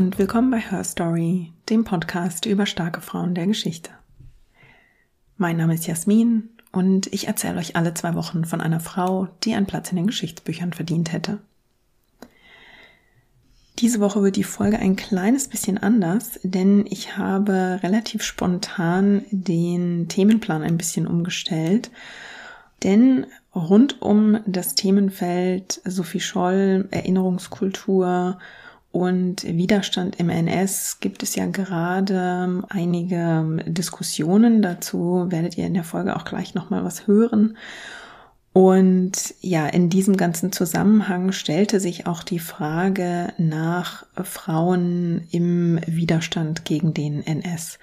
Und willkommen bei Her Story, dem Podcast über starke Frauen der Geschichte. Mein Name ist Jasmin und ich erzähle euch alle zwei Wochen von einer Frau, die einen Platz in den Geschichtsbüchern verdient hätte. Diese Woche wird die Folge ein kleines bisschen anders, denn ich habe relativ spontan den Themenplan ein bisschen umgestellt. Denn rund um das Themenfeld Sophie Scholl, Erinnerungskultur und Widerstand im NS gibt es ja gerade einige Diskussionen. Dazu werdet ihr in der Folge auch gleich nochmal was hören. Und ja, in diesem ganzen Zusammenhang stellte sich auch die Frage nach Frauen im Widerstand gegen den NS.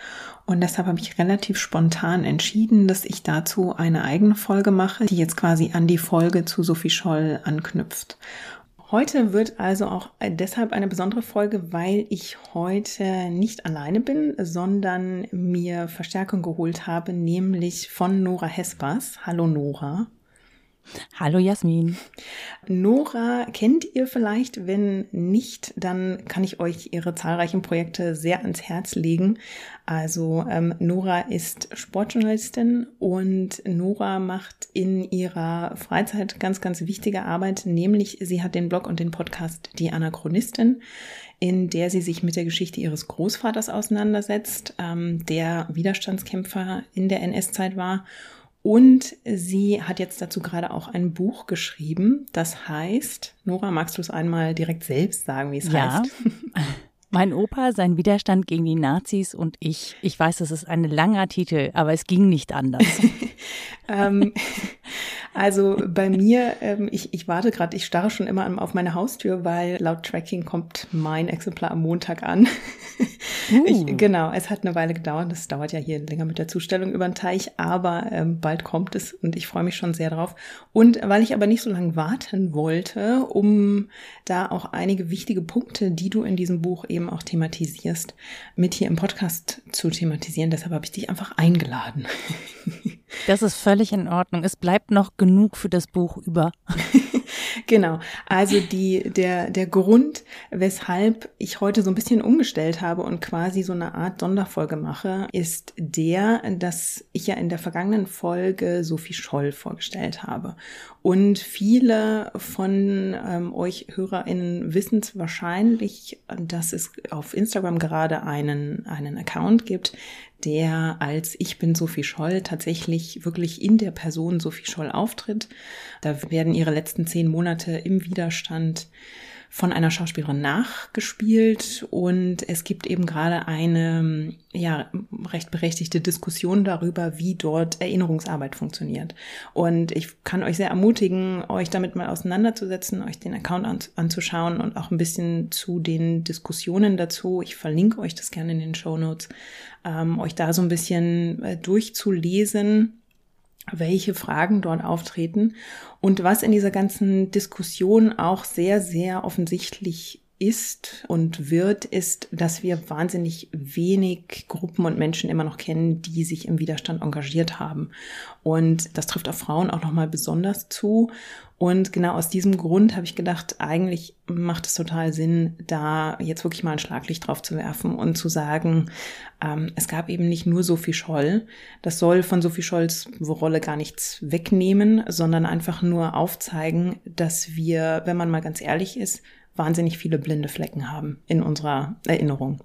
Und deshalb habe ich relativ spontan entschieden, dass ich dazu eine eigene Folge mache, die jetzt quasi an die Folge zu Sophie Scholl anknüpft. Heute wird also auch deshalb eine besondere Folge, weil ich heute nicht alleine bin, sondern mir Verstärkung geholt habe, nämlich von Nora Hespers. Hallo Nora. Hallo Jasmin. Nora kennt ihr vielleicht, wenn nicht, dann kann ich euch ihre zahlreichen Projekte sehr ans Herz legen. Also ähm, Nora ist Sportjournalistin und Nora macht in ihrer Freizeit ganz, ganz wichtige Arbeit, nämlich sie hat den Blog und den Podcast Die Anachronistin, in der sie sich mit der Geschichte ihres Großvaters auseinandersetzt, ähm, der Widerstandskämpfer in der NS-Zeit war und sie hat jetzt dazu gerade auch ein Buch geschrieben. Das heißt, Nora, magst du es einmal direkt selbst sagen, wie es ja. heißt? Mein Opa, sein Widerstand gegen die Nazis und ich. Ich weiß, das ist ein langer Titel, aber es ging nicht anders. ähm, also bei mir, ähm, ich, ich warte gerade, ich starre schon immer auf meine Haustür, weil laut Tracking kommt mein Exemplar am Montag an. Uh. Ich, genau, es hat eine Weile gedauert. Das dauert ja hier länger mit der Zustellung über den Teich, aber ähm, bald kommt es und ich freue mich schon sehr drauf. Und weil ich aber nicht so lange warten wollte, um da auch einige wichtige Punkte, die du in diesem Buch eben auch thematisierst, mit hier im Podcast zu thematisieren, deshalb habe ich dich einfach eingeladen. Das ist völlig in Ordnung. Es bleibt noch genug für das Buch über. genau. Also die, der, der Grund, weshalb ich heute so ein bisschen umgestellt habe und quasi so eine Art Sonderfolge mache, ist der, dass ich ja in der vergangenen Folge Sophie Scholl vorgestellt habe. Und viele von ähm, euch HörerInnen wissen es wahrscheinlich, dass es auf Instagram gerade einen, einen Account gibt, der als Ich bin Sophie Scholl tatsächlich wirklich in der Person Sophie Scholl auftritt. Da werden ihre letzten zehn Monate im Widerstand von einer Schauspielerin nachgespielt und es gibt eben gerade eine ja recht berechtigte Diskussion darüber, wie dort Erinnerungsarbeit funktioniert. Und ich kann euch sehr ermutigen, euch damit mal auseinanderzusetzen, euch den Account an, anzuschauen und auch ein bisschen zu den Diskussionen dazu. Ich verlinke euch das gerne in den Show Notes, ähm, euch da so ein bisschen äh, durchzulesen welche Fragen dort auftreten und was in dieser ganzen Diskussion auch sehr, sehr offensichtlich ist und wird, ist, dass wir wahnsinnig wenig Gruppen und Menschen immer noch kennen, die sich im Widerstand engagiert haben. Und das trifft auf Frauen auch nochmal besonders zu. Und genau aus diesem Grund habe ich gedacht, eigentlich macht es total Sinn, da jetzt wirklich mal ein Schlaglicht drauf zu werfen und zu sagen, ähm, es gab eben nicht nur Sophie Scholl. Das soll von Sophie Scholls Rolle gar nichts wegnehmen, sondern einfach nur aufzeigen, dass wir, wenn man mal ganz ehrlich ist, wahnsinnig viele blinde Flecken haben in unserer Erinnerung.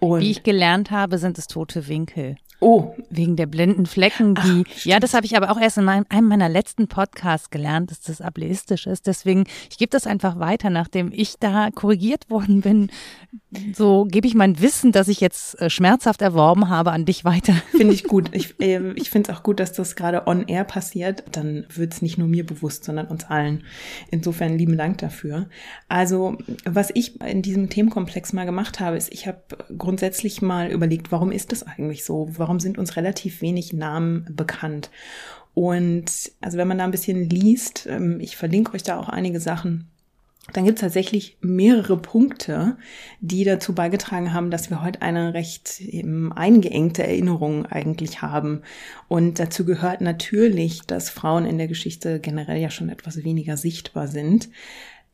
Und Wie ich gelernt habe, sind es tote Winkel. Oh. Wegen der blinden Flecken, die, Ach, ja, das habe ich aber auch erst in meinem, einem meiner letzten Podcasts gelernt, dass das ableistisch ist. Deswegen, ich gebe das einfach weiter, nachdem ich da korrigiert worden bin. So gebe ich mein Wissen, das ich jetzt äh, schmerzhaft erworben habe, an dich weiter. Finde ich gut. Ich, äh, ich finde es auch gut, dass das gerade on air passiert. Dann wird es nicht nur mir bewusst, sondern uns allen. Insofern lieben Dank dafür. Also, was ich in diesem Themenkomplex mal gemacht habe, ist, ich habe grundsätzlich mal überlegt, warum ist das eigentlich so? Warum warum sind uns relativ wenig Namen bekannt? Und also wenn man da ein bisschen liest, ähm, ich verlinke euch da auch einige Sachen, dann gibt es tatsächlich mehrere Punkte, die dazu beigetragen haben, dass wir heute eine recht eben eingeengte Erinnerung eigentlich haben. Und dazu gehört natürlich, dass Frauen in der Geschichte generell ja schon etwas weniger sichtbar sind.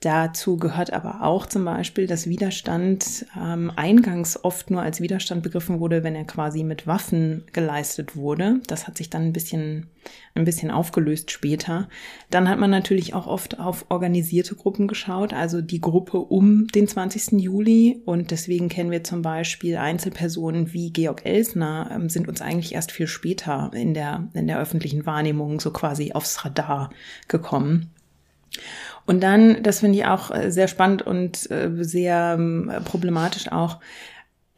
Dazu gehört aber auch zum Beispiel, dass Widerstand ähm, eingangs oft nur als Widerstand begriffen wurde, wenn er quasi mit Waffen geleistet wurde. Das hat sich dann ein bisschen, ein bisschen aufgelöst später. Dann hat man natürlich auch oft auf organisierte Gruppen geschaut, also die Gruppe um den 20. Juli. Und deswegen kennen wir zum Beispiel Einzelpersonen wie Georg Elsner, ähm, sind uns eigentlich erst viel später in der, in der öffentlichen Wahrnehmung so quasi aufs Radar gekommen. Und dann, das finde ich auch äh, sehr spannend und äh, sehr ähm, problematisch auch,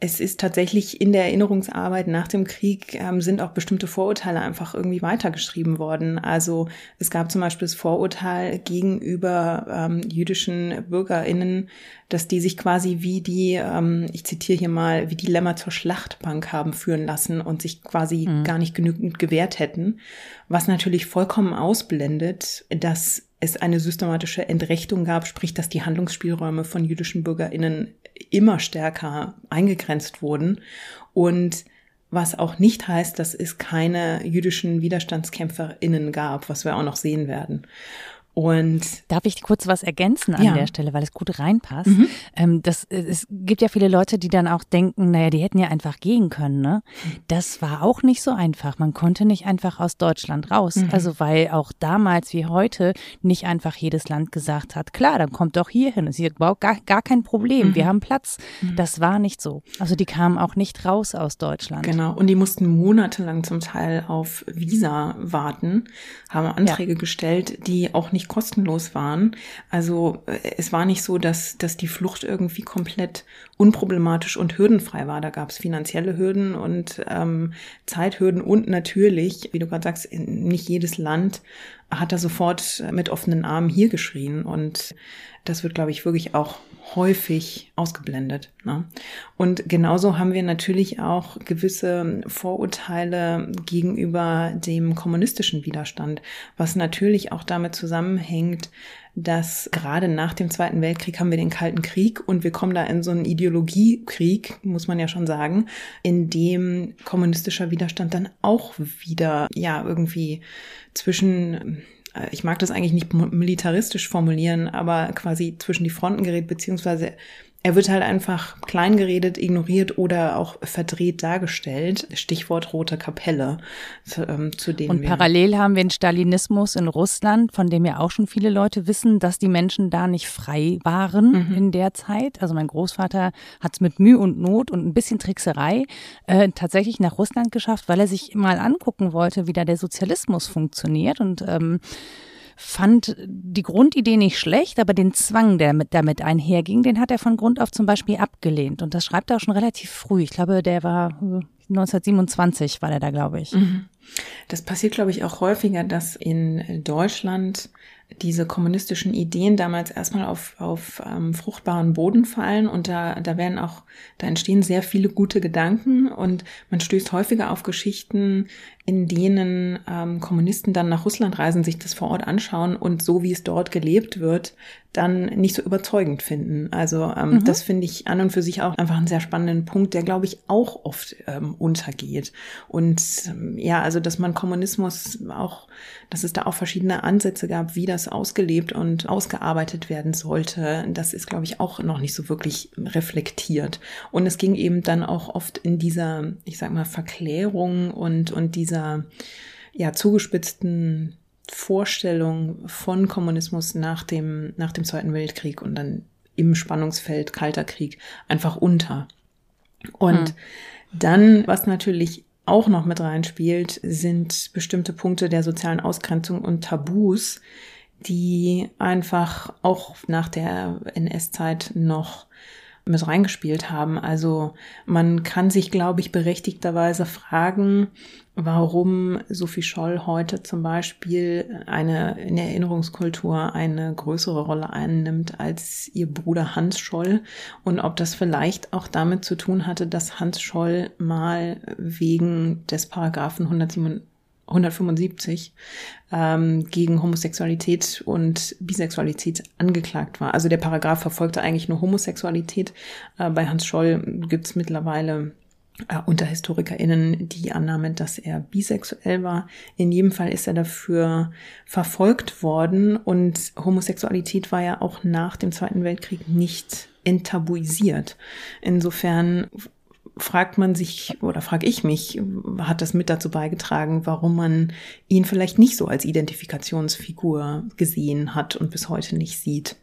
es ist tatsächlich in der Erinnerungsarbeit nach dem Krieg ähm, sind auch bestimmte Vorurteile einfach irgendwie weitergeschrieben worden. Also es gab zum Beispiel das Vorurteil gegenüber ähm, jüdischen BürgerInnen, dass die sich quasi wie die, ähm, ich zitiere hier mal, wie die Lämmer zur Schlachtbank haben führen lassen und sich quasi mhm. gar nicht genügend gewehrt hätten. Was natürlich vollkommen ausblendet, dass es eine systematische Entrechtung gab, sprich, dass die Handlungsspielräume von jüdischen BürgerInnen immer stärker eingegrenzt wurden und was auch nicht heißt, dass es keine jüdischen WiderstandskämpferInnen gab, was wir auch noch sehen werden. Und darf ich kurz was ergänzen an ja. der Stelle, weil es gut reinpasst? Mhm. Ähm, das, es gibt ja viele Leute, die dann auch denken, naja, die hätten ja einfach gehen können. Ne? Das war auch nicht so einfach. Man konnte nicht einfach aus Deutschland raus. Mhm. Also weil auch damals wie heute nicht einfach jedes Land gesagt hat, klar, dann kommt doch hier hin. Ist hier überhaupt gar, gar kein Problem. Mhm. Wir haben Platz. Mhm. Das war nicht so. Also die kamen auch nicht raus aus Deutschland. Genau. Und die mussten monatelang zum Teil auf Visa warten, haben Anträge ja. gestellt, die auch nicht kostenlos waren. Also äh, es war nicht so, dass, dass die Flucht irgendwie komplett unproblematisch und hürdenfrei war. Da gab es finanzielle Hürden und ähm, Zeithürden und natürlich, wie du gerade sagst, nicht jedes Land hat da sofort mit offenen Armen hier geschrien. Und das wird, glaube ich, wirklich auch häufig ausgeblendet. Ne? Und genauso haben wir natürlich auch gewisse Vorurteile gegenüber dem kommunistischen Widerstand, was natürlich auch damit zusammenhängt, dass gerade nach dem Zweiten Weltkrieg haben wir den Kalten Krieg und wir kommen da in so einen Ideologiekrieg, muss man ja schon sagen, in dem kommunistischer Widerstand dann auch wieder, ja, irgendwie zwischen äh, ich mag das eigentlich nicht militaristisch formulieren, aber quasi zwischen die Fronten gerät, beziehungsweise er wird halt einfach klein geredet, ignoriert oder auch verdreht dargestellt. Stichwort Rote Kapelle, zu, ähm, zu denen Und parallel haben wir den Stalinismus in Russland, von dem ja auch schon viele Leute wissen, dass die Menschen da nicht frei waren mhm. in der Zeit. Also mein Großvater hat es mit Mühe und Not und ein bisschen Trickserei äh, tatsächlich nach Russland geschafft, weil er sich mal angucken wollte, wie da der Sozialismus funktioniert und ähm, fand die Grundidee nicht schlecht, aber den Zwang, der mit, damit einherging, den hat er von Grund auf zum Beispiel abgelehnt. Und das schreibt er auch schon relativ früh. Ich glaube, der war 1927 äh, war der da, glaube ich. Mhm. Das passiert, glaube ich, auch häufiger, dass in Deutschland diese kommunistischen Ideen damals erstmal auf, auf ähm, fruchtbaren Boden fallen und da, da werden auch, da entstehen sehr viele gute Gedanken und man stößt häufiger auf Geschichten, in denen ähm, Kommunisten dann nach Russland reisen, sich das vor Ort anschauen und so wie es dort gelebt wird, dann nicht so überzeugend finden. Also ähm, mhm. das finde ich an und für sich auch einfach einen sehr spannenden Punkt, der glaube ich auch oft ähm, untergeht. Und ähm, ja, also dass man Kommunismus auch, dass es da auch verschiedene Ansätze gab, wie das ausgelebt und ausgearbeitet werden sollte, das ist glaube ich auch noch nicht so wirklich reflektiert. Und es ging eben dann auch oft in dieser, ich sag mal, Verklärung und und dieser dieser ja zugespitzten Vorstellung von Kommunismus nach dem, nach dem Zweiten Weltkrieg und dann im Spannungsfeld Kalter Krieg einfach unter. Und hm. dann, was natürlich auch noch mit reinspielt, sind bestimmte Punkte der sozialen Ausgrenzung und Tabus, die einfach auch nach der NS-Zeit noch mit reingespielt haben. Also man kann sich, glaube ich, berechtigterweise fragen, warum Sophie Scholl heute zum Beispiel eine in Erinnerungskultur eine größere Rolle einnimmt als ihr Bruder Hans Scholl und ob das vielleicht auch damit zu tun hatte, dass Hans Scholl mal wegen des Paragraphen 107 175 ähm, gegen Homosexualität und Bisexualität angeklagt war. Also der Paragraph verfolgte eigentlich nur Homosexualität. Äh, bei Hans Scholl gibt es mittlerweile äh, unter HistorikerInnen die Annahme, dass er bisexuell war. In jedem Fall ist er dafür verfolgt worden und Homosexualität war ja auch nach dem Zweiten Weltkrieg nicht enttabuisiert. Insofern fragt man sich oder frage ich mich, hat das mit dazu beigetragen, warum man ihn vielleicht nicht so als Identifikationsfigur gesehen hat und bis heute nicht sieht?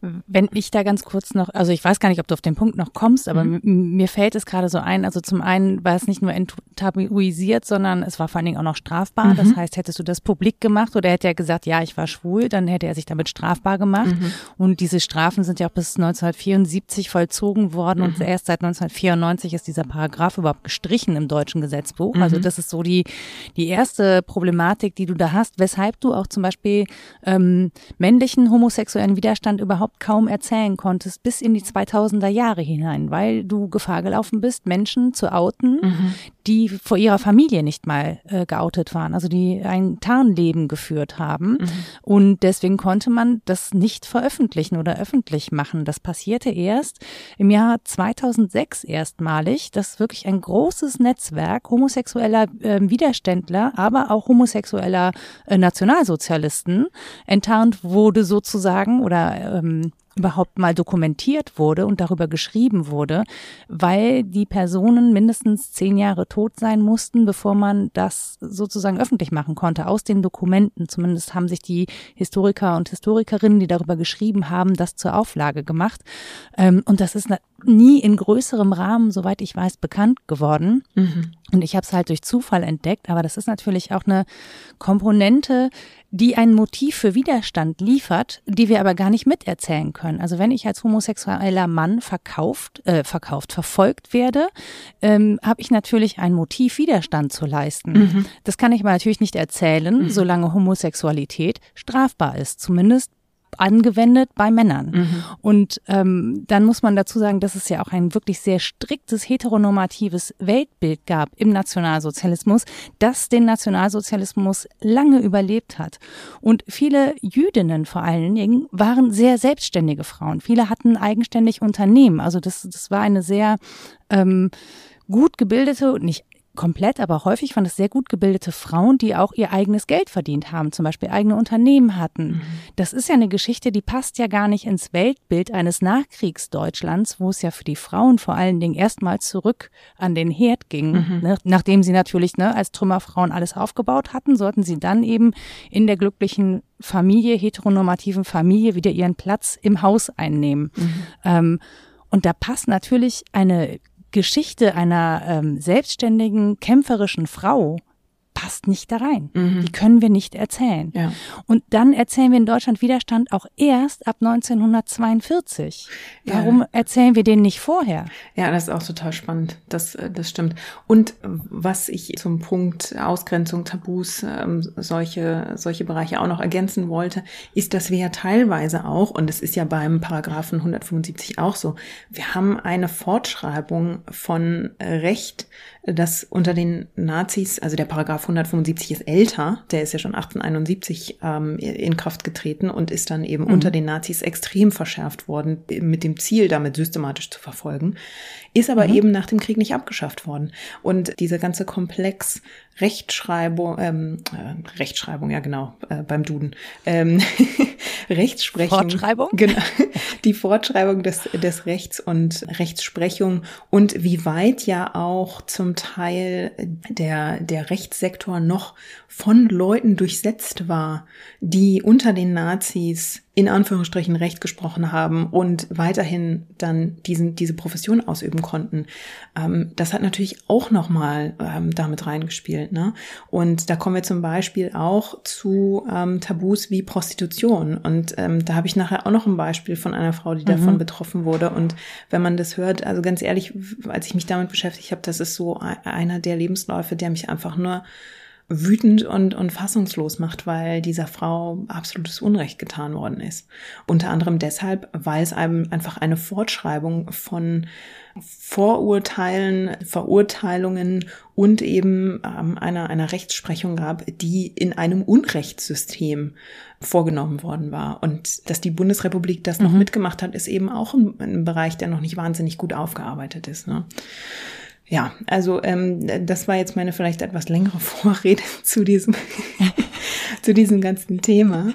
Wenn ich da ganz kurz noch, also ich weiß gar nicht, ob du auf den Punkt noch kommst, aber mhm. mir fällt es gerade so ein, also zum einen war es nicht nur enttabuisiert, sondern es war vor allen Dingen auch noch strafbar. Mhm. Das heißt, hättest du das publik gemacht oder hätte er gesagt, ja, ich war schwul, dann hätte er sich damit strafbar gemacht. Mhm. Und diese Strafen sind ja auch bis 1974 vollzogen worden und mhm. erst seit 1994 ist dieser Paragraph überhaupt gestrichen im deutschen Gesetzbuch. Also mhm. das ist so die, die erste Problematik, die du da hast, weshalb du auch zum Beispiel ähm, männlichen homosexuellen Widerstand überhaupt überhaupt kaum erzählen konntest bis in die 2000er Jahre hinein, weil du Gefahr gelaufen bist, Menschen zu outen, mhm. Die vor ihrer Familie nicht mal äh, geoutet waren, also die ein Tarnleben geführt haben. Mhm. Und deswegen konnte man das nicht veröffentlichen oder öffentlich machen. Das passierte erst im Jahr 2006 erstmalig, dass wirklich ein großes Netzwerk homosexueller äh, Widerständler, aber auch homosexueller äh, Nationalsozialisten enttarnt wurde sozusagen oder ähm, überhaupt mal dokumentiert wurde und darüber geschrieben wurde, weil die Personen mindestens zehn Jahre tot sein mussten, bevor man das sozusagen öffentlich machen konnte, aus den Dokumenten. Zumindest haben sich die Historiker und Historikerinnen, die darüber geschrieben haben, das zur Auflage gemacht. Ähm, und das ist nie in größerem Rahmen, soweit ich weiß, bekannt geworden. Mhm. Und ich habe es halt durch Zufall entdeckt, aber das ist natürlich auch eine Komponente, die ein Motiv für Widerstand liefert, die wir aber gar nicht miterzählen können. Also wenn ich als homosexueller Mann verkauft, äh, verkauft, verfolgt werde, ähm, habe ich natürlich ein Motiv, Widerstand zu leisten. Mhm. Das kann ich aber natürlich nicht erzählen, mhm. solange Homosexualität strafbar ist. Zumindest angewendet bei Männern. Mhm. Und ähm, dann muss man dazu sagen, dass es ja auch ein wirklich sehr striktes heteronormatives Weltbild gab im Nationalsozialismus, das den Nationalsozialismus lange überlebt hat. Und viele Jüdinnen vor allen Dingen waren sehr selbstständige Frauen. Viele hatten eigenständig Unternehmen. Also das, das war eine sehr ähm, gut gebildete, nicht komplett, aber häufig waren es sehr gut gebildete Frauen, die auch ihr eigenes Geld verdient haben, zum Beispiel eigene Unternehmen hatten. Mhm. Das ist ja eine Geschichte, die passt ja gar nicht ins Weltbild eines Nachkriegsdeutschlands, wo es ja für die Frauen vor allen Dingen erstmal zurück an den Herd ging. Mhm. Ne? Nachdem sie natürlich ne, als Trümmerfrauen alles aufgebaut hatten, sollten sie dann eben in der glücklichen Familie, heteronormativen Familie wieder ihren Platz im Haus einnehmen. Mhm. Ähm, und da passt natürlich eine Geschichte einer ähm, selbstständigen, kämpferischen Frau passt nicht da rein. Mhm. Die können wir nicht erzählen. Ja. Und dann erzählen wir in Deutschland Widerstand auch erst ab 1942. Warum ja. erzählen wir den nicht vorher? Ja, das ist auch total spannend. Das, äh, das stimmt. Und was ich zum Punkt Ausgrenzung, Tabus, ähm, solche, solche Bereiche auch noch ergänzen wollte, ist, dass wir ja teilweise auch, und es ist ja beim Paragraphen 175 auch so, wir haben eine Fortschreibung von Recht, das unter den Nazis, also der Paragraph 175 ist älter, der ist ja schon 1871 ähm, in Kraft getreten und ist dann eben mhm. unter den Nazis extrem verschärft worden, mit dem Ziel, damit systematisch zu verfolgen, ist aber mhm. eben nach dem Krieg nicht abgeschafft worden. Und dieser ganze Komplex Rechtschreibung, ähm, äh, Rechtschreibung, ja genau, äh, beim Duden, ähm, Rechtsprechung. Fortschreibung? Genau, die Fortschreibung des, des Rechts und Rechtsprechung und wie weit ja auch zum Teil der, der Rechtssektor noch von Leuten durchsetzt war, die unter den Nazis in Anführungsstrichen Recht gesprochen haben und weiterhin dann diesen, diese Profession ausüben konnten. Ähm, das hat natürlich auch nochmal ähm, damit reingespielt. Ne? Und da kommen wir zum Beispiel auch zu ähm, Tabus wie Prostitution. Und ähm, da habe ich nachher auch noch ein Beispiel von einer Frau, die mhm. davon betroffen wurde. Und wenn man das hört, also ganz ehrlich, als ich mich damit beschäftigt habe, das ist so einer der Lebensläufe, der mich einfach nur wütend und, und fassungslos macht, weil dieser Frau absolutes Unrecht getan worden ist. Unter anderem deshalb, weil es einem einfach eine Fortschreibung von Vorurteilen, Verurteilungen und eben ähm, einer, einer Rechtsprechung gab, die in einem Unrechtssystem vorgenommen worden war. Und dass die Bundesrepublik das noch mhm. mitgemacht hat, ist eben auch ein, ein, Bereich, der noch nicht wahnsinnig gut aufgearbeitet ist. Ne? Ja, also ähm, das war jetzt meine vielleicht etwas längere Vorrede zu diesem, zu diesem ganzen Thema.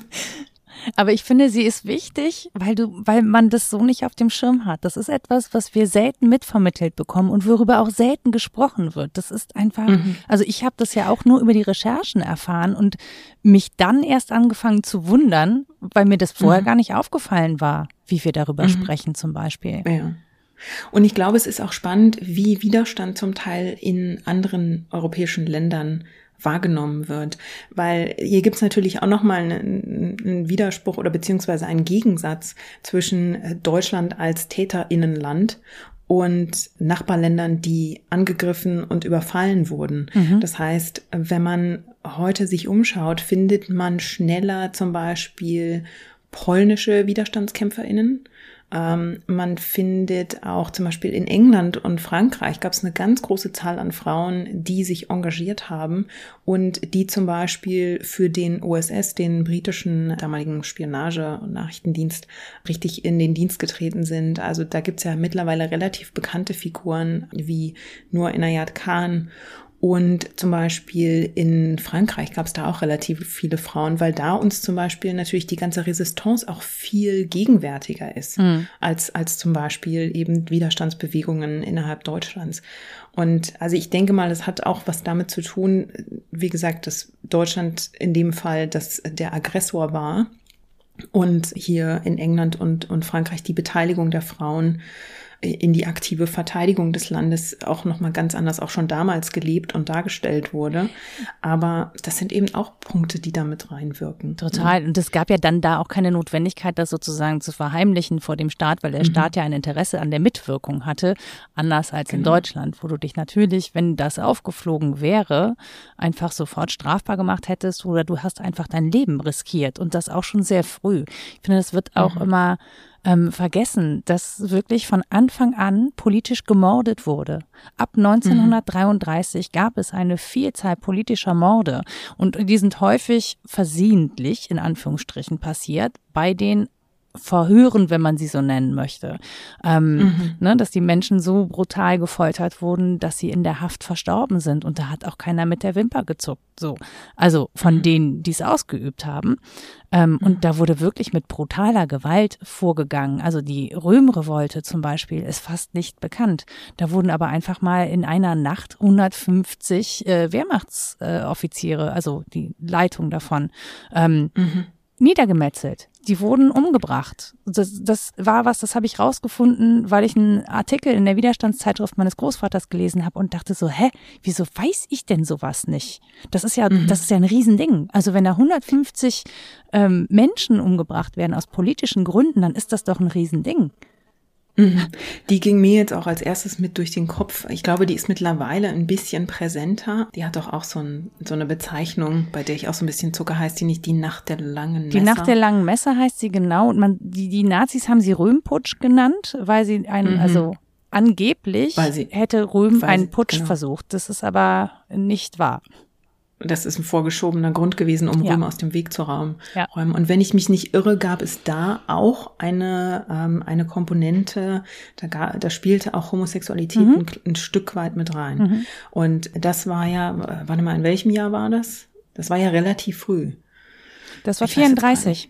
Aber ich finde, sie ist wichtig, weil du, weil man das so nicht auf dem Schirm hat. Das ist etwas, was wir selten mitvermittelt bekommen und worüber auch selten gesprochen wird. Das ist einfach, mhm. also ich habe das ja auch nur über die Recherchen erfahren und mich dann erst angefangen zu wundern, weil mir das vorher mhm. gar nicht aufgefallen war, wie wir darüber mhm. sprechen zum Beispiel. Ja. Und ich glaube, es ist auch spannend, wie Widerstand zum Teil in anderen europäischen Ländern wahrgenommen wird. Weil hier gibt's natürlich auch nochmal einen, einen Widerspruch oder beziehungsweise einen Gegensatz zwischen Deutschland als Täterinnenland und Nachbarländern, die angegriffen und überfallen wurden. Mhm. Das heißt, wenn man heute sich umschaut, findet man schneller zum Beispiel polnische Widerstandskämpferinnen ähm, man findet auch zum Beispiel in England und Frankreich gab es eine ganz große Zahl an Frauen, die sich engagiert haben und die zum Beispiel für den OSS, den britischen damaligen Spionage- und Nachrichtendienst, richtig in den Dienst getreten sind. Also da gibt's ja mittlerweile relativ bekannte Figuren wie Nur Inayat Khan und zum Beispiel in Frankreich gab es da auch relativ viele Frauen, weil da uns zum Beispiel natürlich die ganze Resistance auch viel gegenwärtiger ist mhm. als, als zum Beispiel eben Widerstandsbewegungen innerhalb Deutschlands. Und also ich denke mal, es hat auch was damit zu tun, wie gesagt, dass Deutschland in dem Fall, dass der Aggressor war und hier in England und, und Frankreich die Beteiligung der Frauen in die aktive Verteidigung des Landes auch noch mal ganz anders auch schon damals gelebt und dargestellt wurde. Aber das sind eben auch Punkte, die damit reinwirken. Total. Und es gab ja dann da auch keine Notwendigkeit, das sozusagen zu verheimlichen vor dem Staat, weil der mhm. Staat ja ein Interesse an der Mitwirkung hatte, anders als genau. in Deutschland, wo du dich natürlich, wenn das aufgeflogen wäre, einfach sofort strafbar gemacht hättest oder du hast einfach dein Leben riskiert und das auch schon sehr früh. Ich finde, das wird auch mhm. immer ähm, vergessen, dass wirklich von Anfang an politisch gemordet wurde. Ab 1933 mhm. gab es eine Vielzahl politischer Morde und die sind häufig versehentlich in Anführungsstrichen passiert bei den Verhören, wenn man sie so nennen möchte. Ähm, mhm. ne, dass die Menschen so brutal gefoltert wurden, dass sie in der Haft verstorben sind. Und da hat auch keiner mit der Wimper gezuckt. So. Also von mhm. denen, die es ausgeübt haben. Ähm, mhm. Und da wurde wirklich mit brutaler Gewalt vorgegangen. Also die Röhmrevolte zum Beispiel ist fast nicht bekannt. Da wurden aber einfach mal in einer Nacht 150 äh, Wehrmachtsoffiziere, äh, also die Leitung davon, ähm, mhm. niedergemetzelt die wurden umgebracht. Das, das war was, das habe ich rausgefunden, weil ich einen Artikel in der Widerstandszeitschrift meines Großvaters gelesen habe und dachte so, hä, wieso weiß ich denn sowas nicht? Das ist ja, mhm. das ist ja ein Riesending. Also wenn da 150 ähm, Menschen umgebracht werden aus politischen Gründen, dann ist das doch ein Riesending. Mhm. Die ging mir jetzt auch als erstes mit durch den Kopf. Ich glaube, die ist mittlerweile ein bisschen präsenter. Die hat doch auch so, ein, so eine Bezeichnung, bei der ich auch so ein bisschen Zucker heißt, die nicht die Nacht der langen Messer. Die Nacht der langen Messer heißt sie genau. Und man, die, die Nazis haben sie Röhmputsch genannt, weil sie einen, mhm. also angeblich sie, hätte Röhm einen Putsch genau. versucht. Das ist aber nicht wahr das ist ein vorgeschobener Grund gewesen, um ja. Römer aus dem Weg zu räumen. Ja. Und wenn ich mich nicht irre, gab es da auch eine, ähm, eine Komponente, da, gar, da spielte auch Homosexualität mhm. ein, ein, Stück weit mit rein. Mhm. Und das war ja, warte mal, in welchem Jahr war das? Das war ja relativ früh. Das war ich 34.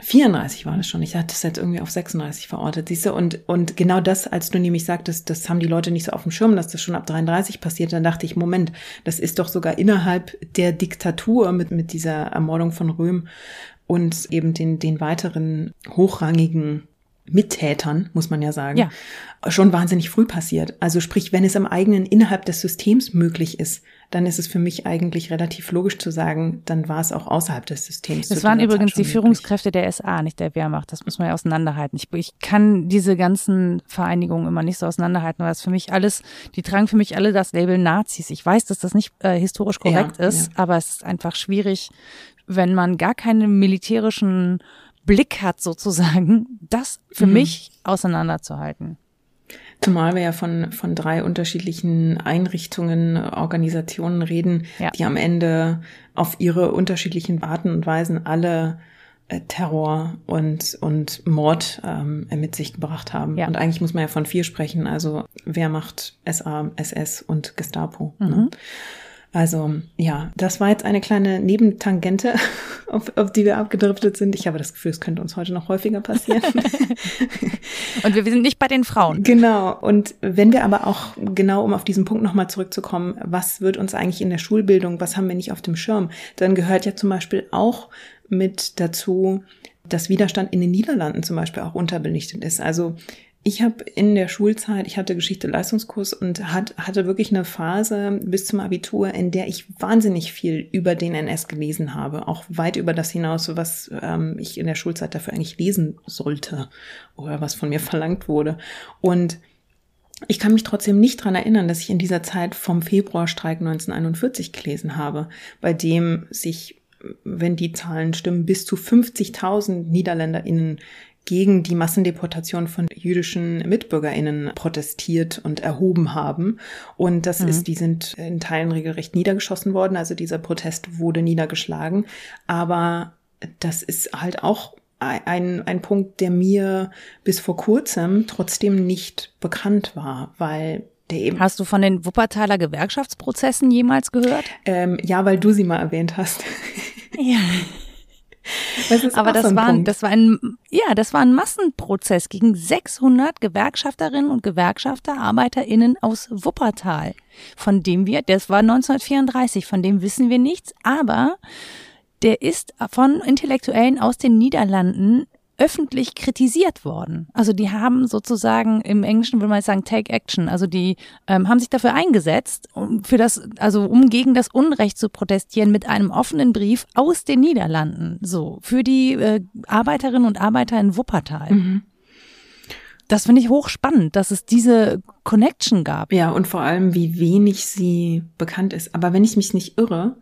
34 war das schon. Ich hatte das jetzt irgendwie auf 36 verortet, siehst du? Und, und genau das, als du nämlich sagtest, das haben die Leute nicht so auf dem Schirm, dass das schon ab 33 passiert, dann dachte ich, Moment, das ist doch sogar innerhalb der Diktatur mit, mit dieser Ermordung von Röhm und eben den, den weiteren hochrangigen Mittätern, muss man ja sagen, ja. schon wahnsinnig früh passiert. Also sprich, wenn es am eigenen innerhalb des Systems möglich ist, dann ist es für mich eigentlich relativ logisch zu sagen, dann war es auch außerhalb des Systems. Das waren übrigens die Führungskräfte der SA, nicht der Wehrmacht. Das muss man ja auseinanderhalten. Ich, ich kann diese ganzen Vereinigungen immer nicht so auseinanderhalten, weil es für mich alles, die tragen für mich alle das Label Nazis. Ich weiß, dass das nicht äh, historisch korrekt ja, ist, ja. aber es ist einfach schwierig, wenn man gar keine militärischen Blick hat sozusagen, das für mhm. mich auseinanderzuhalten. Zumal wir ja von, von drei unterschiedlichen Einrichtungen, Organisationen reden, ja. die am Ende auf ihre unterschiedlichen Arten und Weisen alle äh, Terror und, und Mord ähm, mit sich gebracht haben. Ja. Und eigentlich muss man ja von vier sprechen. Also Wehrmacht, SA, SS und Gestapo. Ne? Mhm. Ne? Also ja, das war jetzt eine kleine Nebentangente, auf, auf die wir abgedriftet sind. Ich habe das Gefühl, es könnte uns heute noch häufiger passieren. und wir, wir sind nicht bei den Frauen. Genau. Und wenn wir aber auch genau, um auf diesen Punkt nochmal zurückzukommen, was wird uns eigentlich in der Schulbildung, was haben wir nicht auf dem Schirm, dann gehört ja zum Beispiel auch mit dazu, dass Widerstand in den Niederlanden zum Beispiel auch unterbelichtet ist. Also ich habe in der Schulzeit, ich hatte Geschichte-Leistungskurs und hat, hatte wirklich eine Phase bis zum Abitur, in der ich wahnsinnig viel über den NS gelesen habe, auch weit über das hinaus, was ähm, ich in der Schulzeit dafür eigentlich lesen sollte oder was von mir verlangt wurde. Und ich kann mich trotzdem nicht dran erinnern, dass ich in dieser Zeit vom Februarstreik 1941 gelesen habe, bei dem sich wenn die Zahlen stimmen, bis zu 50.000 NiederländerInnen gegen die Massendeportation von jüdischen MitbürgerInnen protestiert und erhoben haben. Und das mhm. ist, die sind in Teilen regelrecht niedergeschossen worden. Also dieser Protest wurde niedergeschlagen. Aber das ist halt auch ein, ein Punkt, der mir bis vor kurzem trotzdem nicht bekannt war, weil der eben. Hast du von den Wuppertaler Gewerkschaftsprozessen jemals gehört? Ähm, ja, weil du sie mal erwähnt hast. Ja. Aber das so war, Punkt. das war ein, ja, das war ein Massenprozess gegen 600 Gewerkschafterinnen und Gewerkschafter, ArbeiterInnen aus Wuppertal, von dem wir, das war 1934, von dem wissen wir nichts, aber der ist von Intellektuellen aus den Niederlanden öffentlich kritisiert worden. Also die haben sozusagen im Englischen würde man sagen Take Action. Also die ähm, haben sich dafür eingesetzt, um für das, also um gegen das Unrecht zu protestieren mit einem offenen Brief aus den Niederlanden. So für die äh, Arbeiterinnen und Arbeiter in Wuppertal. Mhm. Das finde ich hochspannend, dass es diese Connection gab. Ja, und vor allem, wie wenig sie bekannt ist. Aber wenn ich mich nicht irre,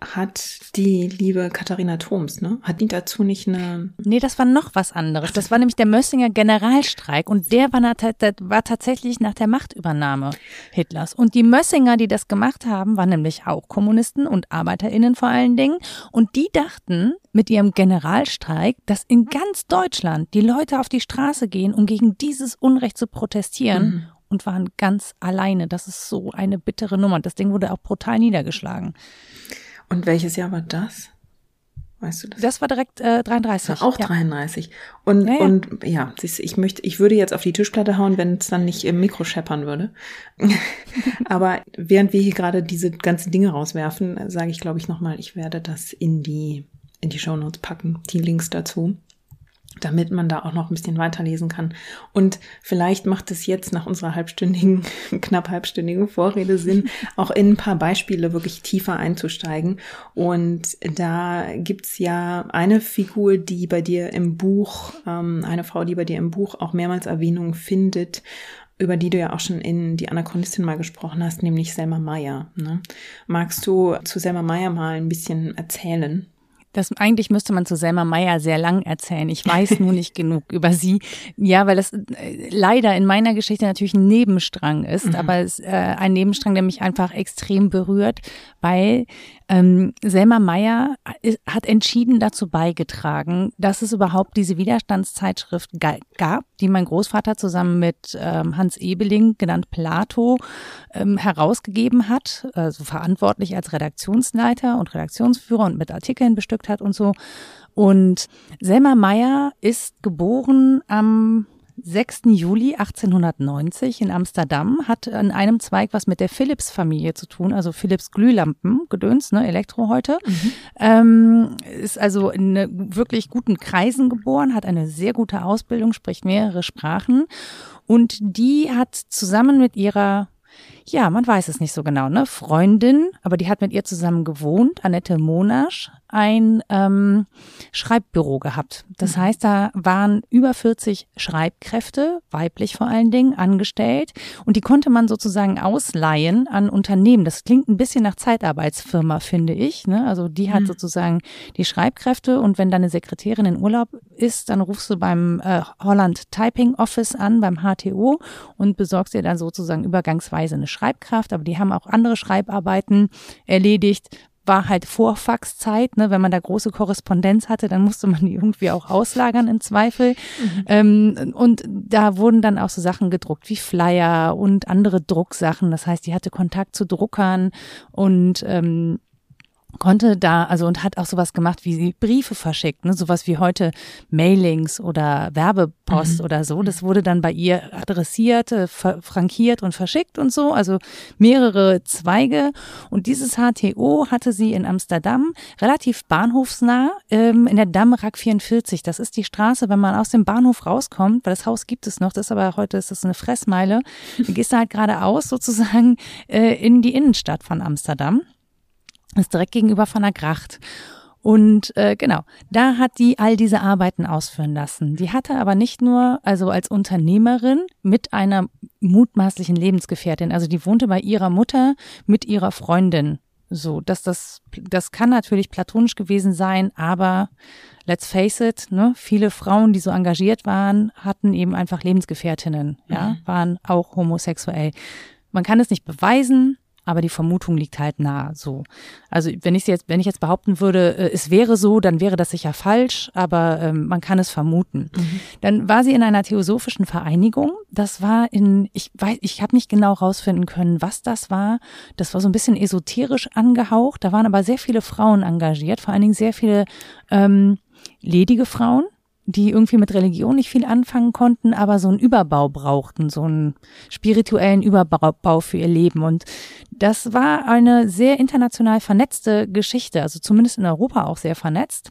hat die liebe Katharina Thoms, ne? Hat die dazu nicht eine. Nee, das war noch was anderes. Das war nämlich der Mössinger Generalstreik und der war, war tatsächlich nach der Machtübernahme Hitlers. Und die Mössinger, die das gemacht haben, waren nämlich auch Kommunisten und ArbeiterInnen vor allen Dingen. Und die dachten mit ihrem Generalstreik, dass in ganz Deutschland die Leute auf die Straße gehen, um gegen dieses Unrecht zu protestieren. Mhm. Und waren ganz alleine. Das ist so eine bittere Nummer. Das Ding wurde auch brutal niedergeschlagen. Und welches Jahr war das? Weißt du das? Das war direkt äh, 33. War auch ja. 33. Und ja, ja. und ja, ich möchte, ich würde jetzt auf die Tischplatte hauen, wenn es dann nicht im Mikro scheppern würde. Aber während wir hier gerade diese ganzen Dinge rauswerfen, sage ich, glaube ich, nochmal, ich werde das in die in die Shownotes packen, die Links dazu damit man da auch noch ein bisschen weiterlesen kann. Und vielleicht macht es jetzt nach unserer halbstündigen, knapp halbstündigen Vorrede Sinn, auch in ein paar Beispiele wirklich tiefer einzusteigen. Und da gibt's ja eine Figur, die bei dir im Buch, ähm, eine Frau, die bei dir im Buch auch mehrmals Erwähnung findet, über die du ja auch schon in die Anachronistin mal gesprochen hast, nämlich Selma Meyer. Ne? Magst du zu Selma Meyer mal ein bisschen erzählen? Das eigentlich müsste man zu Selma Meyer sehr lang erzählen. Ich weiß nur nicht genug über sie. Ja, weil das äh, leider in meiner Geschichte natürlich ein Nebenstrang ist, mhm. aber es, äh, ein Nebenstrang, der mich einfach extrem berührt, weil ähm, Selma Meyer hat entschieden dazu beigetragen, dass es überhaupt diese Widerstandszeitschrift gab, die mein Großvater zusammen mit ähm, Hans Ebeling, genannt Plato, ähm, herausgegeben hat, also verantwortlich als Redaktionsleiter und Redaktionsführer und mit Artikeln bestückt hat und so. Und Selma Meyer ist geboren am 6. Juli 1890 in Amsterdam, hat an einem Zweig was mit der Philips-Familie zu tun, also Philips Glühlampen, Gedöns, ne, Elektro heute. Mhm. Ähm, ist also in wirklich guten Kreisen geboren, hat eine sehr gute Ausbildung, spricht mehrere Sprachen und die hat zusammen mit ihrer ja, man weiß es nicht so genau, ne? Freundin, aber die hat mit ihr zusammen gewohnt, Annette Monasch, ein ähm, Schreibbüro gehabt. Das mhm. heißt, da waren über 40 Schreibkräfte, weiblich vor allen Dingen, angestellt und die konnte man sozusagen ausleihen an Unternehmen. Das klingt ein bisschen nach Zeitarbeitsfirma, finde ich. Ne? Also die hat mhm. sozusagen die Schreibkräfte und wenn deine Sekretärin in Urlaub ist, dann rufst du beim äh, Holland Typing Office an, beim HTO und besorgst dir dann sozusagen übergangsweise eine Schreibkraft. Aber die haben auch andere Schreibarbeiten erledigt war halt Vorfaxzeit, ne? wenn man da große Korrespondenz hatte, dann musste man die irgendwie auch auslagern im Zweifel. Mhm. Ähm, und da wurden dann auch so Sachen gedruckt wie Flyer und andere Drucksachen. Das heißt, die hatte Kontakt zu Druckern und ähm, konnte da, also und hat auch sowas gemacht wie Briefe verschickt, ne? sowas wie heute Mailings oder Werbepost mhm. oder so. Das wurde dann bei ihr adressiert, äh, frankiert und verschickt und so, also mehrere Zweige. Und dieses HTO hatte sie in Amsterdam relativ bahnhofsnah ähm, in der Damrak 44. Das ist die Straße, wenn man aus dem Bahnhof rauskommt, weil das Haus gibt es noch, das ist aber heute ist das eine Fressmeile. Du gehst da halt geradeaus sozusagen äh, in die Innenstadt von Amsterdam ist direkt gegenüber von der Gracht. Und äh, genau, da hat die all diese Arbeiten ausführen lassen. Die hatte aber nicht nur, also als Unternehmerin mit einer mutmaßlichen Lebensgefährtin, also die wohnte bei ihrer Mutter mit ihrer Freundin. So, dass das, das kann natürlich platonisch gewesen sein, aber let's face it, ne, viele Frauen, die so engagiert waren, hatten eben einfach Lebensgefährtinnen, ja, mhm. waren auch homosexuell. Man kann es nicht beweisen, aber die Vermutung liegt halt nah so. Also wenn ich jetzt, wenn ich jetzt behaupten würde, äh, es wäre so, dann wäre das sicher falsch, aber ähm, man kann es vermuten. Mhm. Dann war sie in einer theosophischen Vereinigung. Das war in, ich weiß, ich habe nicht genau rausfinden können, was das war. Das war so ein bisschen esoterisch angehaucht. Da waren aber sehr viele Frauen engagiert, vor allen Dingen sehr viele ähm, ledige Frauen die irgendwie mit Religion nicht viel anfangen konnten, aber so einen Überbau brauchten, so einen spirituellen Überbau für ihr Leben. Und das war eine sehr international vernetzte Geschichte, also zumindest in Europa auch sehr vernetzt.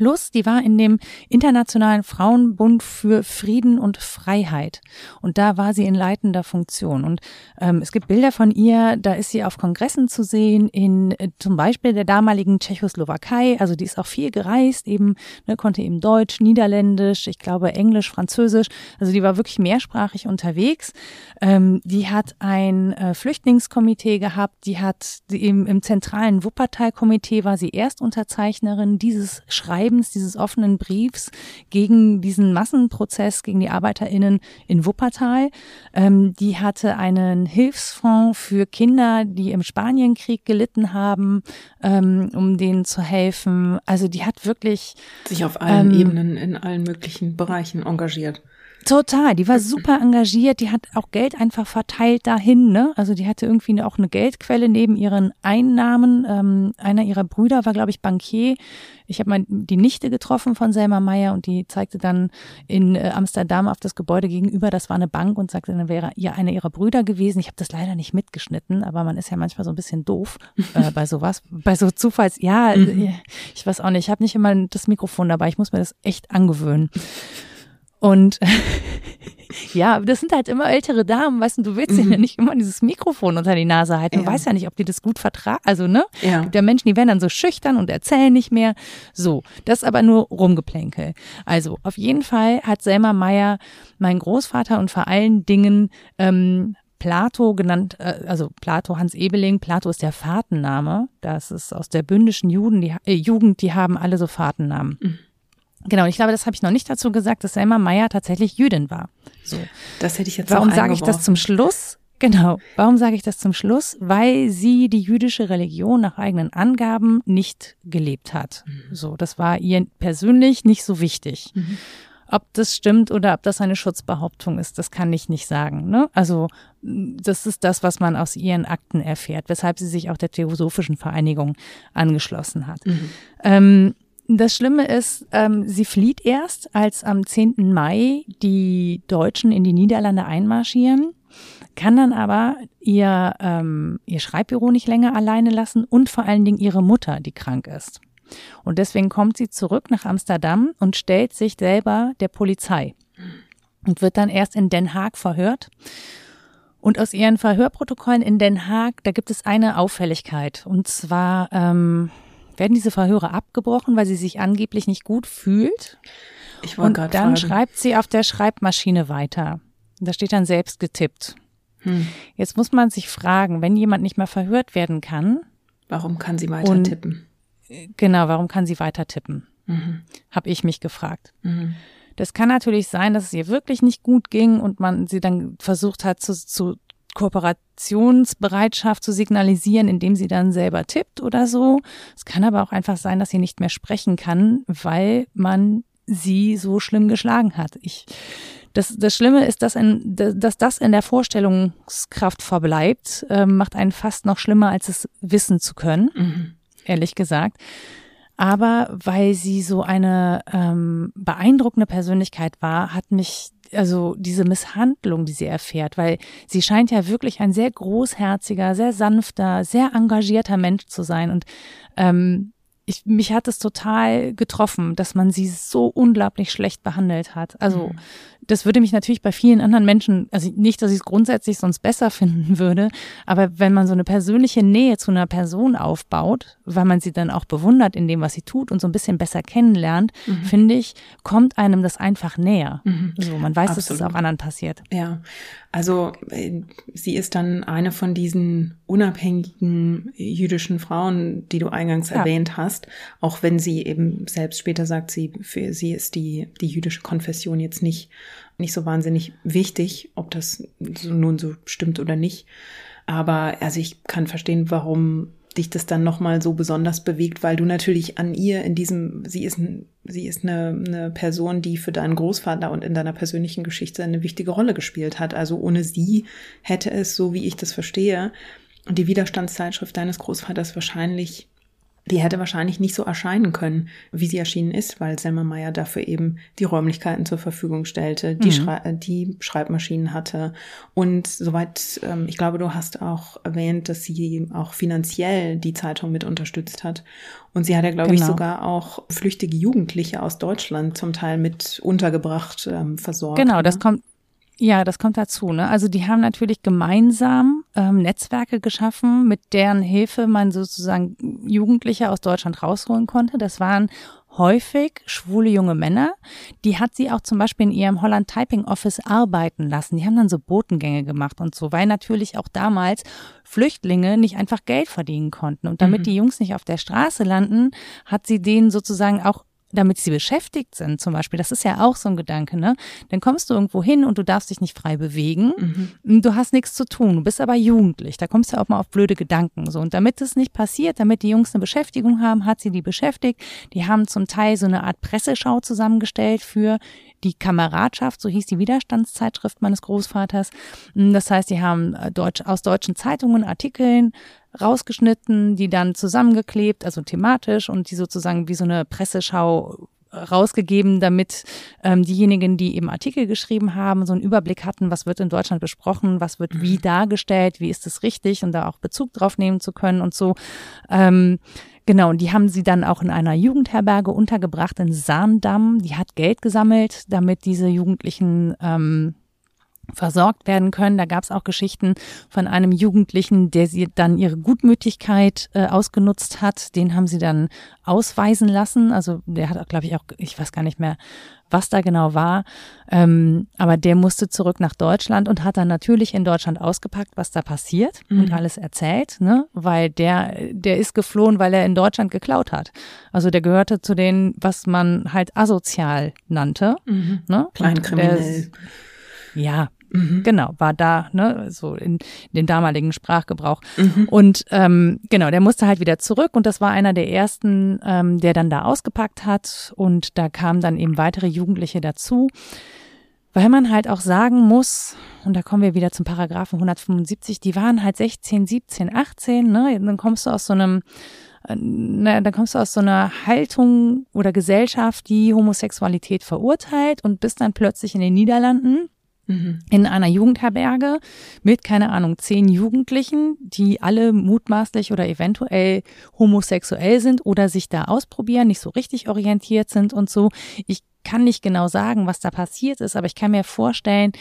Plus, die war in dem Internationalen Frauenbund für Frieden und Freiheit. Und da war sie in leitender Funktion. Und ähm, es gibt Bilder von ihr, da ist sie auf Kongressen zu sehen, in äh, zum Beispiel der damaligen Tschechoslowakei. Also die ist auch viel gereist, eben, ne, konnte eben Deutsch, Niederländisch, ich glaube Englisch, Französisch. Also die war wirklich mehrsprachig unterwegs. Ähm, die hat ein äh, Flüchtlingskomitee gehabt, die hat die im, im zentralen Wuppertal-Komitee war sie Erstunterzeichnerin dieses Schreibens, dieses offenen Briefs gegen diesen Massenprozess gegen die ArbeiterInnen in Wuppertal. Ähm, die hatte einen Hilfsfonds für Kinder, die im Spanienkrieg gelitten haben, ähm, um denen zu helfen. Also die hat wirklich sich auf allen ähm, Ebenen in allen möglichen Bereichen engagiert. Total, die war super engagiert, die hat auch Geld einfach verteilt dahin, ne? Also die hatte irgendwie auch eine Geldquelle neben ihren Einnahmen. Ähm, einer ihrer Brüder war, glaube ich, Bankier. Ich habe mal die Nichte getroffen von Selma Meyer und die zeigte dann in äh, Amsterdam auf das Gebäude gegenüber, das war eine Bank und sagte, dann wäre ja einer ihrer Brüder gewesen. Ich habe das leider nicht mitgeschnitten, aber man ist ja manchmal so ein bisschen doof äh, bei sowas, bei so Zufalls. Ja, mhm. ich weiß auch nicht, ich habe nicht immer das Mikrofon dabei, ich muss mir das echt angewöhnen. Und ja, das sind halt immer ältere Damen, weißt du, du willst mhm. ja nicht immer dieses Mikrofon unter die Nase halten. Du ja. weißt ja nicht, ob die das gut vertragen. Also, ne? Ja. Gibt ja Menschen, die werden dann so schüchtern und erzählen nicht mehr. So, das ist aber nur Rumgeplänkel. Also, auf jeden Fall hat Selma Meyer, mein Großvater und vor allen Dingen ähm, Plato genannt, äh, also Plato Hans Ebeling, Plato ist der Fahrtenname. Das ist aus der bündischen Juden, die, äh, Jugend, die haben alle so Fahrtennamen. Mhm. Genau, ich glaube, das habe ich noch nicht dazu gesagt, dass Selma Meyer tatsächlich Jüdin war. So. Das hätte ich jetzt Warum sage ich das zum Schluss? Genau. Warum sage ich das zum Schluss? Weil sie die jüdische Religion nach eigenen Angaben nicht gelebt hat. Mhm. So, das war ihr persönlich nicht so wichtig. Mhm. Ob das stimmt oder ob das eine Schutzbehauptung ist, das kann ich nicht sagen. Ne? Also das ist das, was man aus ihren Akten erfährt, weshalb sie sich auch der Theosophischen Vereinigung angeschlossen hat. Mhm. Ähm, das Schlimme ist, ähm, sie flieht erst, als am 10. Mai die Deutschen in die Niederlande einmarschieren, kann dann aber ihr, ähm, ihr Schreibbüro nicht länger alleine lassen und vor allen Dingen ihre Mutter, die krank ist. Und deswegen kommt sie zurück nach Amsterdam und stellt sich selber der Polizei und wird dann erst in Den Haag verhört. Und aus ihren Verhörprotokollen in Den Haag, da gibt es eine Auffälligkeit. Und zwar ähm, werden diese Verhöre abgebrochen, weil sie sich angeblich nicht gut fühlt. Ich und dann fragen. schreibt sie auf der Schreibmaschine weiter. Da steht dann selbst getippt. Hm. Jetzt muss man sich fragen, wenn jemand nicht mehr verhört werden kann. Warum kann sie weiter und, tippen? Genau, warum kann sie weiter tippen? Mhm. Habe ich mich gefragt. Mhm. Das kann natürlich sein, dass es ihr wirklich nicht gut ging und man sie dann versucht hat zu, zu Kooperationsbereitschaft zu signalisieren, indem sie dann selber tippt oder so. Es kann aber auch einfach sein, dass sie nicht mehr sprechen kann, weil man sie so schlimm geschlagen hat. Ich, das, das Schlimme ist, dass, in, dass das in der Vorstellungskraft verbleibt, äh, macht einen fast noch schlimmer, als es wissen zu können, mhm. ehrlich gesagt. Aber weil sie so eine ähm, beeindruckende Persönlichkeit war, hat mich also diese Misshandlung, die sie erfährt, weil sie scheint ja wirklich ein sehr großherziger, sehr sanfter, sehr engagierter Mensch zu sein. Und ähm, ich, mich hat es total getroffen, dass man sie so unglaublich schlecht behandelt hat. Also mhm das würde mich natürlich bei vielen anderen Menschen, also nicht, dass ich es grundsätzlich sonst besser finden würde, aber wenn man so eine persönliche Nähe zu einer Person aufbaut, weil man sie dann auch bewundert in dem, was sie tut und so ein bisschen besser kennenlernt, mhm. finde ich, kommt einem das einfach näher. Mhm. So, man weiß, Absolut. dass es auch anderen passiert. Ja, also äh, sie ist dann eine von diesen unabhängigen jüdischen Frauen, die du eingangs ja. erwähnt hast, auch wenn sie eben selbst später sagt, sie für sie ist die die jüdische Konfession jetzt nicht nicht so wahnsinnig wichtig, ob das so nun so stimmt oder nicht. Aber also ich kann verstehen, warum dich das dann nochmal so besonders bewegt, weil du natürlich an ihr in diesem, sie ist, sie ist eine, eine Person, die für deinen Großvater und in deiner persönlichen Geschichte eine wichtige Rolle gespielt hat. Also ohne sie hätte es, so wie ich das verstehe, die Widerstandszeitschrift deines Großvaters wahrscheinlich die hätte wahrscheinlich nicht so erscheinen können, wie sie erschienen ist, weil Selma Meyer dafür eben die Räumlichkeiten zur Verfügung stellte, die, mhm. Schrei die Schreibmaschinen hatte. Und soweit, ähm, ich glaube, du hast auch erwähnt, dass sie auch finanziell die Zeitung mit unterstützt hat. Und sie hat ja, glaube genau. ich, sogar auch flüchtige Jugendliche aus Deutschland zum Teil mit untergebracht, ähm, versorgt. Genau, das ne? kommt, ja, das kommt dazu. Ne? Also die haben natürlich gemeinsam ähm, Netzwerke geschaffen, mit deren Hilfe man sozusagen Jugendliche aus Deutschland rausholen konnte. Das waren häufig schwule junge Männer. Die hat sie auch zum Beispiel in ihrem Holland Typing Office arbeiten lassen. Die haben dann so Botengänge gemacht und so, weil natürlich auch damals Flüchtlinge nicht einfach Geld verdienen konnten. Und damit mhm. die Jungs nicht auf der Straße landen, hat sie denen sozusagen auch damit sie beschäftigt sind, zum Beispiel, das ist ja auch so ein Gedanke, ne? Dann kommst du irgendwo hin und du darfst dich nicht frei bewegen. Mhm. Du hast nichts zu tun, du bist aber jugendlich. Da kommst du auch mal auf blöde Gedanken. So. Und damit das nicht passiert, damit die Jungs eine Beschäftigung haben, hat sie die beschäftigt. Die haben zum Teil so eine Art Presseschau zusammengestellt für die Kameradschaft, so hieß die Widerstandszeitschrift meines Großvaters. Das heißt, die haben äh, Deutsch, aus deutschen Zeitungen Artikeln rausgeschnitten, die dann zusammengeklebt, also thematisch und die sozusagen wie so eine Presseschau rausgegeben, damit ähm, diejenigen, die eben Artikel geschrieben haben, so einen Überblick hatten, was wird in Deutschland besprochen, was wird wie mhm. dargestellt, wie ist es richtig und da auch Bezug drauf nehmen zu können und so. Ähm, genau, und die haben sie dann auch in einer Jugendherberge untergebracht in Sahndamm. Die hat Geld gesammelt, damit diese Jugendlichen ähm, versorgt werden können. Da gab es auch Geschichten von einem Jugendlichen, der sie dann ihre Gutmütigkeit äh, ausgenutzt hat. Den haben sie dann ausweisen lassen. Also der hat, glaube ich, auch, ich weiß gar nicht mehr, was da genau war. Ähm, aber der musste zurück nach Deutschland und hat dann natürlich in Deutschland ausgepackt, was da passiert mhm. und alles erzählt, ne? Weil der, der ist geflohen, weil er in Deutschland geklaut hat. Also der gehörte zu denen, was man halt asozial nannte. Mhm. Ne? Kleinkriminell. Ja, Mhm. Genau, war da, ne, so in, in dem damaligen Sprachgebrauch. Mhm. Und ähm, genau, der musste halt wieder zurück und das war einer der ersten, ähm, der dann da ausgepackt hat und da kamen dann eben weitere Jugendliche dazu. Weil man halt auch sagen muss, und da kommen wir wieder zum Paragraphen 175, die waren halt 16, 17, 18, ne? Dann kommst du aus so einem, äh, na, dann kommst du aus so einer Haltung oder Gesellschaft, die Homosexualität verurteilt und bist dann plötzlich in den Niederlanden Mhm. in einer Jugendherberge mit, keine Ahnung, zehn Jugendlichen, die alle mutmaßlich oder eventuell homosexuell sind oder sich da ausprobieren, nicht so richtig orientiert sind und so. Ich kann nicht genau sagen, was da passiert ist, aber ich kann mir vorstellen,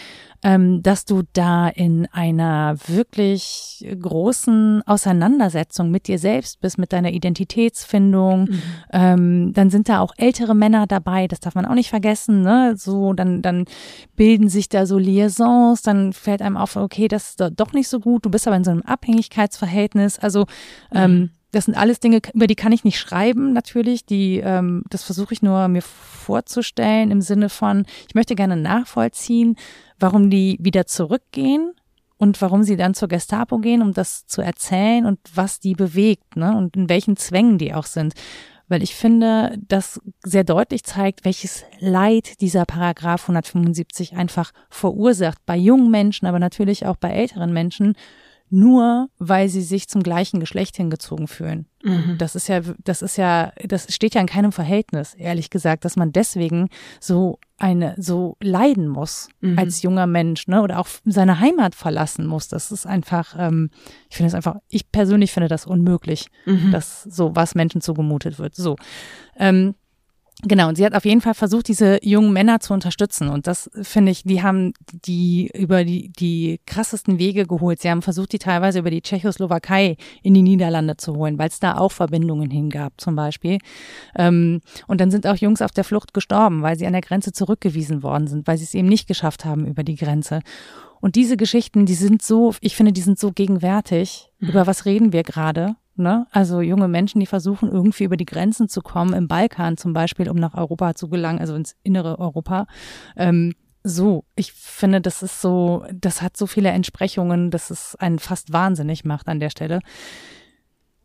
ähm, dass du da in einer wirklich großen Auseinandersetzung mit dir selbst bist, mit deiner Identitätsfindung. Mhm. Ähm, dann sind da auch ältere Männer dabei, das darf man auch nicht vergessen. Ne? So, dann, dann bilden sich da so Liaisons, dann fällt einem auf, okay, das ist doch nicht so gut. Du bist aber in so einem Abhängigkeitsverhältnis. Also ähm, mhm das sind alles Dinge, über die kann ich nicht schreiben, natürlich. Die, ähm, das versuche ich nur mir vorzustellen im Sinne von, ich möchte gerne nachvollziehen, warum die wieder zurückgehen und warum sie dann zur Gestapo gehen, um das zu erzählen und was die bewegt, ne? Und in welchen Zwängen die auch sind. Weil ich finde, das sehr deutlich zeigt, welches Leid dieser Paragraph 175 einfach verursacht bei jungen Menschen, aber natürlich auch bei älteren Menschen nur weil sie sich zum gleichen Geschlecht hingezogen fühlen. Mhm. Das ist ja, das ist ja, das steht ja in keinem Verhältnis, ehrlich gesagt, dass man deswegen so eine, so leiden muss mhm. als junger Mensch, ne, oder auch seine Heimat verlassen muss. Das ist einfach, ähm, ich finde es einfach, ich persönlich finde das unmöglich, mhm. dass so was Menschen zugemutet wird. So. Ähm, Genau, und sie hat auf jeden Fall versucht, diese jungen Männer zu unterstützen. Und das finde ich, die haben die über die, die krassesten Wege geholt. Sie haben versucht, die teilweise über die Tschechoslowakei in die Niederlande zu holen, weil es da auch Verbindungen hingab, zum Beispiel. Ähm, und dann sind auch Jungs auf der Flucht gestorben, weil sie an der Grenze zurückgewiesen worden sind, weil sie es eben nicht geschafft haben über die Grenze. Und diese Geschichten, die sind so, ich finde, die sind so gegenwärtig. Mhm. Über was reden wir gerade? Ne? Also junge Menschen, die versuchen irgendwie über die Grenzen zu kommen, im Balkan zum Beispiel, um nach Europa zu gelangen, also ins innere Europa. Ähm, so, ich finde, das ist so, das hat so viele Entsprechungen, dass es einen fast wahnsinnig macht an der Stelle.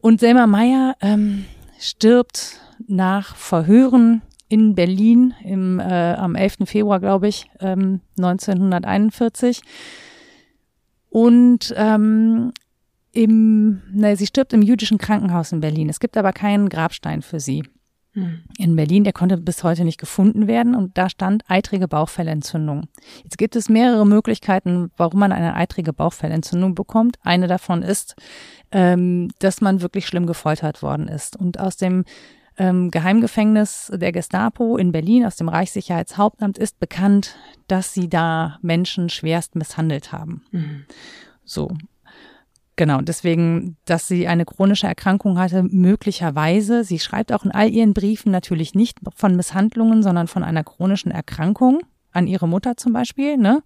Und Selma Meyer ähm, stirbt nach Verhören in Berlin im, äh, am 11. Februar, glaube ich, ähm, 1941. Und ähm, im, ne, sie stirbt im jüdischen Krankenhaus in Berlin. Es gibt aber keinen Grabstein für sie. Hm. In Berlin, der konnte bis heute nicht gefunden werden und da stand eitrige Bauchfellentzündung. Jetzt gibt es mehrere Möglichkeiten, warum man eine eitrige Bauchfellentzündung bekommt. Eine davon ist, ähm, dass man wirklich schlimm gefoltert worden ist. Und aus dem ähm, Geheimgefängnis der Gestapo in Berlin, aus dem Reichssicherheitshauptamt, ist bekannt, dass sie da Menschen schwerst misshandelt haben. Mhm. So. Genau, deswegen, dass sie eine chronische Erkrankung hatte, möglicherweise. Sie schreibt auch in all ihren Briefen natürlich nicht von Misshandlungen, sondern von einer chronischen Erkrankung an ihre Mutter zum Beispiel. Ne?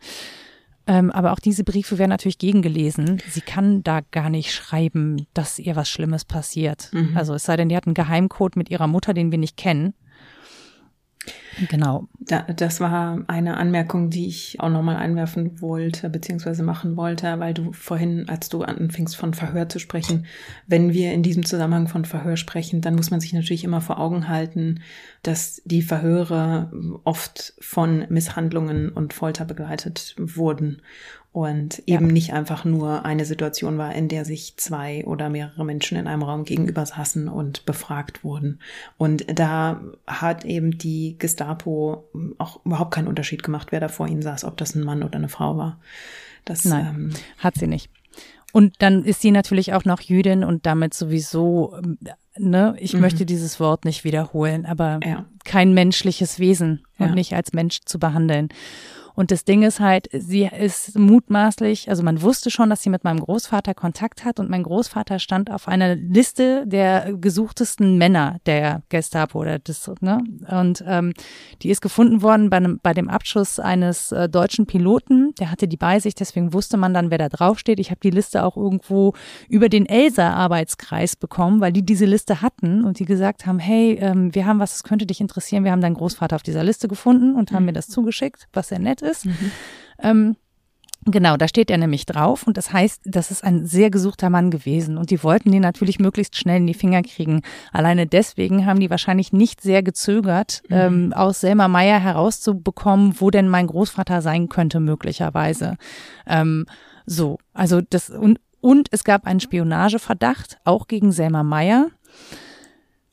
Ähm, aber auch diese Briefe werden natürlich gegengelesen. Sie kann da gar nicht schreiben, dass ihr was Schlimmes passiert. Mhm. Also es sei denn, die hat einen Geheimcode mit ihrer Mutter, den wir nicht kennen. Genau. Da, das war eine Anmerkung, die ich auch nochmal einwerfen wollte, beziehungsweise machen wollte, weil du vorhin, als du anfingst von Verhör zu sprechen, wenn wir in diesem Zusammenhang von Verhör sprechen, dann muss man sich natürlich immer vor Augen halten, dass die Verhöre oft von Misshandlungen und Folter begleitet wurden und eben ja. nicht einfach nur eine Situation war, in der sich zwei oder mehrere Menschen in einem Raum gegenüber saßen und befragt wurden. Und da hat eben die Gestapo auch überhaupt keinen Unterschied gemacht, wer da vor ihnen saß, ob das ein Mann oder eine Frau war. Das Nein, ähm, hat sie nicht. Und dann ist sie natürlich auch noch Jüdin und damit sowieso, ne, ich mhm. möchte dieses Wort nicht wiederholen, aber ja. kein menschliches Wesen und ja. nicht als Mensch zu behandeln. Und das Ding ist halt, sie ist mutmaßlich, also man wusste schon, dass sie mit meinem Großvater Kontakt hat und mein Großvater stand auf einer Liste der gesuchtesten Männer der Gestapo oder das, ne? Und ähm, die ist gefunden worden bei, einem, bei dem Abschuss eines äh, deutschen Piloten. Der hatte die bei sich, deswegen wusste man dann, wer da draufsteht. Ich habe die Liste auch irgendwo über den Elsa-Arbeitskreis bekommen, weil die diese Liste hatten und die gesagt haben, hey, ähm, wir haben was, das könnte dich interessieren. Wir haben deinen Großvater auf dieser Liste gefunden und haben mhm. mir das zugeschickt, was sehr nett ist ist. Mhm. Ähm, Genau, da steht er nämlich drauf und das heißt, das ist ein sehr gesuchter Mann gewesen und die wollten den natürlich möglichst schnell in die Finger kriegen. Alleine deswegen haben die wahrscheinlich nicht sehr gezögert, mhm. ähm, aus Selma Meyer herauszubekommen, wo denn mein Großvater sein könnte möglicherweise. Ähm, so, also das und und es gab einen Spionageverdacht auch gegen Selma Meyer.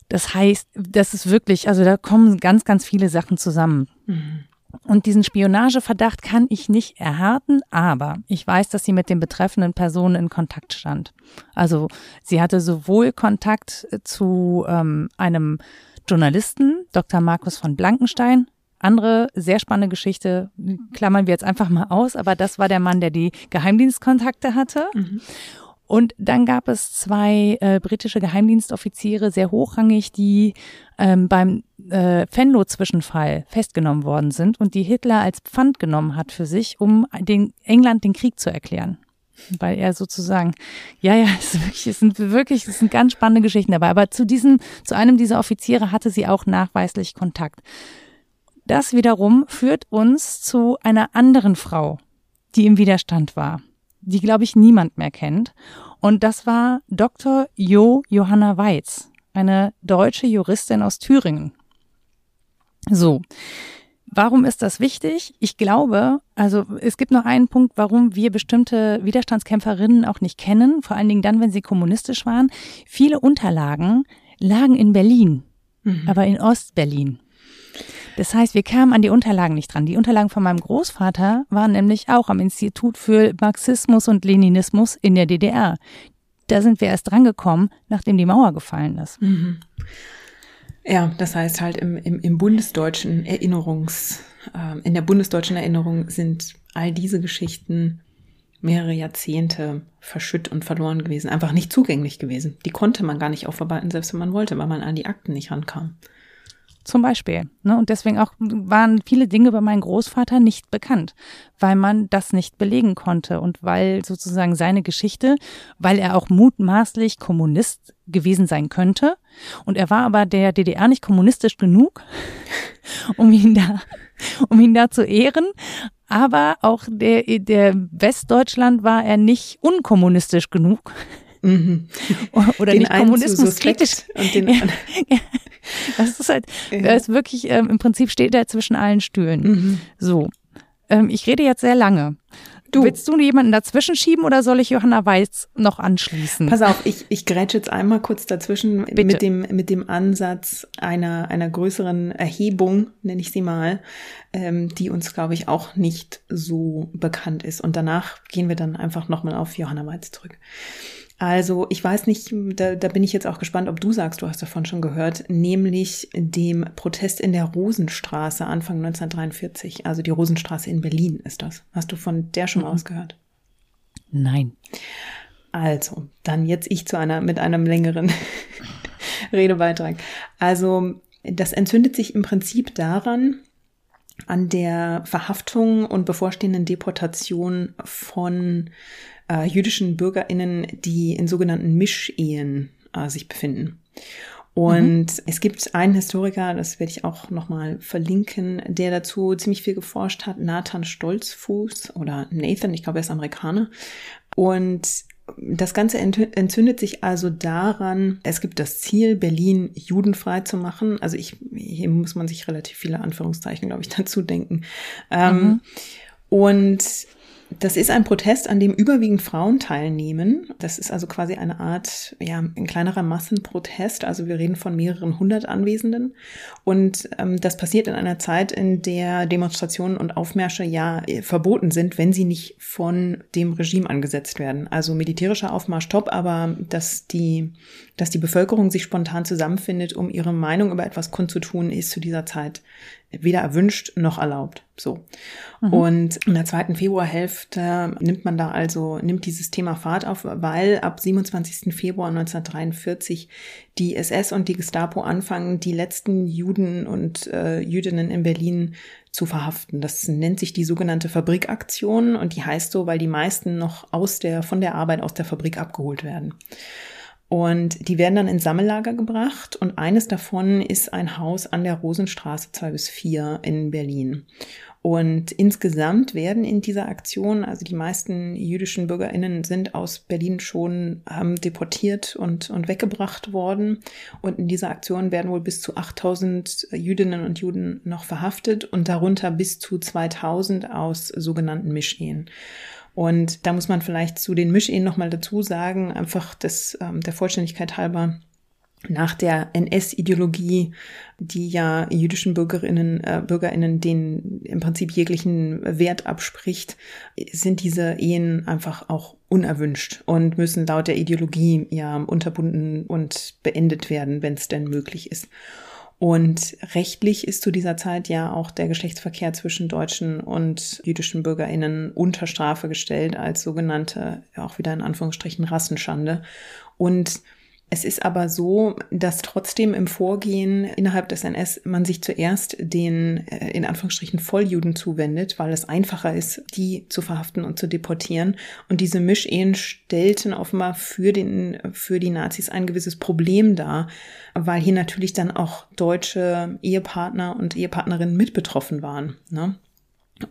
Das heißt, das ist wirklich, also da kommen ganz, ganz viele Sachen zusammen. Mhm. Und diesen Spionageverdacht kann ich nicht erhärten, aber ich weiß, dass sie mit den betreffenden Personen in Kontakt stand. Also sie hatte sowohl Kontakt zu ähm, einem Journalisten, Dr. Markus von Blankenstein, andere sehr spannende Geschichte, klammern wir jetzt einfach mal aus, aber das war der Mann, der die Geheimdienstkontakte hatte. Mhm. Und dann gab es zwei äh, britische Geheimdienstoffiziere, sehr hochrangig, die ähm, beim äh, Venlo-Zwischenfall festgenommen worden sind und die Hitler als Pfand genommen hat für sich, um den England den Krieg zu erklären. Weil er sozusagen, ja, ja, es, wirklich, es sind wirklich, es sind ganz spannende Geschichten dabei. Aber zu diesen, zu einem dieser Offiziere hatte sie auch nachweislich Kontakt. Das wiederum führt uns zu einer anderen Frau, die im Widerstand war die, glaube ich, niemand mehr kennt. Und das war Dr. Jo Johanna Weiz, eine deutsche Juristin aus Thüringen. So. Warum ist das wichtig? Ich glaube, also es gibt noch einen Punkt, warum wir bestimmte Widerstandskämpferinnen auch nicht kennen, vor allen Dingen dann, wenn sie kommunistisch waren. Viele Unterlagen lagen in Berlin, mhm. aber in Ostberlin. Das heißt, wir kamen an die Unterlagen nicht dran. Die Unterlagen von meinem Großvater waren nämlich auch am Institut für Marxismus und Leninismus in der DDR. Da sind wir erst drangekommen, nachdem die Mauer gefallen ist. Mhm. Ja, das heißt halt im, im, im bundesdeutschen Erinnerungs, äh, in der bundesdeutschen Erinnerung sind all diese Geschichten mehrere Jahrzehnte verschütt und verloren gewesen, einfach nicht zugänglich gewesen. Die konnte man gar nicht aufarbeiten, selbst wenn man wollte, weil man an die Akten nicht rankam. Zum Beispiel. Ne? Und deswegen auch waren viele Dinge bei meinem Großvater nicht bekannt, weil man das nicht belegen konnte und weil sozusagen seine Geschichte, weil er auch mutmaßlich Kommunist gewesen sein könnte. Und er war aber der DDR nicht kommunistisch genug, um ihn da, um ihn da zu ehren. Aber auch der, der Westdeutschland war er nicht unkommunistisch genug. Mhm. Oder den nicht kommunismuskritisch. Und den ja, ja. Das ist halt, ja. das ist wirklich, ähm, im Prinzip steht er zwischen allen Stühlen. Mhm. So. Ähm, ich rede jetzt sehr lange. Du. Willst du jemanden dazwischen schieben oder soll ich Johanna Weiß noch anschließen? Pass auf, ich, ich grätsche jetzt einmal kurz dazwischen Bitte. mit dem, mit dem Ansatz einer, einer größeren Erhebung, nenne ich sie mal, ähm, die uns, glaube ich, auch nicht so bekannt ist. Und danach gehen wir dann einfach nochmal auf Johanna Weiß zurück. Also ich weiß nicht, da, da bin ich jetzt auch gespannt, ob du sagst, du hast davon schon gehört, nämlich dem Protest in der Rosenstraße Anfang 1943. Also die Rosenstraße in Berlin ist das. Hast du von der schon mhm. ausgehört? Nein. Also, dann jetzt ich zu einer mit einem längeren Redebeitrag. Also, das entzündet sich im Prinzip daran, an der Verhaftung und bevorstehenden Deportation von äh, jüdischen BürgerInnen, die in sogenannten Mischehen äh, sich befinden. Und mhm. es gibt einen Historiker, das werde ich auch nochmal verlinken, der dazu ziemlich viel geforscht hat, Nathan Stolzfuß oder Nathan, ich glaube, er ist Amerikaner. Und das Ganze entzündet sich also daran, es gibt das Ziel, Berlin judenfrei zu machen. Also ich, hier muss man sich relativ viele Anführungszeichen, glaube ich, dazu denken. Ähm, mhm. Und das ist ein Protest, an dem überwiegend Frauen teilnehmen. Das ist also quasi eine Art, ja, ein kleinerer Massenprotest. Also wir reden von mehreren hundert Anwesenden. Und ähm, das passiert in einer Zeit, in der Demonstrationen und Aufmärsche ja äh, verboten sind, wenn sie nicht von dem Regime angesetzt werden. Also militärischer Aufmarsch top, aber dass die, dass die Bevölkerung sich spontan zusammenfindet, um ihre Meinung über etwas kundzutun, ist zu dieser Zeit weder erwünscht noch erlaubt. So. Mhm. Und in der zweiten Februarhälfte nimmt man da also, nimmt dieses Thema Fahrt auf, weil ab 27. Februar 1943 die SS und die Gestapo anfangen, die letzten Juden und äh, Jüdinnen in Berlin zu verhaften. Das nennt sich die sogenannte Fabrikaktion und die heißt so, weil die meisten noch aus der, von der Arbeit aus der Fabrik abgeholt werden. Und die werden dann in Sammellager gebracht und eines davon ist ein Haus an der Rosenstraße 2 bis 4 in Berlin. Und insgesamt werden in dieser Aktion, also die meisten jüdischen BürgerInnen sind aus Berlin schon ähm, deportiert und, und weggebracht worden. Und in dieser Aktion werden wohl bis zu 8000 Jüdinnen und Juden noch verhaftet und darunter bis zu 2000 aus sogenannten Mischehen. Und da muss man vielleicht zu den Mischehen nochmal dazu sagen, einfach des, ähm, der Vollständigkeit halber, nach der NS-Ideologie, die ja jüdischen Bürgerinnen, äh, Bürgerinnen den im Prinzip jeglichen Wert abspricht, sind diese Ehen einfach auch unerwünscht und müssen laut der Ideologie ja unterbunden und beendet werden, wenn es denn möglich ist. Und rechtlich ist zu dieser Zeit ja auch der Geschlechtsverkehr zwischen deutschen und jüdischen Bürgerinnen unter Strafe gestellt als sogenannte, auch wieder in Anführungsstrichen, Rassenschande. Und es ist aber so, dass trotzdem im Vorgehen innerhalb des NS man sich zuerst den äh, in Anführungsstrichen Volljuden zuwendet, weil es einfacher ist, die zu verhaften und zu deportieren. Und diese Mischehen stellten offenbar für den für die Nazis ein gewisses Problem dar, weil hier natürlich dann auch deutsche Ehepartner und Ehepartnerinnen mit betroffen waren. Ne?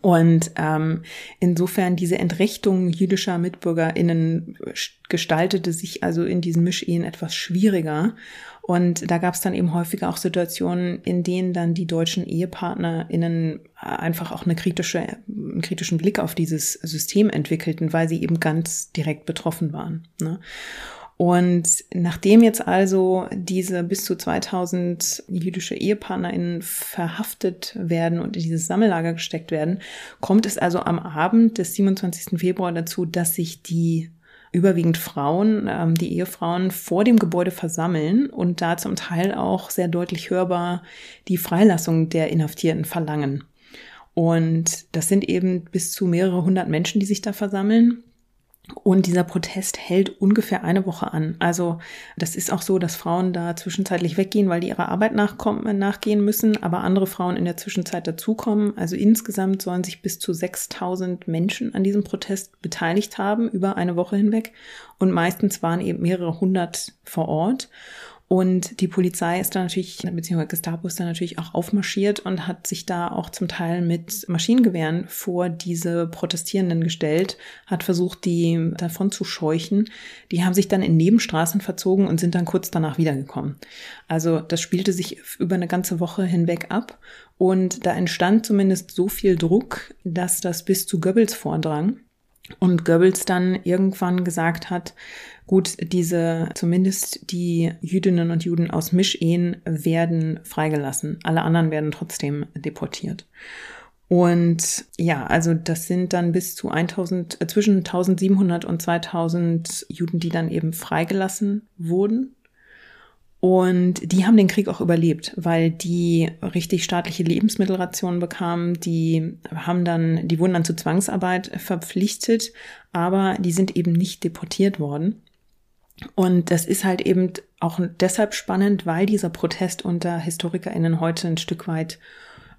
Und ähm, insofern diese Entrechtung jüdischer MitbürgerInnen gestaltete sich also in diesen Mischehen etwas schwieriger. Und da gab es dann eben häufiger auch Situationen, in denen dann die deutschen EhepartnerInnen einfach auch eine kritische, einen kritischen Blick auf dieses System entwickelten, weil sie eben ganz direkt betroffen waren. Ne? Und nachdem jetzt also diese bis zu 2000 jüdische EhepartnerInnen verhaftet werden und in dieses Sammellager gesteckt werden, kommt es also am Abend des 27. Februar dazu, dass sich die überwiegend Frauen, ähm, die Ehefrauen vor dem Gebäude versammeln und da zum Teil auch sehr deutlich hörbar die Freilassung der Inhaftierten verlangen. Und das sind eben bis zu mehrere hundert Menschen, die sich da versammeln. Und dieser Protest hält ungefähr eine Woche an. Also das ist auch so, dass Frauen da zwischenzeitlich weggehen, weil die ihrer Arbeit nachkommen, nachgehen müssen, aber andere Frauen in der Zwischenzeit dazukommen. Also insgesamt sollen sich bis zu 6000 Menschen an diesem Protest beteiligt haben über eine Woche hinweg. Und meistens waren eben mehrere hundert vor Ort. Und die Polizei ist da natürlich, beziehungsweise Gestapo ist da natürlich auch aufmarschiert und hat sich da auch zum Teil mit Maschinengewehren vor diese Protestierenden gestellt, hat versucht, die davon zu scheuchen. Die haben sich dann in Nebenstraßen verzogen und sind dann kurz danach wiedergekommen. Also das spielte sich über eine ganze Woche hinweg ab und da entstand zumindest so viel Druck, dass das bis zu Goebbels vordrang. Und Goebbels dann irgendwann gesagt hat, gut, diese, zumindest die Jüdinnen und Juden aus Mischehen werden freigelassen. Alle anderen werden trotzdem deportiert. Und ja, also das sind dann bis zu 1000, äh, zwischen 1700 und 2000 Juden, die dann eben freigelassen wurden. Und die haben den Krieg auch überlebt, weil die richtig staatliche Lebensmittelrationen bekamen. Die haben dann, die wurden dann zur Zwangsarbeit verpflichtet, aber die sind eben nicht deportiert worden. Und das ist halt eben auch deshalb spannend, weil dieser Protest unter HistorikerInnen heute ein Stück weit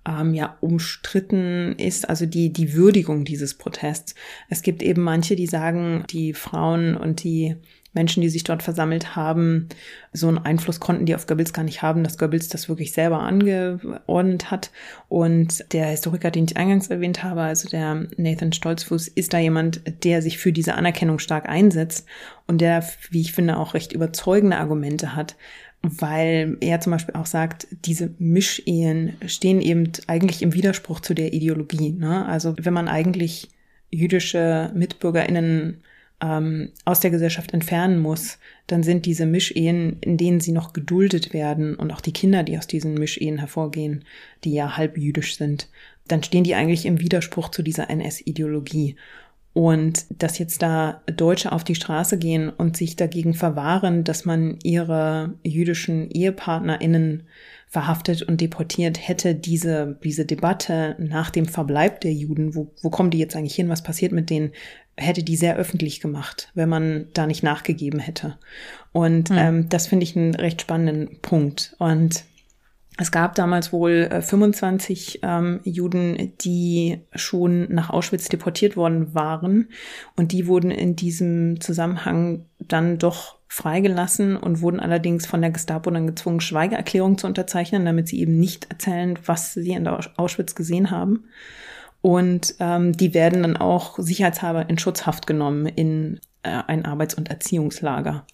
ähm, ja umstritten ist, also die, die Würdigung dieses Protests. Es gibt eben manche, die sagen, die Frauen und die Menschen, die sich dort versammelt haben, so einen Einfluss konnten die auf Goebbels gar nicht haben, dass Goebbels das wirklich selber angeordnet hat. Und der Historiker, den ich eingangs erwähnt habe, also der Nathan Stolzfuß, ist da jemand, der sich für diese Anerkennung stark einsetzt und der, wie ich finde, auch recht überzeugende Argumente hat, weil er zum Beispiel auch sagt, diese Mischehen stehen eben eigentlich im Widerspruch zu der Ideologie. Ne? Also wenn man eigentlich jüdische MitbürgerInnen ähm, aus der Gesellschaft entfernen muss, dann sind diese Mischehen, in denen sie noch geduldet werden und auch die Kinder, die aus diesen Mischehen hervorgehen, die ja halb jüdisch sind, dann stehen die eigentlich im Widerspruch zu dieser NS-Ideologie. Und dass jetzt da Deutsche auf die Straße gehen und sich dagegen verwahren, dass man ihre jüdischen EhepartnerInnen verhaftet und deportiert, hätte diese, diese Debatte nach dem Verbleib der Juden, wo, wo kommen die jetzt eigentlich hin, was passiert mit denen, hätte die sehr öffentlich gemacht, wenn man da nicht nachgegeben hätte. Und hm. ähm, das finde ich einen recht spannenden Punkt. Und es gab damals wohl 25 äh, ähm, Juden, die schon nach Auschwitz deportiert worden waren. Und die wurden in diesem Zusammenhang dann doch freigelassen und wurden allerdings von der Gestapo dann gezwungen, Schweigeerklärungen zu unterzeichnen, damit sie eben nicht erzählen, was sie in der Auschwitz gesehen haben. Und ähm, die werden dann auch sicherheitshalber in Schutzhaft genommen in äh, ein Arbeits- und Erziehungslager.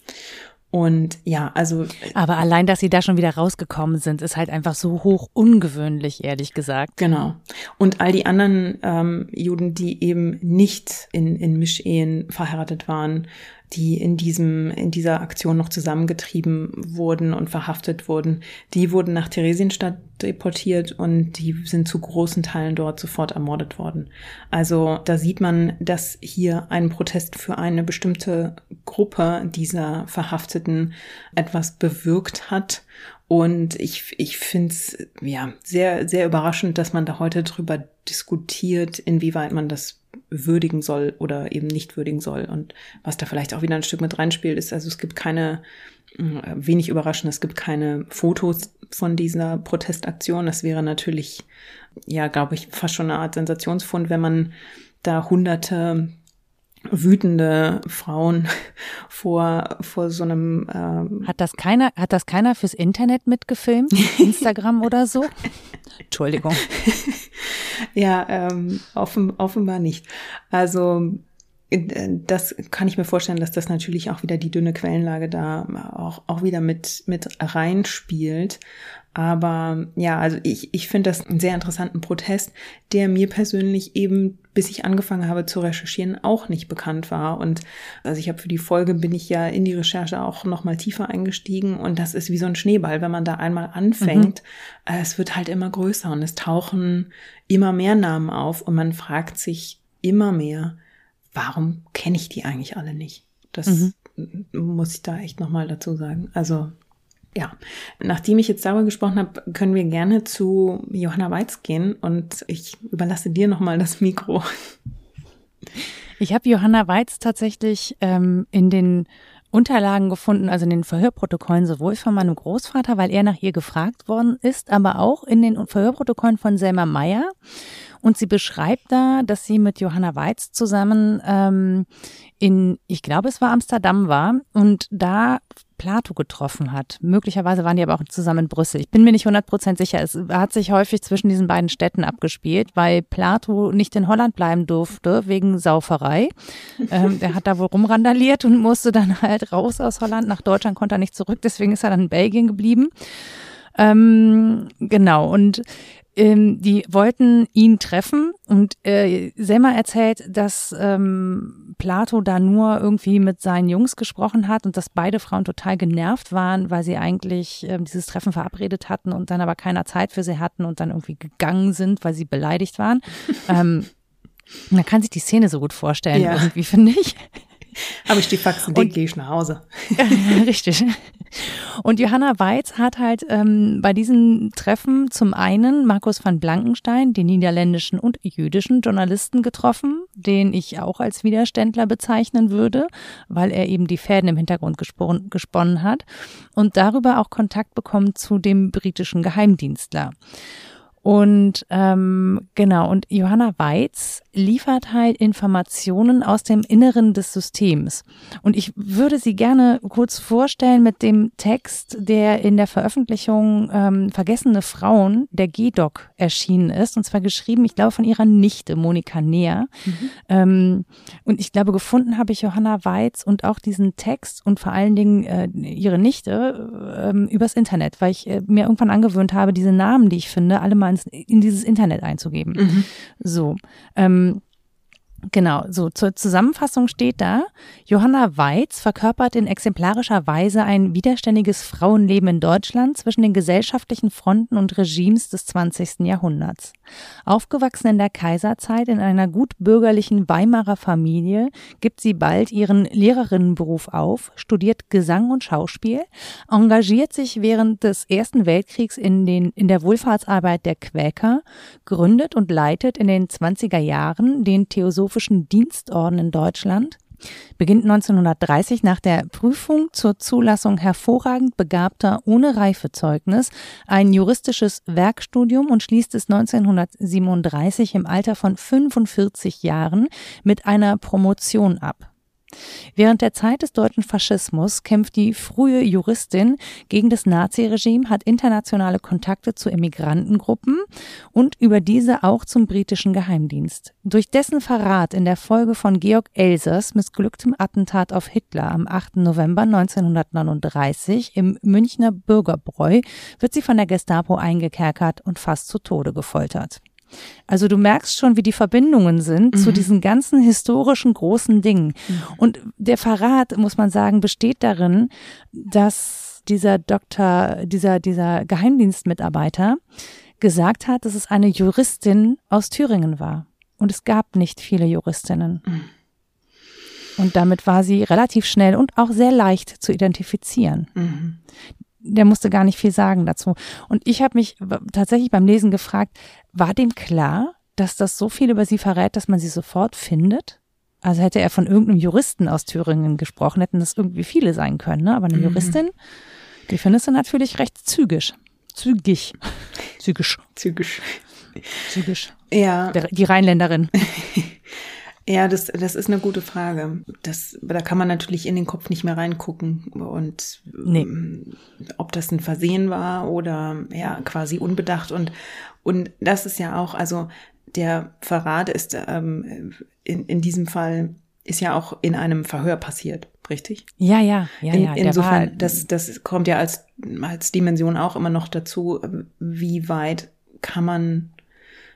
Und ja, also. Äh, Aber allein, dass sie da schon wieder rausgekommen sind, ist halt einfach so hoch ungewöhnlich, ehrlich gesagt. Genau. Und all die anderen ähm, Juden, die eben nicht in, in Mischehen verheiratet waren, die in diesem, in dieser Aktion noch zusammengetrieben wurden und verhaftet wurden, die wurden nach Theresienstadt deportiert und die sind zu großen Teilen dort sofort ermordet worden. Also da sieht man, dass hier ein Protest für eine bestimmte Gruppe dieser Verhafteten etwas bewirkt hat. Und ich, ich finde es ja sehr, sehr überraschend, dass man da heute drüber diskutiert, inwieweit man das würdigen soll oder eben nicht würdigen soll. Und was da vielleicht auch wieder ein Stück mit reinspielt, ist, also es gibt keine, äh, wenig überraschend, es gibt keine Fotos von dieser Protestaktion. Das wäre natürlich, ja, glaube ich, fast schon eine Art Sensationsfund, wenn man da hunderte wütende Frauen vor vor so einem ähm hat das keiner hat das keiner fürs Internet mitgefilmt? Instagram oder so? Entschuldigung. Ja, ähm, offen, offenbar nicht. Also das kann ich mir vorstellen, dass das natürlich auch wieder die dünne Quellenlage da auch, auch wieder mit, mit reinspielt. Aber ja, also ich, ich finde das einen sehr interessanten Protest, der mir persönlich eben, bis ich angefangen habe zu recherchieren, auch nicht bekannt war. Und also ich habe für die Folge bin ich ja in die Recherche auch nochmal tiefer eingestiegen und das ist wie so ein Schneeball, wenn man da einmal anfängt, mhm. es wird halt immer größer und es tauchen immer mehr Namen auf und man fragt sich immer mehr, warum kenne ich die eigentlich alle nicht? Das mhm. muss ich da echt nochmal dazu sagen. Also ja, nachdem ich jetzt darüber gesprochen habe, können wir gerne zu Johanna Weiz gehen und ich überlasse dir nochmal das Mikro. Ich habe Johanna Weiz tatsächlich ähm, in den Unterlagen gefunden, also in den Verhörprotokollen sowohl von meinem Großvater, weil er nach ihr gefragt worden ist, aber auch in den Verhörprotokollen von Selma Meyer. Und sie beschreibt da, dass sie mit Johanna Weiz zusammen ähm, in, ich glaube, es war Amsterdam war und da Plato getroffen hat. Möglicherweise waren die aber auch zusammen in Brüssel. Ich bin mir nicht 100% sicher. Es hat sich häufig zwischen diesen beiden Städten abgespielt, weil Plato nicht in Holland bleiben durfte wegen Sauferei. ähm, der hat da wohl rumrandaliert und musste dann halt raus aus Holland. Nach Deutschland konnte er nicht zurück, deswegen ist er dann in Belgien geblieben. Ähm, genau, und ähm, die wollten ihn treffen und äh, Selma erzählt, dass ähm, Plato da nur irgendwie mit seinen Jungs gesprochen hat und dass beide Frauen total genervt waren, weil sie eigentlich äh, dieses Treffen verabredet hatten und dann aber keiner Zeit für sie hatten und dann irgendwie gegangen sind, weil sie beleidigt waren. ähm, man kann sich die Szene so gut vorstellen, ja. irgendwie, finde ich. Habe ich die Faxen dick, gehe ich nach Hause. Richtig. Und Johanna Weiz hat halt ähm, bei diesen Treffen zum einen Markus van Blankenstein, den niederländischen und jüdischen Journalisten getroffen, den ich auch als Widerständler bezeichnen würde, weil er eben die Fäden im Hintergrund gesponnen hat und darüber auch Kontakt bekommen zu dem britischen Geheimdienstler. Und ähm, genau, und Johanna Weiz liefert halt Informationen aus dem Inneren des Systems. Und ich würde sie gerne kurz vorstellen mit dem Text, der in der Veröffentlichung ähm, Vergessene Frauen, der G-Doc, erschienen ist. Und zwar geschrieben, ich glaube, von ihrer Nichte Monika Neher. Mhm. Ähm, und ich glaube, gefunden habe ich Johanna Weiz und auch diesen Text und vor allen Dingen äh, ihre Nichte ähm, übers Internet, weil ich äh, mir irgendwann angewöhnt habe, diese Namen, die ich finde, alle mal ins, in dieses Internet einzugeben. Mhm. So. Ähm, Genau, so zur Zusammenfassung steht da, Johanna Weiz verkörpert in exemplarischer Weise ein widerständiges Frauenleben in Deutschland zwischen den gesellschaftlichen Fronten und Regimes des 20. Jahrhunderts. Aufgewachsen in der Kaiserzeit in einer gut bürgerlichen Weimarer Familie, gibt sie bald ihren Lehrerinnenberuf auf, studiert Gesang und Schauspiel, engagiert sich während des Ersten Weltkriegs in, den, in der Wohlfahrtsarbeit der Quäker, gründet und leitet in den 20er Jahren den Theosophischen Dienstorden in Deutschland, beginnt 1930 nach der Prüfung zur Zulassung hervorragend begabter ohne Reifezeugnis ein juristisches Werkstudium und schließt es 1937 im Alter von 45 Jahren mit einer Promotion ab. Während der Zeit des deutschen Faschismus kämpft die frühe Juristin gegen das Naziregime, hat internationale Kontakte zu Emigrantengruppen und über diese auch zum britischen Geheimdienst. Durch dessen Verrat in der Folge von Georg Elsers missglücktem Attentat auf Hitler am 8. November 1939 im Münchner Bürgerbräu wird sie von der Gestapo eingekerkert und fast zu Tode gefoltert. Also du merkst schon, wie die Verbindungen sind mhm. zu diesen ganzen historischen großen Dingen. Mhm. Und der Verrat, muss man sagen, besteht darin, dass dieser Doktor, dieser, dieser Geheimdienstmitarbeiter gesagt hat, dass es eine Juristin aus Thüringen war. Und es gab nicht viele Juristinnen. Mhm. Und damit war sie relativ schnell und auch sehr leicht zu identifizieren. Mhm der musste gar nicht viel sagen dazu. Und ich habe mich tatsächlich beim Lesen gefragt, war dem klar, dass das so viel über sie verrät, dass man sie sofort findet? Also hätte er von irgendeinem Juristen aus Thüringen gesprochen, hätten das irgendwie viele sein können, ne? Aber eine mhm. Juristin, die findest du natürlich recht zügig. Zügig. Zügig. Zügig. Zügig. Ja. Der, die Rheinländerin. Ja, das, das ist eine gute Frage. Das, da kann man natürlich in den Kopf nicht mehr reingucken und nee. Ähm, ob das ein Versehen war oder ja quasi unbedacht und und das ist ja auch also der Verrat ist ähm, in, in diesem Fall ist ja auch in einem Verhör passiert, richtig? Ja, ja, ja, in, ja. Insofern, war, das, das kommt ja als, als Dimension auch immer noch dazu, wie weit kann man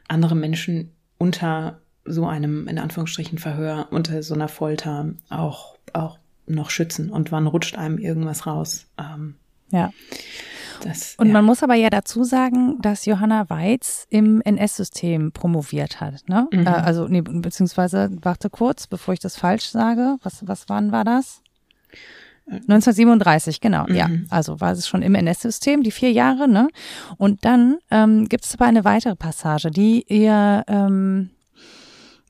andere Menschen unter so einem, in Anführungsstrichen, Verhör, unter so einer Folter auch, auch noch schützen und wann rutscht einem irgendwas raus. Ähm, ja. Das, und ja. man muss aber ja dazu sagen, dass Johanna Weiz im NS-System promoviert hat. Ne? Mhm. Äh, also, nee, beziehungsweise, warte kurz, bevor ich das falsch sage. Was, was wann war das? 1937, genau, mhm. ja. Also war es schon im NS-System, die vier Jahre, ne? Und dann ähm, gibt es aber eine weitere Passage, die ihr, ähm,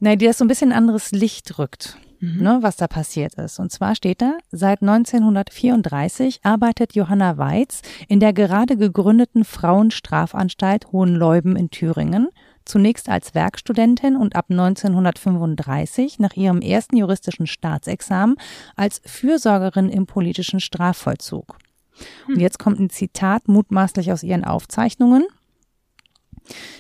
na, die das so ein bisschen anderes Licht rückt mhm. ne, was da passiert ist. Und zwar steht da, seit 1934 arbeitet Johanna Weiz in der gerade gegründeten Frauenstrafanstalt Hohenleuben in Thüringen, zunächst als Werkstudentin und ab 1935 nach ihrem ersten juristischen Staatsexamen als Fürsorgerin im politischen Strafvollzug. Und hm. jetzt kommt ein Zitat mutmaßlich aus ihren Aufzeichnungen.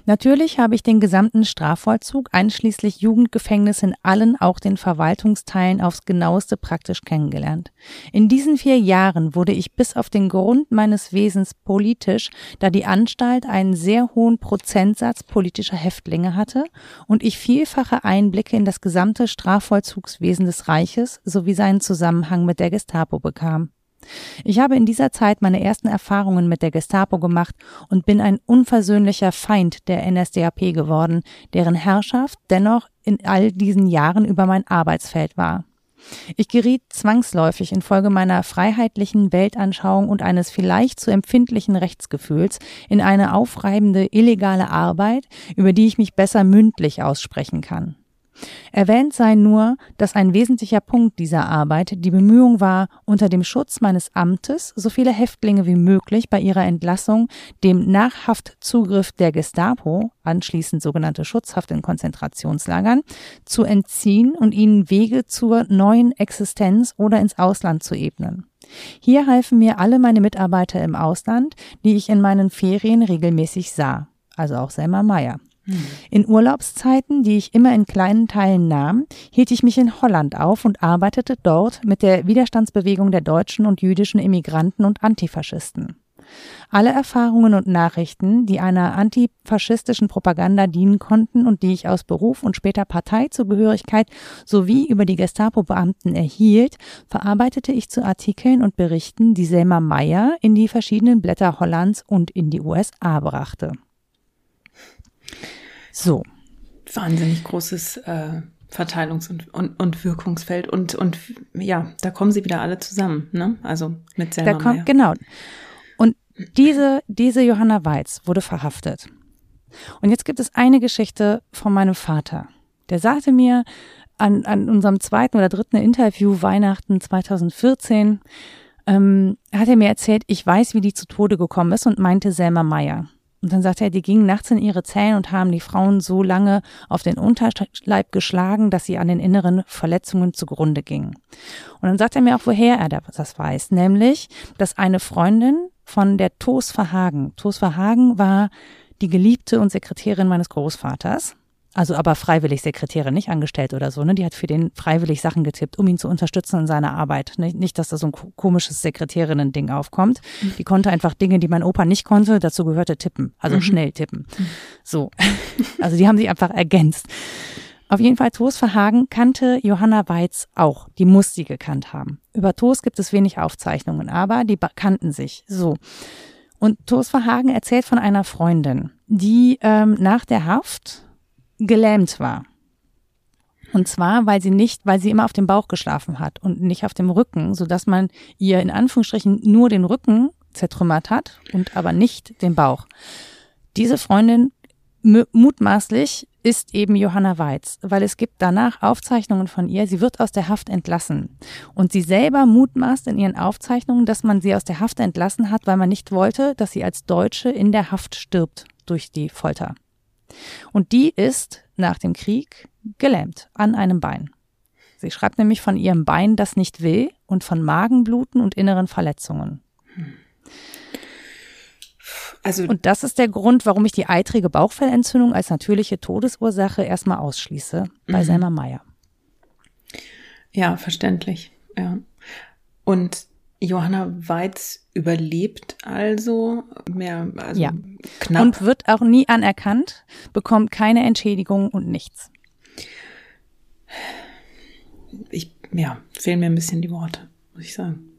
Natürlich habe ich den gesamten Strafvollzug einschließlich Jugendgefängnis in allen, auch den Verwaltungsteilen aufs genaueste praktisch kennengelernt. In diesen vier Jahren wurde ich bis auf den Grund meines Wesens politisch, da die Anstalt einen sehr hohen Prozentsatz politischer Häftlinge hatte und ich vielfache Einblicke in das gesamte Strafvollzugswesen des Reiches sowie seinen Zusammenhang mit der Gestapo bekam. Ich habe in dieser Zeit meine ersten Erfahrungen mit der Gestapo gemacht und bin ein unversöhnlicher Feind der NSDAP geworden, deren Herrschaft dennoch in all diesen Jahren über mein Arbeitsfeld war. Ich geriet zwangsläufig infolge meiner freiheitlichen Weltanschauung und eines vielleicht zu empfindlichen Rechtsgefühls in eine aufreibende illegale Arbeit, über die ich mich besser mündlich aussprechen kann. Erwähnt sei nur, dass ein wesentlicher Punkt dieser Arbeit die Bemühung war, unter dem Schutz meines Amtes so viele Häftlinge wie möglich bei ihrer Entlassung dem Nachhaftzugriff der Gestapo, anschließend sogenannte Schutzhaft in Konzentrationslagern, zu entziehen und ihnen Wege zur neuen Existenz oder ins Ausland zu ebnen. Hier halfen mir alle meine Mitarbeiter im Ausland, die ich in meinen Ferien regelmäßig sah, also auch Selma Meyer. In Urlaubszeiten, die ich immer in kleinen Teilen nahm, hielt ich mich in Holland auf und arbeitete dort mit der Widerstandsbewegung der deutschen und jüdischen Immigranten und Antifaschisten. Alle Erfahrungen und Nachrichten, die einer antifaschistischen Propaganda dienen konnten und die ich aus Beruf und später Parteizugehörigkeit sowie über die Gestapo-Beamten erhielt, verarbeitete ich zu Artikeln und Berichten, die Selma Meyer in die verschiedenen Blätter Hollands und in die USA brachte. So. Wahnsinnig großes äh, Verteilungs- und, und, und Wirkungsfeld. Und, und ja, da kommen sie wieder alle zusammen, ne? Also mit Selma da kommt, Genau. Und diese, diese Johanna Weiz wurde verhaftet. Und jetzt gibt es eine Geschichte von meinem Vater. Der sagte mir an, an unserem zweiten oder dritten Interview Weihnachten 2014, ähm, hat er mir erzählt, ich weiß, wie die zu Tode gekommen ist und meinte Selma Meyer. Und dann sagt er, die gingen nachts in ihre Zellen und haben die Frauen so lange auf den Unterleib geschlagen, dass sie an den inneren Verletzungen zugrunde gingen. Und dann sagt er mir auch, woher er das weiß, nämlich, dass eine Freundin von der Tos Verhagen, Tos Verhagen war die Geliebte und Sekretärin meines Großvaters, also aber freiwillig Sekretärin, nicht angestellt oder so, ne? Die hat für den freiwillig Sachen getippt, um ihn zu unterstützen in seiner Arbeit. Nicht, nicht dass da so ein komisches Sekretärinnen-Ding aufkommt. Mhm. Die konnte einfach Dinge, die mein Opa nicht konnte, dazu gehörte tippen. Also mhm. schnell tippen. Mhm. So. Also die haben sich einfach ergänzt. Auf jeden Fall, Toos Verhagen kannte Johanna Weiz auch. Die muss sie gekannt haben. Über Toos gibt es wenig Aufzeichnungen, aber die kannten sich. So. Und Toos Verhagen erzählt von einer Freundin, die ähm, nach der Haft gelähmt war. Und zwar, weil sie nicht, weil sie immer auf dem Bauch geschlafen hat und nicht auf dem Rücken, so dass man ihr in Anführungsstrichen nur den Rücken zertrümmert hat und aber nicht den Bauch. Diese Freundin mutmaßlich ist eben Johanna Weiz, weil es gibt danach Aufzeichnungen von ihr. Sie wird aus der Haft entlassen. Und sie selber mutmaßt in ihren Aufzeichnungen, dass man sie aus der Haft entlassen hat, weil man nicht wollte, dass sie als Deutsche in der Haft stirbt durch die Folter. Und die ist nach dem Krieg gelähmt an einem Bein. Sie schreibt nämlich von ihrem Bein, das nicht will, und von Magenbluten und inneren Verletzungen. Also und das ist der Grund, warum ich die eitrige Bauchfellentzündung als natürliche Todesursache erstmal ausschließe bei mhm. Selma Meyer. Ja, verständlich. Ja. Und Johanna Weiz überlebt also mehr, also ja. knapp. Und wird auch nie anerkannt, bekommt keine Entschädigung und nichts. Ich, ja, fehlen mir ein bisschen die Worte, muss ich sagen.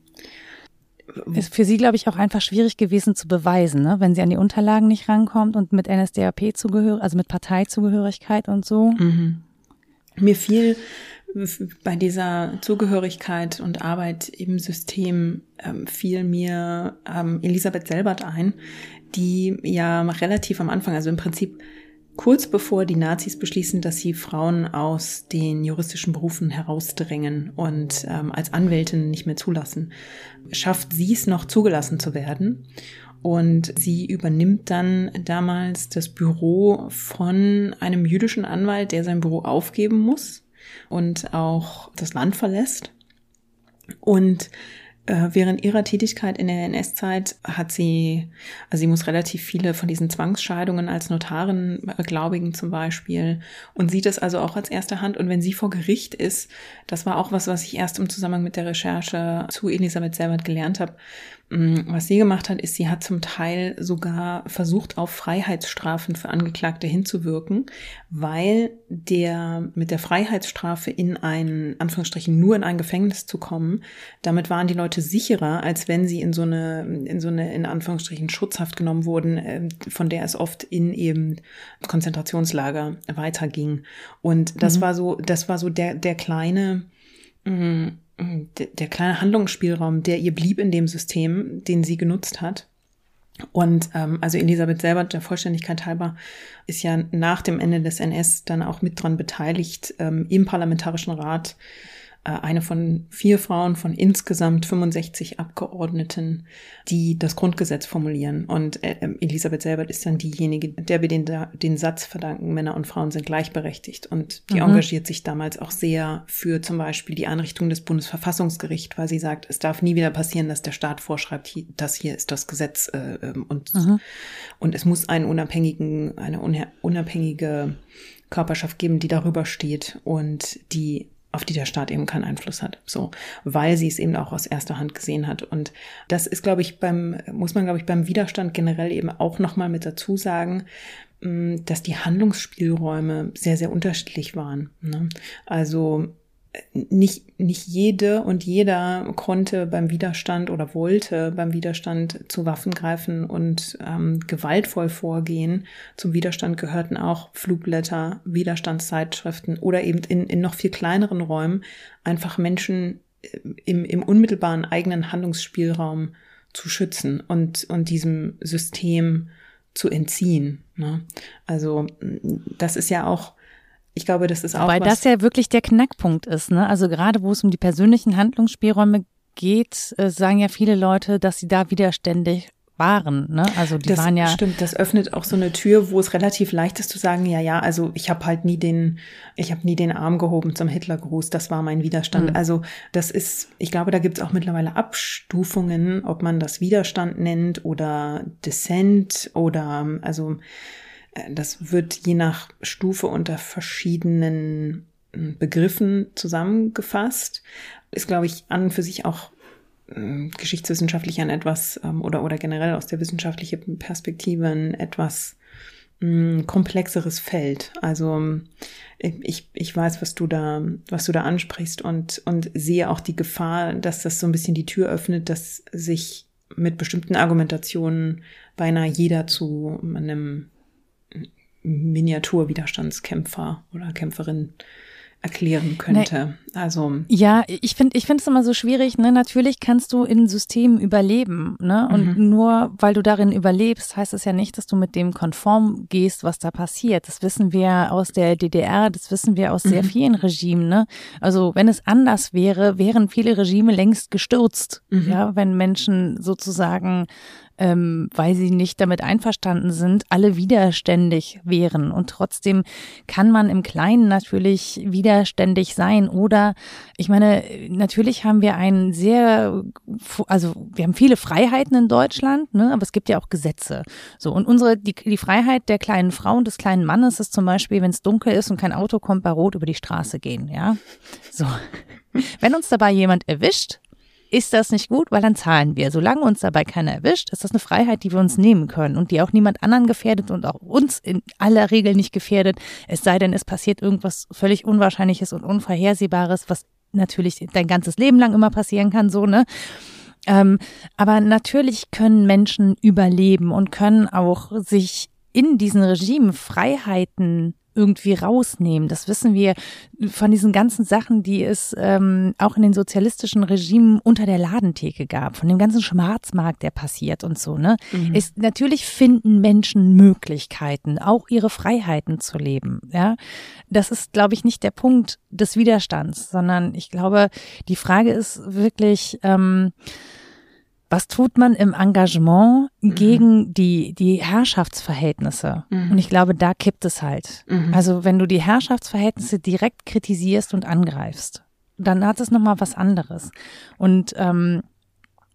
Ist für sie, glaube ich, auch einfach schwierig gewesen zu beweisen, ne? wenn sie an die Unterlagen nicht rankommt und mit NSDAP zugehörig, also mit Parteizugehörigkeit und so. Mhm. Mir fiel bei dieser Zugehörigkeit und Arbeit im System ähm, fiel mir ähm, Elisabeth Selbert ein, die ja relativ am Anfang, also im Prinzip kurz bevor die Nazis beschließen, dass sie Frauen aus den juristischen Berufen herausdrängen und ähm, als Anwältin nicht mehr zulassen, schafft sie es noch zugelassen zu werden. Und sie übernimmt dann damals das Büro von einem jüdischen Anwalt, der sein Büro aufgeben muss und auch das Land verlässt. Und äh, während ihrer Tätigkeit in der NS-Zeit hat sie, also sie muss relativ viele von diesen Zwangsscheidungen als Notarin beglaubigen zum Beispiel und sieht es also auch als erste Hand. Und wenn sie vor Gericht ist, das war auch was, was ich erst im Zusammenhang mit der Recherche zu Elisabeth Selbert gelernt habe, was sie gemacht hat, ist, sie hat zum Teil sogar versucht, auf Freiheitsstrafen für Angeklagte hinzuwirken, weil der mit der Freiheitsstrafe in ein, Anführungsstrichen, nur in ein Gefängnis zu kommen, damit waren die Leute sicherer, als wenn sie in so eine, in so eine, in Anführungsstrichen, Schutzhaft genommen wurden, ähm, von der es oft in eben Konzentrationslager weiterging. Und das mhm. war so, das war so der, der kleine, mm, der kleine Handlungsspielraum, der ihr blieb in dem System, den sie genutzt hat. Und ähm, also Elisabeth selber, der Vollständigkeit halber, ist ja nach dem Ende des NS dann auch mit dran beteiligt, ähm, im Parlamentarischen Rat eine von vier Frauen von insgesamt 65 Abgeordneten, die das Grundgesetz formulieren. Und äh, ähm, Elisabeth Selbert ist dann diejenige, der wir den, den Satz verdanken, Männer und Frauen sind gleichberechtigt. Und die mhm. engagiert sich damals auch sehr für zum Beispiel die Einrichtung des Bundesverfassungsgerichts, weil sie sagt, es darf nie wieder passieren, dass der Staat vorschreibt, das hier ist das Gesetz äh, ähm, und, mhm. und es muss einen unabhängigen, eine unabhängige Körperschaft geben, die darüber steht und die auf die der Staat eben keinen Einfluss hat. So, weil sie es eben auch aus erster Hand gesehen hat. Und das ist, glaube ich, beim, muss man, glaube ich, beim Widerstand generell eben auch nochmal mit dazu sagen, mm, dass die Handlungsspielräume sehr, sehr unterschiedlich waren. Ne? Also nicht, nicht jede und jeder konnte beim Widerstand oder wollte beim Widerstand zu Waffen greifen und ähm, gewaltvoll vorgehen. Zum Widerstand gehörten auch Flugblätter, Widerstandszeitschriften oder eben in, in noch viel kleineren Räumen einfach Menschen äh, im, im unmittelbaren eigenen Handlungsspielraum zu schützen und, und diesem System zu entziehen. Ne? Also das ist ja auch ich glaube, das ist auch. Weil das ja wirklich der Knackpunkt ist, ne? Also gerade wo es um die persönlichen Handlungsspielräume geht, äh, sagen ja viele Leute, dass sie da widerständig waren. Ne? Also die das waren ja. Stimmt, das öffnet auch so eine Tür, wo es relativ leicht ist zu sagen, ja, ja, also ich habe halt nie den, ich habe nie den Arm gehoben zum Hitlergruß, das war mein Widerstand. Mhm. Also das ist, ich glaube, da gibt es auch mittlerweile Abstufungen, ob man das Widerstand nennt oder Dissent oder also das wird je nach Stufe unter verschiedenen hm, Begriffen zusammengefasst. Ist, glaube ich, an und für sich auch hm, geschichtswissenschaftlich ein etwas ähm, oder, oder generell aus der wissenschaftlichen Perspektive ein etwas hm, komplexeres Feld. Also ich, ich weiß, was du da, was du da ansprichst und, und sehe auch die Gefahr, dass das so ein bisschen die Tür öffnet, dass sich mit bestimmten Argumentationen beinahe jeder zu einem Miniaturwiderstandskämpfer oder Kämpferin erklären könnte. Nee. Also ja, ich finde, ich finde es immer so schwierig. Ne, natürlich kannst du in Systemen überleben, ne, und mhm. nur weil du darin überlebst, heißt es ja nicht, dass du mit dem konform gehst, was da passiert. Das wissen wir aus der DDR, das wissen wir aus mhm. sehr vielen Regimen. Ne, also wenn es anders wäre, wären viele Regime längst gestürzt. Mhm. Ja, wenn Menschen sozusagen ähm, weil sie nicht damit einverstanden sind, alle widerständig wären. Und trotzdem kann man im Kleinen natürlich widerständig sein. Oder ich meine, natürlich haben wir einen sehr, also wir haben viele Freiheiten in Deutschland, ne, aber es gibt ja auch Gesetze. So, und unsere, die, die Freiheit der kleinen Frau und des kleinen Mannes ist zum Beispiel, wenn es dunkel ist und kein Auto kommt, bei Rot über die Straße gehen, ja. So. Wenn uns dabei jemand erwischt, ist das nicht gut, weil dann zahlen wir. Solange uns dabei keiner erwischt, ist das eine Freiheit, die wir uns nehmen können und die auch niemand anderen gefährdet und auch uns in aller Regel nicht gefährdet. Es sei denn, es passiert irgendwas völlig Unwahrscheinliches und Unvorhersehbares, was natürlich dein ganzes Leben lang immer passieren kann, so, ne? Ähm, aber natürlich können Menschen überleben und können auch sich in diesen Regimen Freiheiten irgendwie rausnehmen. Das wissen wir von diesen ganzen Sachen, die es ähm, auch in den sozialistischen Regimen unter der Ladentheke gab, von dem ganzen Schwarzmarkt, der passiert und so. Ne, mhm. ist natürlich finden Menschen Möglichkeiten, auch ihre Freiheiten zu leben. Ja, das ist, glaube ich, nicht der Punkt des Widerstands, sondern ich glaube, die Frage ist wirklich. Ähm, was tut man im Engagement mhm. gegen die, die Herrschaftsverhältnisse? Mhm. Und ich glaube, da kippt es halt. Mhm. Also wenn du die Herrschaftsverhältnisse direkt kritisierst und angreifst, dann hat es nochmal was anderes. Und ähm,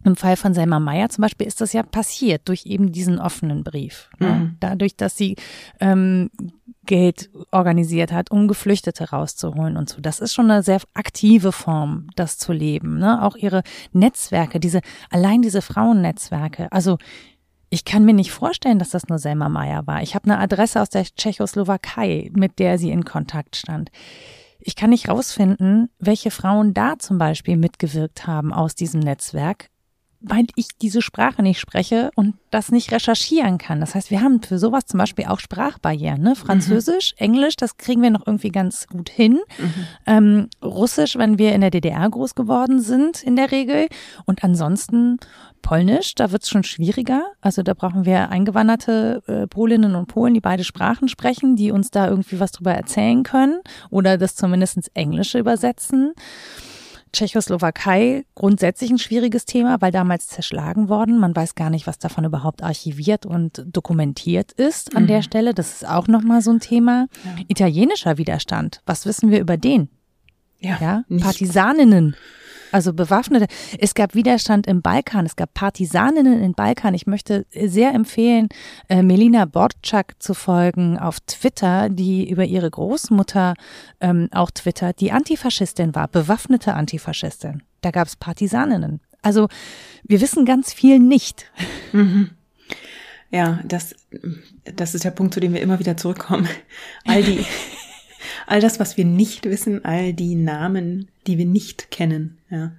im Fall von Selma Meyer zum Beispiel ist das ja passiert durch eben diesen offenen Brief. Ne? Mhm. Dadurch, dass sie ähm, Geld organisiert hat, um Geflüchtete rauszuholen und so. Das ist schon eine sehr aktive Form, das zu leben. Ne? Auch ihre Netzwerke, diese, allein diese Frauennetzwerke. Also ich kann mir nicht vorstellen, dass das nur Selma Meyer war. Ich habe eine Adresse aus der Tschechoslowakei, mit der sie in Kontakt stand. Ich kann nicht rausfinden, welche Frauen da zum Beispiel mitgewirkt haben aus diesem Netzwerk weil ich diese Sprache nicht spreche und das nicht recherchieren kann. Das heißt, wir haben für sowas zum Beispiel auch Sprachbarrieren. Ne? Französisch, mhm. Englisch, das kriegen wir noch irgendwie ganz gut hin. Mhm. Ähm, Russisch, wenn wir in der DDR groß geworden sind, in der Regel. Und ansonsten Polnisch, da wird es schon schwieriger. Also da brauchen wir eingewanderte äh, Polinnen und Polen, die beide Sprachen sprechen, die uns da irgendwie was drüber erzählen können oder das zumindest ins Englische übersetzen. Tschechoslowakei grundsätzlich ein schwieriges Thema, weil damals zerschlagen worden. Man weiß gar nicht, was davon überhaupt archiviert und dokumentiert ist an mhm. der Stelle. Das ist auch nochmal so ein Thema. Ja. Italienischer Widerstand. Was wissen wir über den? Ja, ja? Partisaninnen. Also Bewaffnete. Es gab Widerstand im Balkan, es gab Partisaninnen im Balkan. Ich möchte sehr empfehlen, äh, Melina Borczak zu folgen auf Twitter, die über ihre Großmutter ähm, auch twittert, die Antifaschistin war, bewaffnete Antifaschistin. Da gab es Partisaninnen. Also wir wissen ganz viel nicht. Mhm. Ja, das, das ist der Punkt, zu dem wir immer wieder zurückkommen. All die, all das, was wir nicht wissen, all die Namen, die wir nicht kennen. Ja.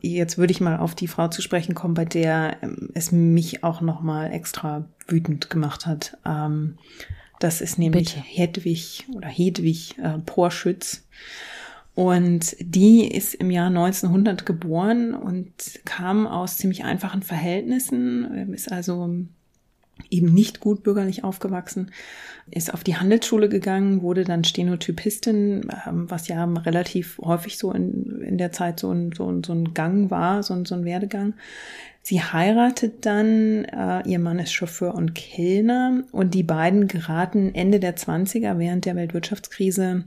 Jetzt würde ich mal auf die Frau zu sprechen kommen, bei der ähm, es mich auch noch mal extra wütend gemacht hat. Ähm, das ist nämlich Bitte. Hedwig oder Hedwig äh, Porschütz. Und die ist im Jahr 1900 geboren und kam aus ziemlich einfachen Verhältnissen, ähm, ist also eben nicht gut bürgerlich aufgewachsen, ist auf die Handelsschule gegangen, wurde dann Stenotypistin, ähm, was ja relativ häufig so in, in der Zeit so ein, so, so ein Gang war, so ein, so ein Werdegang. Sie heiratet dann, äh, ihr Mann ist Chauffeur und Kellner und die beiden geraten Ende der 20er während der Weltwirtschaftskrise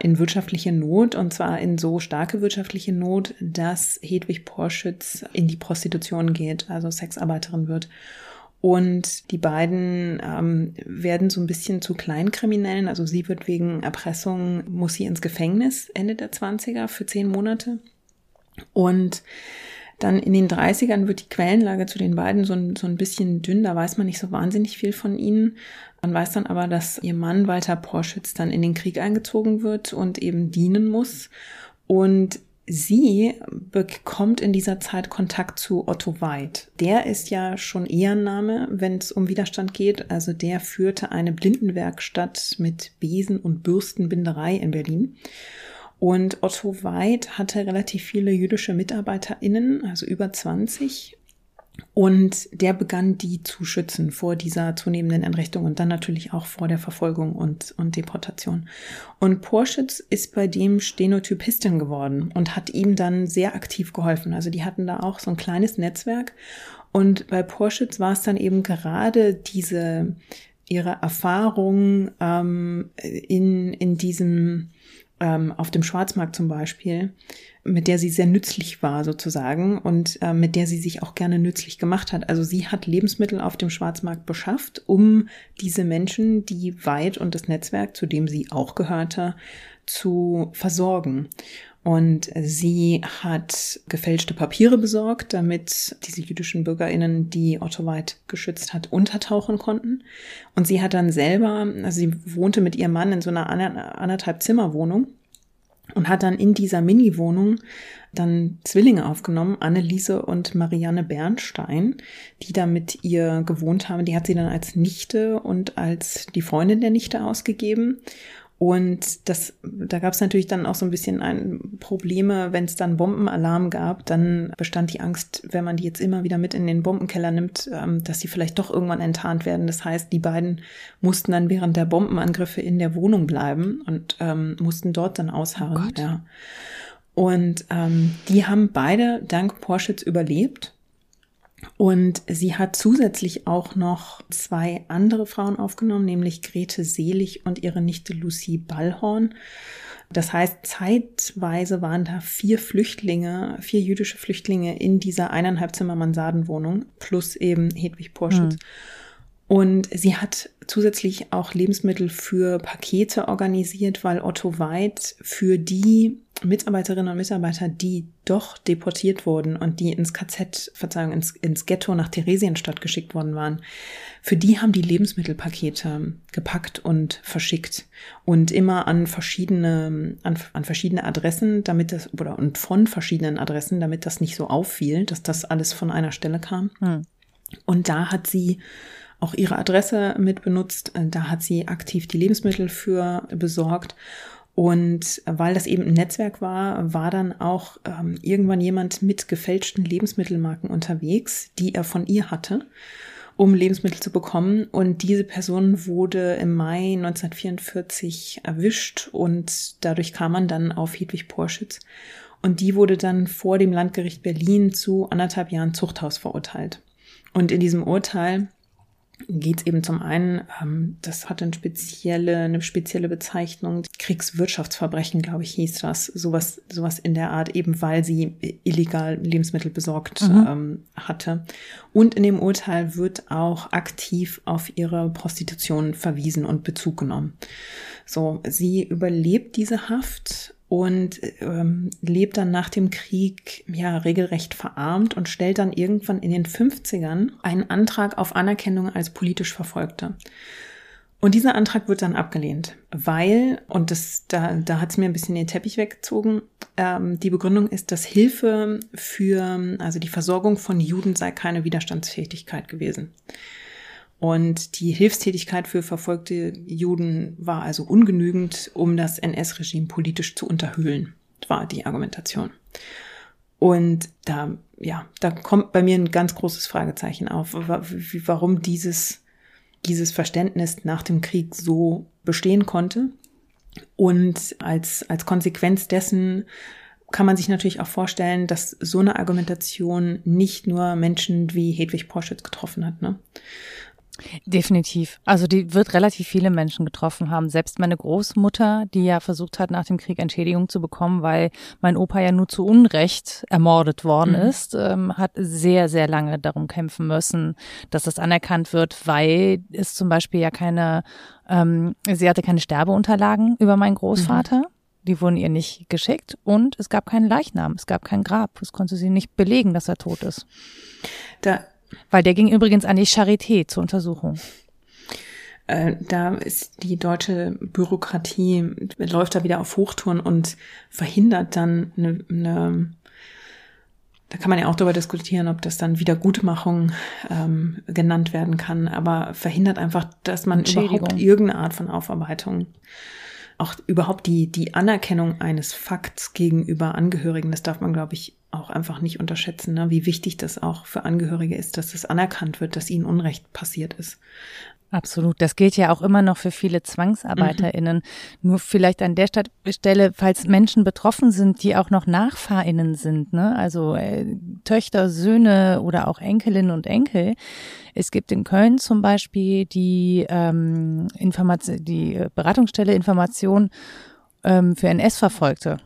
in wirtschaftliche Not und zwar in so starke wirtschaftliche Not, dass Hedwig Porschütz in die Prostitution geht, also Sexarbeiterin wird und die beiden ähm, werden so ein bisschen zu Kleinkriminellen. Also sie wird wegen Erpressung, muss sie ins Gefängnis Ende der 20er für zehn Monate. Und dann in den 30ern wird die Quellenlage zu den beiden so ein, so ein bisschen dünn. Da weiß man nicht so wahnsinnig viel von ihnen. Man weiß dann aber, dass ihr Mann Walter Porschütz dann in den Krieg eingezogen wird und eben dienen muss. Und sie bekommt in dieser Zeit Kontakt zu Otto Weid. Der ist ja schon Ehrenname, wenn es um Widerstand geht. Also der führte eine Blindenwerkstatt mit Besen- und Bürstenbinderei in Berlin. Und Otto Weid hatte relativ viele jüdische MitarbeiterInnen, also über 20. Und der begann die zu schützen vor dieser zunehmenden Entrechtung und dann natürlich auch vor der Verfolgung und, und Deportation. Und Porschütz ist bei dem Stenotypistin geworden und hat ihm dann sehr aktiv geholfen. Also die hatten da auch so ein kleines Netzwerk Und bei Porschitz war es dann eben gerade diese ihre Erfahrung ähm, in, in diesem, ähm, auf dem Schwarzmarkt zum Beispiel, mit der sie sehr nützlich war sozusagen und äh, mit der sie sich auch gerne nützlich gemacht hat. Also sie hat Lebensmittel auf dem Schwarzmarkt beschafft, um diese Menschen, die weit und das Netzwerk, zu dem sie auch gehörte, zu versorgen. Und sie hat gefälschte Papiere besorgt, damit diese jüdischen BürgerInnen, die Otto White geschützt hat, untertauchen konnten. Und sie hat dann selber, also sie wohnte mit ihrem Mann in so einer anderthalb Zimmerwohnung und hat dann in dieser Mini-Wohnung dann Zwillinge aufgenommen, Anneliese und Marianne Bernstein, die da mit ihr gewohnt haben. Die hat sie dann als Nichte und als die Freundin der Nichte ausgegeben. Und das, da gab es natürlich dann auch so ein bisschen ein Probleme, wenn es dann Bombenalarm gab, dann bestand die Angst, wenn man die jetzt immer wieder mit in den Bombenkeller nimmt, ähm, dass sie vielleicht doch irgendwann enttarnt werden. Das heißt, die beiden mussten dann während der Bombenangriffe in der Wohnung bleiben und ähm, mussten dort dann ausharren. Oh ja. Und ähm, die haben beide dank Porschitz überlebt. Und sie hat zusätzlich auch noch zwei andere Frauen aufgenommen, nämlich Grete Selig und ihre Nichte Lucy Ballhorn. Das heißt, zeitweise waren da vier Flüchtlinge, vier jüdische Flüchtlinge in dieser eineinhalb Zimmer Mansardenwohnung plus eben Hedwig Porschütz. Mhm. Und sie hat zusätzlich auch Lebensmittel für Pakete organisiert, weil Otto Weid für die Mitarbeiterinnen und Mitarbeiter, die doch deportiert wurden und die ins KZ, Verzeihung, ins, ins Ghetto nach Theresienstadt geschickt worden waren, für die haben die Lebensmittelpakete gepackt und verschickt und immer an verschiedene, an, an verschiedene Adressen, damit das, oder und von verschiedenen Adressen, damit das nicht so auffiel, dass das alles von einer Stelle kam. Hm. Und da hat sie auch ihre Adresse mit benutzt. Da hat sie aktiv die Lebensmittel für besorgt. Und weil das eben ein Netzwerk war, war dann auch ähm, irgendwann jemand mit gefälschten Lebensmittelmarken unterwegs, die er von ihr hatte, um Lebensmittel zu bekommen. Und diese Person wurde im Mai 1944 erwischt und dadurch kam man dann auf Hedwig Porschitz. Und die wurde dann vor dem Landgericht Berlin zu anderthalb Jahren Zuchthaus verurteilt. Und in diesem Urteil geht es eben zum einen, ähm, das hat eine spezielle, eine spezielle Bezeichnung, Kriegswirtschaftsverbrechen, glaube ich, hieß das, sowas, sowas in der Art, eben weil sie illegal Lebensmittel besorgt mhm. ähm, hatte. Und in dem Urteil wird auch aktiv auf ihre Prostitution verwiesen und Bezug genommen. So, sie überlebt diese Haft und ähm, lebt dann nach dem Krieg ja regelrecht verarmt und stellt dann irgendwann in den 50ern einen Antrag auf Anerkennung als politisch Verfolgte. Und dieser Antrag wird dann abgelehnt, weil, und das, da, da hat es mir ein bisschen den Teppich weggezogen, ähm, die Begründung ist, dass Hilfe für, also die Versorgung von Juden sei keine Widerstandsfähigkeit gewesen. Und die Hilfstätigkeit für verfolgte Juden war also ungenügend, um das NS-Regime politisch zu unterhöhlen, war die Argumentation. Und da, ja, da kommt bei mir ein ganz großes Fragezeichen auf, warum dieses, dieses Verständnis nach dem Krieg so bestehen konnte. Und als, als Konsequenz dessen kann man sich natürlich auch vorstellen, dass so eine Argumentation nicht nur Menschen wie Hedwig Porschitz getroffen hat. Ne? Definitiv. Also die wird relativ viele Menschen getroffen haben. Selbst meine Großmutter, die ja versucht hat, nach dem Krieg Entschädigung zu bekommen, weil mein Opa ja nur zu Unrecht ermordet worden mhm. ist, ähm, hat sehr, sehr lange darum kämpfen müssen, dass das anerkannt wird, weil es zum Beispiel ja keine, ähm, sie hatte keine Sterbeunterlagen über meinen Großvater. Mhm. Die wurden ihr nicht geschickt und es gab keinen Leichnam, es gab kein Grab. Es konnte sie nicht belegen, dass er tot ist. Da weil der ging übrigens an die Charité zur Untersuchung. Äh, da ist die deutsche Bürokratie, läuft da wieder auf Hochtouren und verhindert dann eine, eine da kann man ja auch darüber diskutieren, ob das dann Wiedergutmachung ähm, genannt werden kann, aber verhindert einfach, dass man überhaupt irgendeine Art von Aufarbeitung auch überhaupt die, die Anerkennung eines Fakts gegenüber Angehörigen, das darf man, glaube ich, auch einfach nicht unterschätzen, ne? wie wichtig das auch für Angehörige ist, dass das anerkannt wird, dass ihnen Unrecht passiert ist. Absolut. Das gilt ja auch immer noch für viele ZwangsarbeiterInnen. Mhm. Nur vielleicht an der Stelle, falls Menschen betroffen sind, die auch noch NachfahrInnen sind, ne? also äh, Töchter, Söhne oder auch Enkelinnen und Enkel. Es gibt in Köln zum Beispiel die, ähm, Information, die Beratungsstelle Information ähm, für NS-Verfolgte.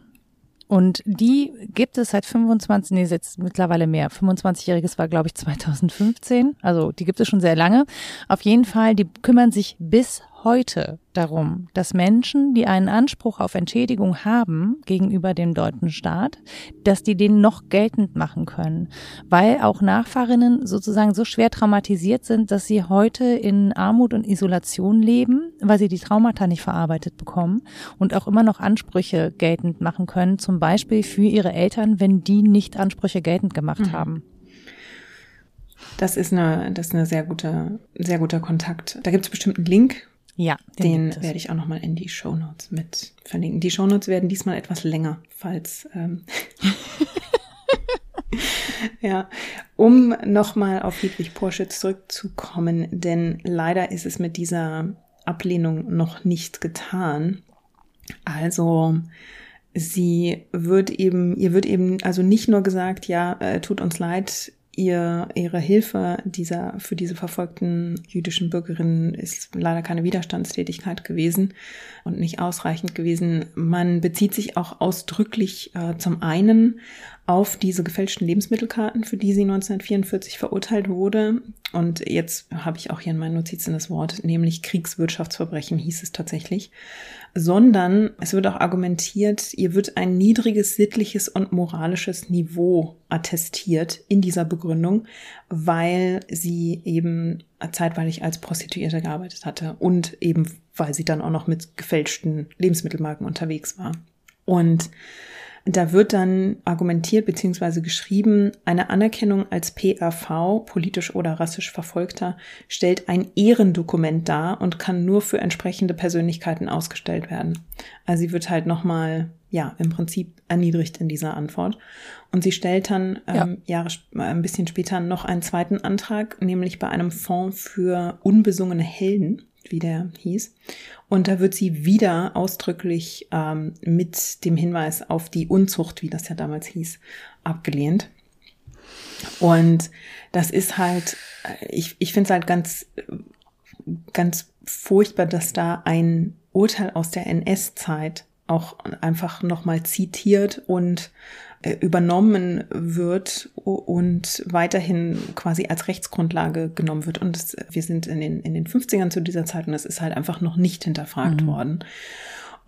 Und die gibt es seit 25, nee, jetzt mittlerweile mehr. 25-jähriges war, glaube ich, 2015. Also die gibt es schon sehr lange. Auf jeden Fall, die kümmern sich bis heute darum, dass Menschen, die einen Anspruch auf Entschädigung haben gegenüber dem deutschen Staat, dass die den noch geltend machen können, weil auch Nachfahrinnen sozusagen so schwer traumatisiert sind, dass sie heute in Armut und Isolation leben, weil sie die Traumata nicht verarbeitet bekommen und auch immer noch Ansprüche geltend machen können, zum Beispiel für ihre Eltern, wenn die nicht Ansprüche geltend gemacht mhm. haben. Das ist eine, das ist eine sehr gute, sehr guter Kontakt. Da gibt es bestimmt einen Link, ja, den, den werde ich auch nochmal in die Show Notes mit verlinken. Die Show Notes werden diesmal etwas länger, falls. Ähm ja, um nochmal auf Hedwig Porsche zurückzukommen, denn leider ist es mit dieser Ablehnung noch nicht getan. Also sie wird eben, ihr wird eben also nicht nur gesagt, ja, äh, tut uns leid, ihr, ihre Hilfe dieser, für diese verfolgten jüdischen Bürgerinnen ist leider keine Widerstandstätigkeit gewesen und nicht ausreichend gewesen. Man bezieht sich auch ausdrücklich äh, zum einen auf diese gefälschten Lebensmittelkarten, für die sie 1944 verurteilt wurde. Und jetzt habe ich auch hier in meinen Notizen das Wort, nämlich Kriegswirtschaftsverbrechen hieß es tatsächlich sondern es wird auch argumentiert, ihr wird ein niedriges sittliches und moralisches Niveau attestiert in dieser Begründung, weil sie eben zeitweilig als Prostituierte gearbeitet hatte und eben weil sie dann auch noch mit gefälschten Lebensmittelmarken unterwegs war. Und da wird dann argumentiert bzw. geschrieben, eine Anerkennung als PRV, politisch oder rassisch Verfolgter, stellt ein Ehrendokument dar und kann nur für entsprechende Persönlichkeiten ausgestellt werden. Also sie wird halt nochmal, ja, im Prinzip erniedrigt in dieser Antwort. Und sie stellt dann ja. ähm, Jahre, äh, ein bisschen später noch einen zweiten Antrag, nämlich bei einem Fonds für unbesungene Helden wie der hieß. Und da wird sie wieder ausdrücklich ähm, mit dem Hinweis auf die Unzucht, wie das ja damals hieß, abgelehnt. Und das ist halt, äh, ich, ich finde es halt ganz, ganz furchtbar, dass da ein Urteil aus der NS-Zeit auch einfach nochmal zitiert und äh, übernommen wird und weiterhin quasi als Rechtsgrundlage genommen wird. Und das, wir sind in den, in den 50ern zu dieser Zeit und es ist halt einfach noch nicht hinterfragt mhm. worden.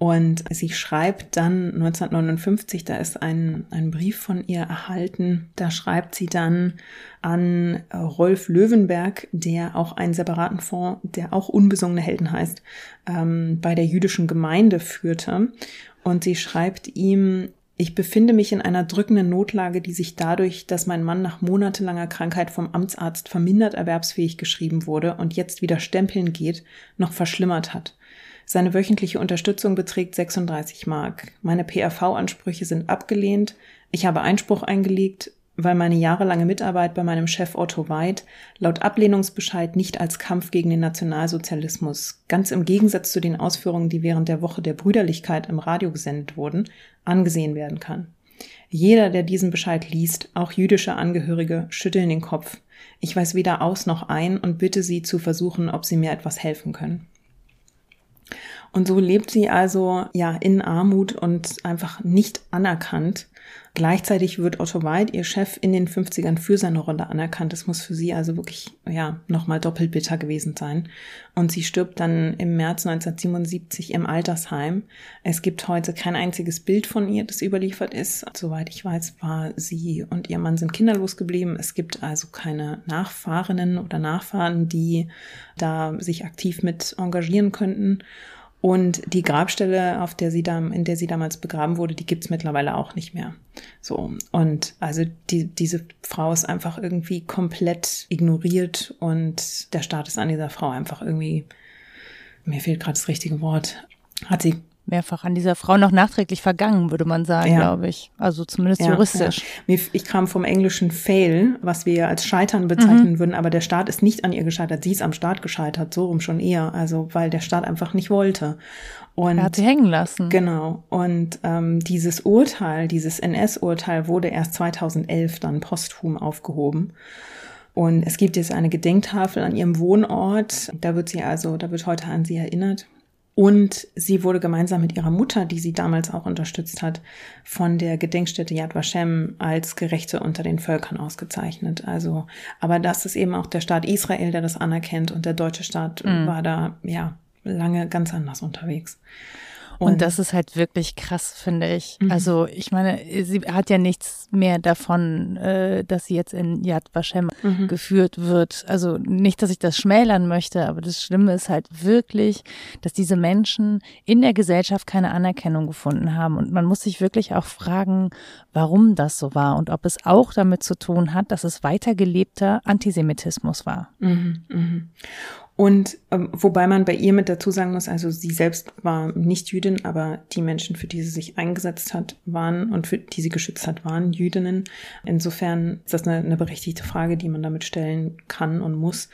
Und sie schreibt dann 1959, da ist ein, ein Brief von ihr erhalten, da schreibt sie dann an Rolf Löwenberg, der auch einen separaten Fonds, der auch unbesungene Helden heißt, ähm, bei der jüdischen Gemeinde führte. Und sie schreibt ihm, ich befinde mich in einer drückenden Notlage, die sich dadurch, dass mein Mann nach monatelanger Krankheit vom Amtsarzt vermindert erwerbsfähig geschrieben wurde und jetzt wieder stempeln geht, noch verschlimmert hat. Seine wöchentliche Unterstützung beträgt 36 Mark. Meine PRV-Ansprüche sind abgelehnt. Ich habe Einspruch eingelegt weil meine jahrelange Mitarbeit bei meinem Chef Otto Weid laut Ablehnungsbescheid nicht als Kampf gegen den Nationalsozialismus, ganz im Gegensatz zu den Ausführungen, die während der Woche der Brüderlichkeit im Radio gesendet wurden, angesehen werden kann. Jeder, der diesen Bescheid liest, auch jüdische Angehörige, schütteln den Kopf. Ich weiß weder aus noch ein und bitte sie zu versuchen, ob sie mir etwas helfen können. Und so lebt sie also ja in Armut und einfach nicht anerkannt Gleichzeitig wird Otto Weid, ihr Chef, in den 50ern für seine Rolle anerkannt. Das muss für sie also wirklich, ja, nochmal doppelt bitter gewesen sein. Und sie stirbt dann im März 1977 im Altersheim. Es gibt heute kein einziges Bild von ihr, das überliefert ist. Soweit ich weiß, war sie und ihr Mann sind kinderlos geblieben. Es gibt also keine Nachfahrenen oder Nachfahren, die da sich aktiv mit engagieren könnten. Und die Grabstelle, auf der sie da, in der sie damals begraben wurde, die gibt's mittlerweile auch nicht mehr. So. Und also die, diese Frau ist einfach irgendwie komplett ignoriert und der Staat ist an dieser Frau einfach irgendwie, mir fehlt gerade das richtige Wort, hat sie mehrfach an dieser Frau noch nachträglich vergangen, würde man sagen, ja. glaube ich. Also zumindest ja, juristisch. Ja. Ich kam vom englischen Fail, was wir als Scheitern bezeichnen mhm. würden, aber der Staat ist nicht an ihr gescheitert. Sie ist am Staat gescheitert, so rum schon eher. Also weil der Staat einfach nicht wollte. Und, er hat sie hängen lassen. Genau. Und ähm, dieses Urteil, dieses NS-Urteil wurde erst 2011 dann posthum aufgehoben. Und es gibt jetzt eine Gedenktafel an ihrem Wohnort. Da wird sie also, da wird heute an sie erinnert. Und sie wurde gemeinsam mit ihrer Mutter, die sie damals auch unterstützt hat, von der Gedenkstätte Yad Vashem als Gerechte unter den Völkern ausgezeichnet. Also, aber das ist eben auch der Staat Israel, der das anerkennt und der deutsche Staat mhm. war da, ja, lange ganz anders unterwegs. Und, das ist halt wirklich krass, finde ich. Mhm. Also ich meine, sie hat ja nichts mehr davon, äh, dass sie jetzt in Yad Vashem mhm. geführt wird. Also nicht, dass ich das schmälern möchte, aber das Schlimme ist halt wirklich, dass diese Menschen in der Gesellschaft keine Anerkennung gefunden haben. Und man muss sich wirklich auch fragen, warum das so war und ob es auch damit zu tun hat, dass es weitergelebter Antisemitismus war. Mhm, mh. Und ähm, wobei man bei ihr mit dazu sagen muss, also sie selbst war nicht Jüdin, aber die Menschen, für die sie sich eingesetzt hat, waren und für die sie geschützt hat, waren Jüdinnen. Insofern ist das eine, eine berechtigte Frage, die man damit stellen kann und muss.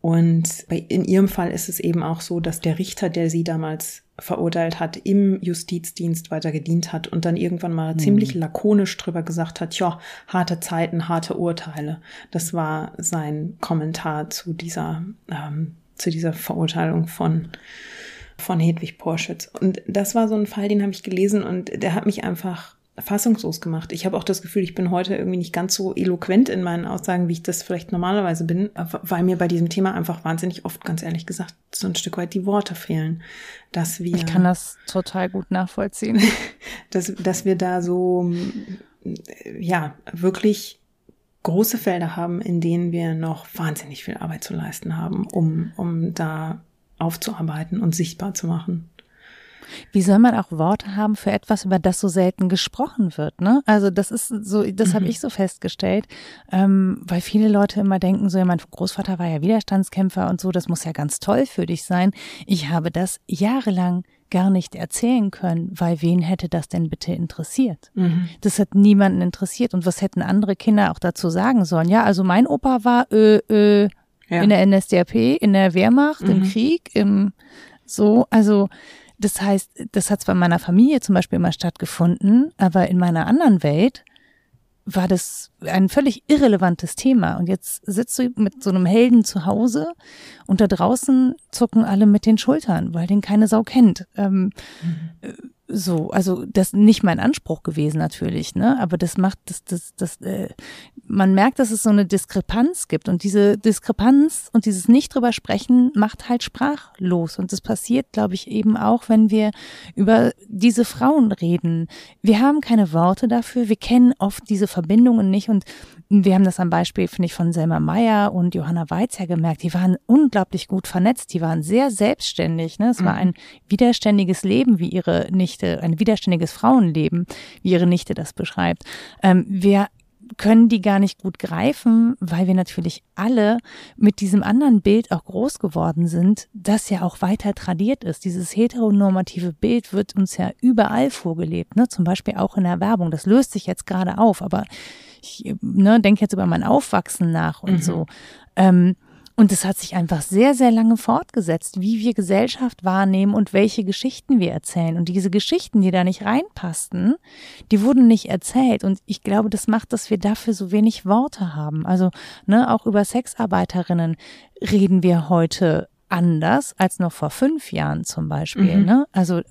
Und bei, in ihrem Fall ist es eben auch so, dass der Richter, der sie damals verurteilt hat, im Justizdienst weiter gedient hat und dann irgendwann mal mhm. ziemlich lakonisch drüber gesagt hat, ja, harte Zeiten, harte Urteile. Das war sein Kommentar zu dieser, ähm, zu dieser Verurteilung von, von Hedwig Porschütz. Und das war so ein Fall, den habe ich gelesen und der hat mich einfach fassungslos gemacht. Ich habe auch das Gefühl, ich bin heute irgendwie nicht ganz so eloquent in meinen Aussagen, wie ich das vielleicht normalerweise bin, weil mir bei diesem Thema einfach wahnsinnig oft, ganz ehrlich gesagt, so ein Stück weit die Worte fehlen, dass wir. Ich kann das total gut nachvollziehen. dass, dass wir da so, ja, wirklich große Felder haben, in denen wir noch wahnsinnig viel Arbeit zu leisten haben, um, um da aufzuarbeiten und sichtbar zu machen. Wie soll man auch Worte haben für etwas, über das so selten gesprochen wird? Ne? Also das ist so, das mhm. habe ich so festgestellt, ähm, weil viele Leute immer denken, so ja, mein Großvater war ja Widerstandskämpfer und so, das muss ja ganz toll für dich sein. Ich habe das jahrelang gar nicht erzählen können, weil wen hätte das denn bitte interessiert? Mhm. Das hat niemanden interessiert. Und was hätten andere Kinder auch dazu sagen sollen? Ja, also mein Opa war äh, äh, ja. in der NSDAP, in der Wehrmacht, mhm. im Krieg, im so, also das heißt, das hat zwar in meiner Familie zum Beispiel immer stattgefunden, aber in meiner anderen Welt war das ein völlig irrelevantes Thema. Und jetzt sitzt du mit so einem Helden zu Hause und da draußen zucken alle mit den Schultern, weil den keine Sau kennt. Ähm, mhm so, also das nicht mein Anspruch gewesen natürlich, ne? Aber das macht das, das, das, äh, man merkt, dass es so eine Diskrepanz gibt und diese Diskrepanz und dieses nicht drüber sprechen macht halt sprachlos und das passiert, glaube ich, eben auch, wenn wir über diese Frauen reden. Wir haben keine Worte dafür, wir kennen oft diese Verbindungen nicht und wir haben das am Beispiel, finde ich, von Selma Meyer und Johanna Weiz ja gemerkt. Die waren unglaublich gut vernetzt, die waren sehr selbstständig. Ne? Es mhm. war ein widerständiges Leben, wie ihre Nichte, ein widerständiges Frauenleben, wie ihre Nichte das beschreibt. Ähm, wir können die gar nicht gut greifen, weil wir natürlich alle mit diesem anderen Bild auch groß geworden sind, das ja auch weiter tradiert ist. Dieses heteronormative Bild wird uns ja überall vorgelebt, ne? zum Beispiel auch in der Werbung. Das löst sich jetzt gerade auf, aber ich ne, denke jetzt über mein Aufwachsen nach und mhm. so. Ähm, und es hat sich einfach sehr, sehr lange fortgesetzt, wie wir Gesellschaft wahrnehmen und welche Geschichten wir erzählen. Und diese Geschichten, die da nicht reinpassten, die wurden nicht erzählt. Und ich glaube, das macht, dass wir dafür so wenig Worte haben. Also, ne, auch über Sexarbeiterinnen reden wir heute anders als noch vor fünf Jahren zum Beispiel. Mhm. Ne? Also,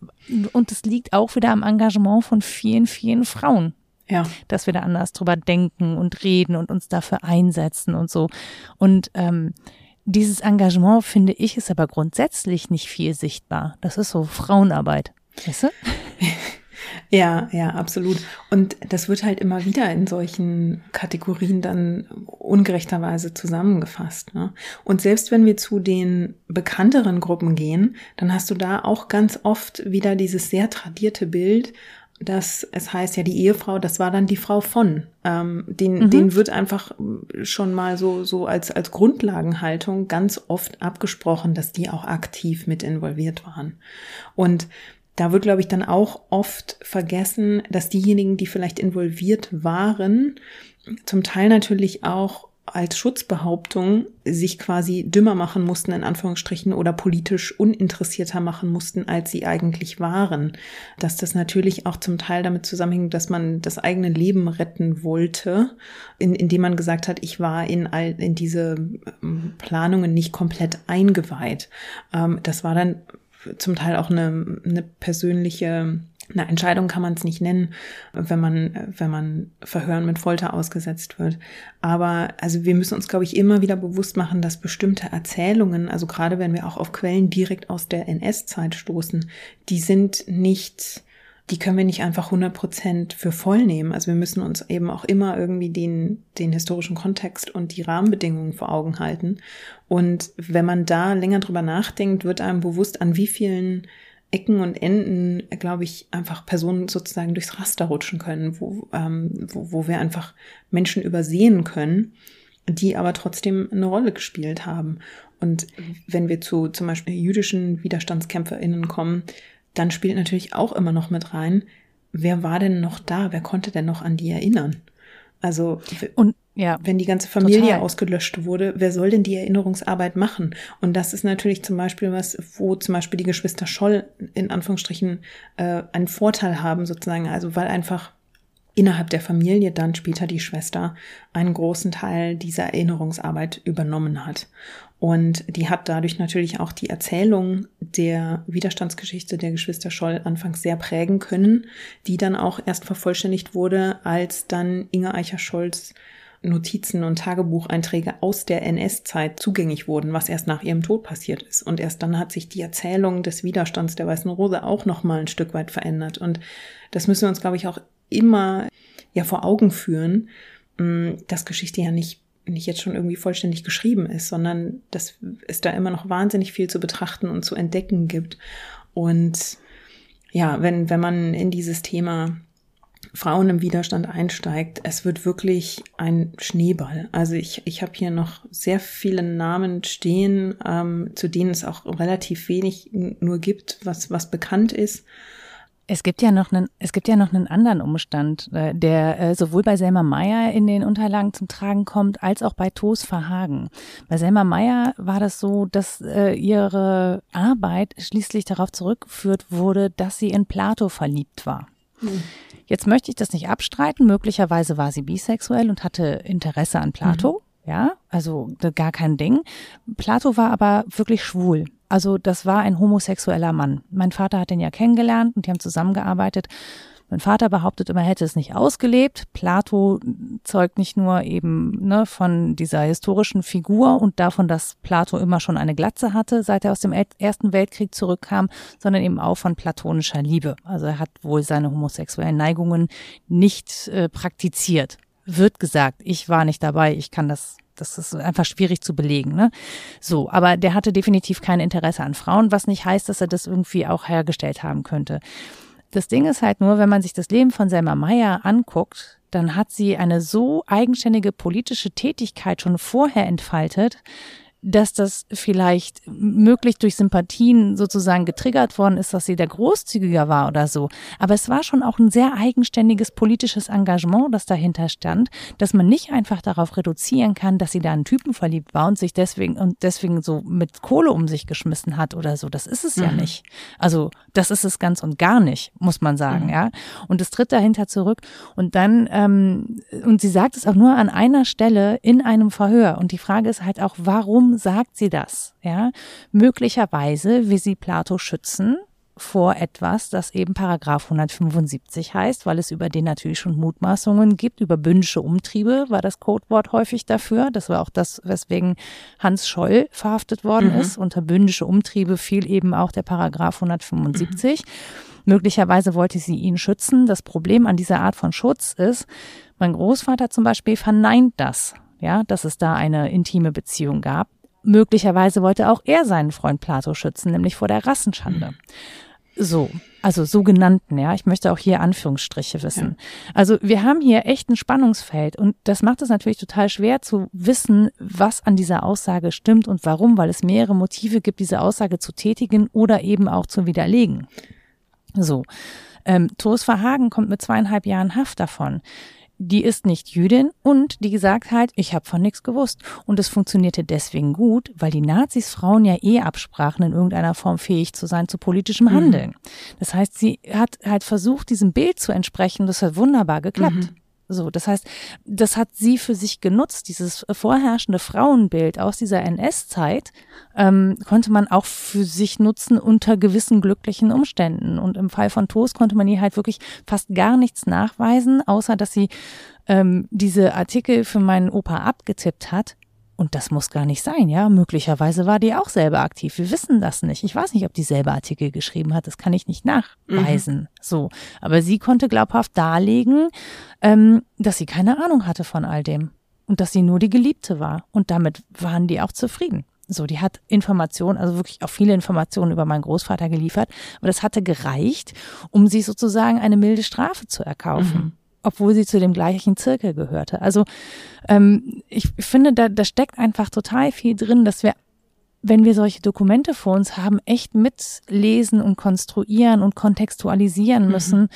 und es liegt auch wieder am Engagement von vielen, vielen Frauen. Ja. Dass wir da anders drüber denken und reden und uns dafür einsetzen und so. Und ähm, dieses Engagement, finde ich, ist aber grundsätzlich nicht viel sichtbar. Das ist so Frauenarbeit. Weißt du? Ja, ja, absolut. Und das wird halt immer wieder in solchen Kategorien dann ungerechterweise zusammengefasst. Ne? Und selbst wenn wir zu den bekannteren Gruppen gehen, dann hast du da auch ganz oft wieder dieses sehr tradierte Bild, dass es heißt ja, die Ehefrau, das war dann die Frau von. Ähm, den, mhm. den wird einfach schon mal so, so als, als Grundlagenhaltung ganz oft abgesprochen, dass die auch aktiv mit involviert waren. Und da wird, glaube ich, dann auch oft vergessen, dass diejenigen, die vielleicht involviert waren, zum Teil natürlich auch als Schutzbehauptung sich quasi dümmer machen mussten, in Anführungsstrichen, oder politisch uninteressierter machen mussten, als sie eigentlich waren. Dass das natürlich auch zum Teil damit zusammenhängt, dass man das eigene Leben retten wollte, in, indem man gesagt hat, ich war in, all, in diese ähm, Planungen nicht komplett eingeweiht. Ähm, das war dann zum Teil auch eine, eine persönliche eine Entscheidung kann man es nicht nennen, wenn man, wenn man Verhören mit Folter ausgesetzt wird. Aber also wir müssen uns, glaube ich, immer wieder bewusst machen, dass bestimmte Erzählungen, also gerade wenn wir auch auf Quellen direkt aus der NS-Zeit stoßen, die sind nicht, die können wir nicht einfach 100 Prozent für voll nehmen. Also wir müssen uns eben auch immer irgendwie den, den historischen Kontext und die Rahmenbedingungen vor Augen halten. Und wenn man da länger drüber nachdenkt, wird einem bewusst, an wie vielen Ecken und Enden, glaube ich, einfach Personen sozusagen durchs Raster rutschen können, wo, ähm, wo, wo wir einfach Menschen übersehen können, die aber trotzdem eine Rolle gespielt haben. Und wenn wir zu zum Beispiel jüdischen WiderstandskämpferInnen kommen, dann spielt natürlich auch immer noch mit rein, wer war denn noch da? Wer konnte denn noch an die erinnern? Also und ja, wenn die ganze Familie total. ausgelöscht wurde, wer soll denn die Erinnerungsarbeit machen? Und das ist natürlich zum Beispiel was, wo zum Beispiel die Geschwister Scholl in Anführungsstrichen äh, einen Vorteil haben, sozusagen, also weil einfach innerhalb der Familie dann später die Schwester einen großen Teil dieser Erinnerungsarbeit übernommen hat. Und die hat dadurch natürlich auch die Erzählung der Widerstandsgeschichte der Geschwister Scholl anfangs sehr prägen können, die dann auch erst vervollständigt wurde, als dann Inge Eicher-Scholz Notizen und Tagebucheinträge aus der NS-Zeit zugänglich wurden, was erst nach ihrem Tod passiert ist. Und erst dann hat sich die Erzählung des Widerstands der Weißen Rose auch noch mal ein Stück weit verändert. Und das müssen wir uns, glaube ich, auch immer ja vor Augen führen, mm, dass Geschichte ja nicht nicht jetzt schon irgendwie vollständig geschrieben ist, sondern dass es da immer noch wahnsinnig viel zu betrachten und zu entdecken gibt. Und ja, wenn, wenn man in dieses Thema Frauen im Widerstand einsteigt, es wird wirklich ein Schneeball. Also ich, ich habe hier noch sehr viele Namen stehen, ähm, zu denen es auch relativ wenig nur gibt, was, was bekannt ist. Es gibt ja noch einen, es gibt ja noch einen anderen Umstand, äh, der äh, sowohl bei Selma Meyer in den Unterlagen zum Tragen kommt, als auch bei Toos Verhagen. Bei Selma Meyer war das so, dass äh, ihre Arbeit schließlich darauf zurückgeführt wurde, dass sie in Plato verliebt war. Hm. Jetzt möchte ich das nicht abstreiten. Möglicherweise war sie bisexuell und hatte Interesse an Plato. Mhm. Ja, also gar kein Ding. Plato war aber wirklich schwul. Also das war ein homosexueller Mann. Mein Vater hat ihn ja kennengelernt und die haben zusammengearbeitet. Mein Vater behauptet immer, er hätte es nicht ausgelebt. Plato zeugt nicht nur eben ne, von dieser historischen Figur und davon, dass Plato immer schon eine Glatze hatte, seit er aus dem Ersten Weltkrieg zurückkam, sondern eben auch von platonischer Liebe. Also er hat wohl seine homosexuellen Neigungen nicht äh, praktiziert. Wird gesagt, ich war nicht dabei, ich kann das das ist einfach schwierig zu belegen. Ne? So, aber der hatte definitiv kein Interesse an Frauen, was nicht heißt, dass er das irgendwie auch hergestellt haben könnte. Das Ding ist halt nur, wenn man sich das Leben von Selma Meyer anguckt, dann hat sie eine so eigenständige politische Tätigkeit schon vorher entfaltet, dass das vielleicht möglich durch Sympathien sozusagen getriggert worden ist, dass sie der großzügiger war oder so. Aber es war schon auch ein sehr eigenständiges politisches Engagement, das dahinter stand, dass man nicht einfach darauf reduzieren kann, dass sie da einen Typen verliebt war und sich deswegen und deswegen so mit Kohle um sich geschmissen hat oder so. Das ist es mhm. ja nicht. Also das ist es ganz und gar nicht, muss man sagen, mhm. ja. Und es tritt dahinter zurück und dann ähm, und sie sagt es auch nur an einer Stelle in einem Verhör. Und die Frage ist halt auch, warum sagt sie das? Ja, möglicherweise will sie Plato schützen vor etwas, das eben Paragraph 175 heißt, weil es über den natürlich schon Mutmaßungen gibt. Über bündische Umtriebe war das Codewort häufig dafür. Das war auch das, weswegen Hans Scholl verhaftet worden mhm. ist. Unter bündische Umtriebe fiel eben auch der Paragraph 175. Mhm. Möglicherweise wollte sie ihn schützen. Das Problem an dieser Art von Schutz ist, mein Großvater zum Beispiel verneint das, ja, dass es da eine intime Beziehung gab. Möglicherweise wollte auch er seinen Freund Plato schützen, nämlich vor der Rassenschande. So, also sogenannten, ja. Ich möchte auch hier Anführungsstriche wissen. Ja. Also wir haben hier echt ein Spannungsfeld und das macht es natürlich total schwer zu wissen, was an dieser Aussage stimmt und warum, weil es mehrere Motive gibt, diese Aussage zu tätigen oder eben auch zu widerlegen. So. Ähm, Toos Verhagen kommt mit zweieinhalb Jahren Haft davon die ist nicht Jüdin und die gesagt hat, ich habe von nichts gewusst. Und es funktionierte deswegen gut, weil die Nazis Frauen ja eh absprachen, in irgendeiner Form fähig zu sein zu politischem mhm. Handeln. Mhm. Das heißt, sie hat halt versucht, diesem Bild zu entsprechen. Das hat wunderbar geklappt. Mhm. So, das heißt, das hat sie für sich genutzt, dieses vorherrschende Frauenbild aus dieser NS-Zeit ähm, konnte man auch für sich nutzen unter gewissen glücklichen Umständen. Und im Fall von Toast konnte man ihr halt wirklich fast gar nichts nachweisen, außer dass sie ähm, diese Artikel für meinen Opa abgetippt hat und das muss gar nicht sein, ja. Möglicherweise war die auch selber aktiv. Wir wissen das nicht. Ich weiß nicht, ob die selber Artikel geschrieben hat. Das kann ich nicht nachweisen. Mhm. So. Aber sie konnte glaubhaft darlegen, ähm, dass sie keine Ahnung hatte von all dem. Und dass sie nur die Geliebte war. Und damit waren die auch zufrieden. So, die hat Informationen, also wirklich auch viele Informationen über meinen Großvater geliefert. Aber das hatte gereicht, um sie sozusagen eine milde Strafe zu erkaufen. Mhm obwohl sie zu dem gleichen Zirkel gehörte. Also ähm, ich finde, da, da steckt einfach total viel drin, dass wir wenn wir solche Dokumente vor uns haben, echt mitlesen und konstruieren und kontextualisieren mhm. müssen. Mhm.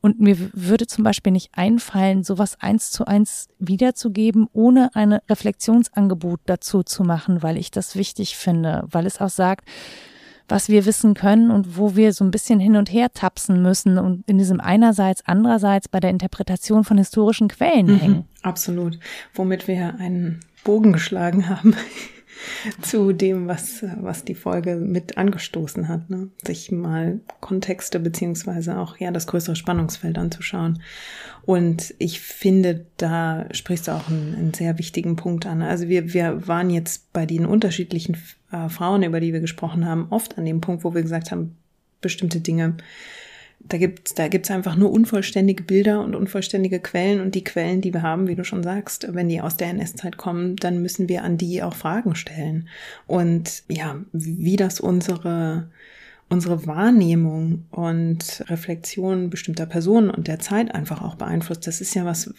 Und mir würde zum Beispiel nicht einfallen, sowas eins zu eins wiederzugeben, ohne ein Reflexionsangebot dazu zu machen, weil ich das wichtig finde, weil es auch sagt, was wir wissen können und wo wir so ein bisschen hin und her tapsen müssen und in diesem einerseits, andererseits bei der Interpretation von historischen Quellen mhm, hängen. Absolut. Womit wir einen Bogen geschlagen haben zu dem, was, was die Folge mit angestoßen hat, ne? sich mal Kontexte beziehungsweise auch ja das größere Spannungsfeld anzuschauen. Und ich finde, da sprichst du auch einen, einen sehr wichtigen Punkt an. Also wir, wir waren jetzt bei den unterschiedlichen äh, Frauen, über die wir gesprochen haben, oft an dem Punkt, wo wir gesagt haben, bestimmte Dinge, da gibt's da gibt's einfach nur unvollständige Bilder und unvollständige Quellen und die Quellen, die wir haben, wie du schon sagst, wenn die aus der NS-Zeit kommen, dann müssen wir an die auch Fragen stellen. Und ja, wie das unsere unsere Wahrnehmung und Reflexion bestimmter Personen und der Zeit einfach auch beeinflusst. Das ist ja was,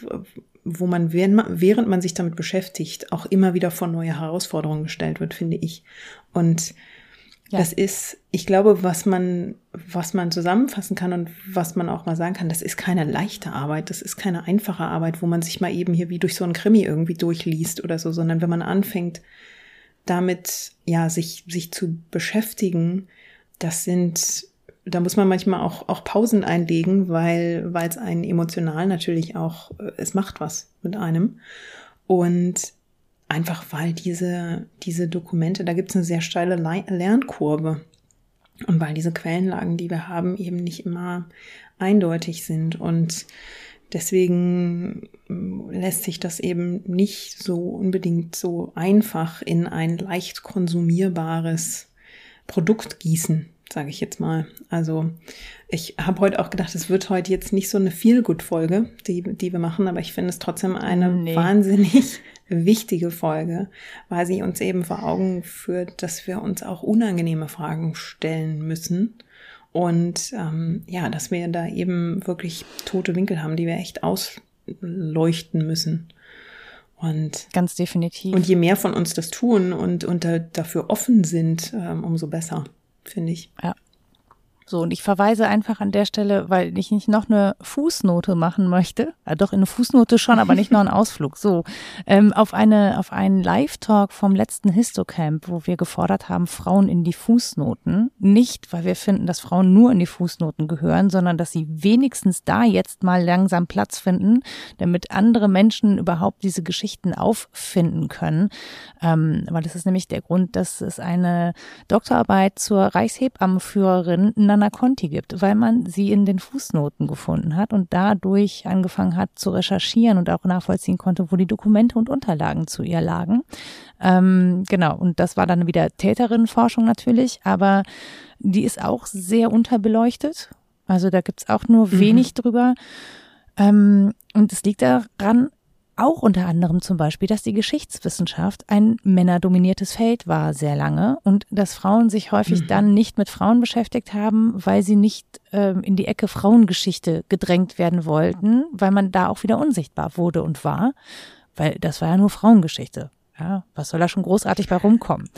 wo man, während man sich damit beschäftigt, auch immer wieder vor neue Herausforderungen gestellt wird, finde ich. Und ja. das ist, ich glaube, was man, was man zusammenfassen kann und was man auch mal sagen kann, das ist keine leichte Arbeit, das ist keine einfache Arbeit, wo man sich mal eben hier wie durch so ein Krimi irgendwie durchliest oder so, sondern wenn man anfängt, damit, ja, sich, sich zu beschäftigen, das sind, da muss man manchmal auch, auch Pausen einlegen, weil, weil es einen emotional natürlich auch, äh, es macht was mit einem. Und einfach weil diese, diese Dokumente, da gibt es eine sehr steile Lernkurve. Und weil diese Quellenlagen, die wir haben, eben nicht immer eindeutig sind. Und deswegen mm, lässt sich das eben nicht so unbedingt so einfach in ein leicht konsumierbares Produkt gießen, sage ich jetzt mal. Also ich habe heute auch gedacht, es wird heute jetzt nicht so eine Feel-Good-Folge, die, die wir machen, aber ich finde es trotzdem eine nee. wahnsinnig wichtige Folge, weil sie uns eben vor Augen führt, dass wir uns auch unangenehme Fragen stellen müssen. Und ähm, ja, dass wir da eben wirklich tote Winkel haben, die wir echt ausleuchten müssen. Und ganz definitiv. Und je mehr von uns das tun und, und da, dafür offen sind, ähm, umso besser, finde ich. Ja. So, und ich verweise einfach an der Stelle, weil ich nicht noch eine Fußnote machen möchte, ja, doch in eine Fußnote schon, aber nicht noch einen Ausflug, so, ähm, auf eine, auf einen Live-Talk vom letzten Histocamp, wo wir gefordert haben, Frauen in die Fußnoten. Nicht, weil wir finden, dass Frauen nur in die Fußnoten gehören, sondern dass sie wenigstens da jetzt mal langsam Platz finden, damit andere Menschen überhaupt diese Geschichten auffinden können. Ähm, weil das ist nämlich der Grund, dass es eine Doktorarbeit zur Reichshebammenführerin Nana Conti gibt, weil man sie in den Fußnoten gefunden hat und dadurch angefangen hat zu recherchieren und auch nachvollziehen konnte, wo die Dokumente und Unterlagen zu ihr lagen. Ähm, genau, und das war dann wieder Täterinnenforschung natürlich, aber die ist auch sehr unterbeleuchtet. Also da gibt's auch nur mhm. wenig drüber. Ähm, und es liegt daran, auch unter anderem zum Beispiel, dass die Geschichtswissenschaft ein männerdominiertes Feld war sehr lange und dass Frauen sich häufig mhm. dann nicht mit Frauen beschäftigt haben, weil sie nicht äh, in die Ecke Frauengeschichte gedrängt werden wollten, weil man da auch wieder unsichtbar wurde und war, weil das war ja nur Frauengeschichte. Ja, was soll da schon großartig bei rumkommen?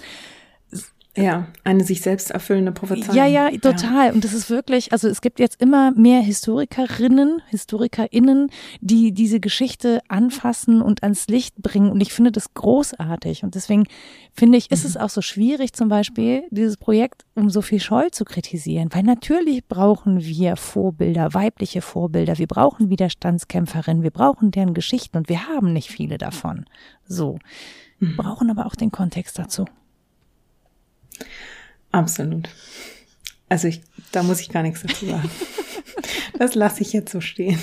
Ja, eine sich selbst erfüllende Prophezeiung. Ja, ja, total. Ja. Und das ist wirklich, also es gibt jetzt immer mehr Historikerinnen, HistorikerInnen, die diese Geschichte anfassen und ans Licht bringen. Und ich finde das großartig. Und deswegen finde ich, ist mhm. es auch so schwierig, zum Beispiel dieses Projekt um Sophie Scholl zu kritisieren. Weil natürlich brauchen wir Vorbilder, weibliche Vorbilder. Wir brauchen Widerstandskämpferinnen. Wir brauchen deren Geschichten. Und wir haben nicht viele davon. So. Mhm. Brauchen aber auch den Kontext dazu. Absolut. Also ich, da muss ich gar nichts dazu sagen. Das lasse ich jetzt so stehen.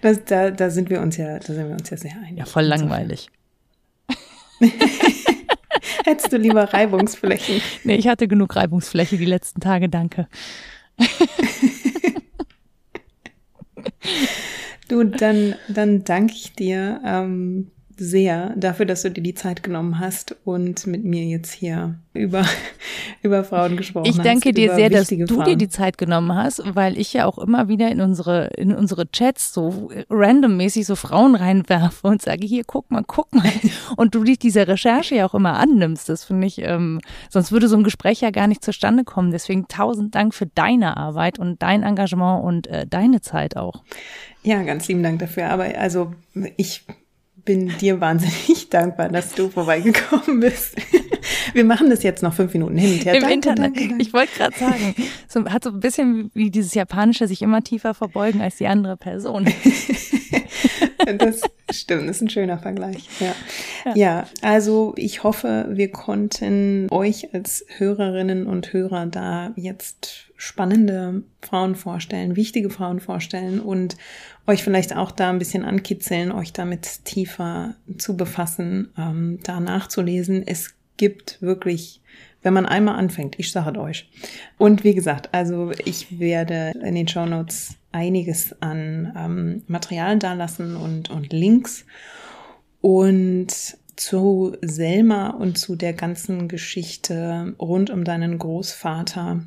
Das, da, da sind wir uns ja, da sind wir uns ja sehr einig. Ja, voll langweilig. Hättest du lieber Reibungsflächen? Nee, ich hatte genug Reibungsfläche die letzten Tage, danke. du, dann, dann danke ich dir ähm, sehr dafür, dass du dir die Zeit genommen hast und mit mir jetzt hier über, über Frauen gesprochen hast. Ich danke dir sehr, dass du Frauen. dir die Zeit genommen hast, weil ich ja auch immer wieder in unsere, in unsere Chats so randommäßig so Frauen reinwerfe und sage, hier, guck mal, guck mal. Und du dich dieser Recherche ja auch immer annimmst. Das finde ich, ähm, sonst würde so ein Gespräch ja gar nicht zustande kommen. Deswegen tausend Dank für deine Arbeit und dein Engagement und äh, deine Zeit auch. Ja, ganz lieben Dank dafür. Aber also ich bin dir wahnsinnig dankbar, dass du vorbeigekommen bist. Wir machen das jetzt noch fünf Minuten hin und her. Im danke, Internet. Danke, danke. Ich wollte gerade sagen, so, hat so ein bisschen wie dieses Japanische sich immer tiefer verbeugen als die andere Person. das stimmt, das ist ein schöner Vergleich. Ja. ja. ja, also ich hoffe, wir konnten euch als Hörerinnen und Hörer da jetzt spannende Frauen vorstellen, wichtige Frauen vorstellen und euch vielleicht auch da ein bisschen ankitzeln, euch damit tiefer zu befassen, ähm, da nachzulesen. Es gibt wirklich, wenn man einmal anfängt, ich sage euch. Und wie gesagt, also ich werde in den Show Notes einiges an ähm, Material dalassen und, und Links. Und zu Selma und zu der ganzen Geschichte rund um deinen Großvater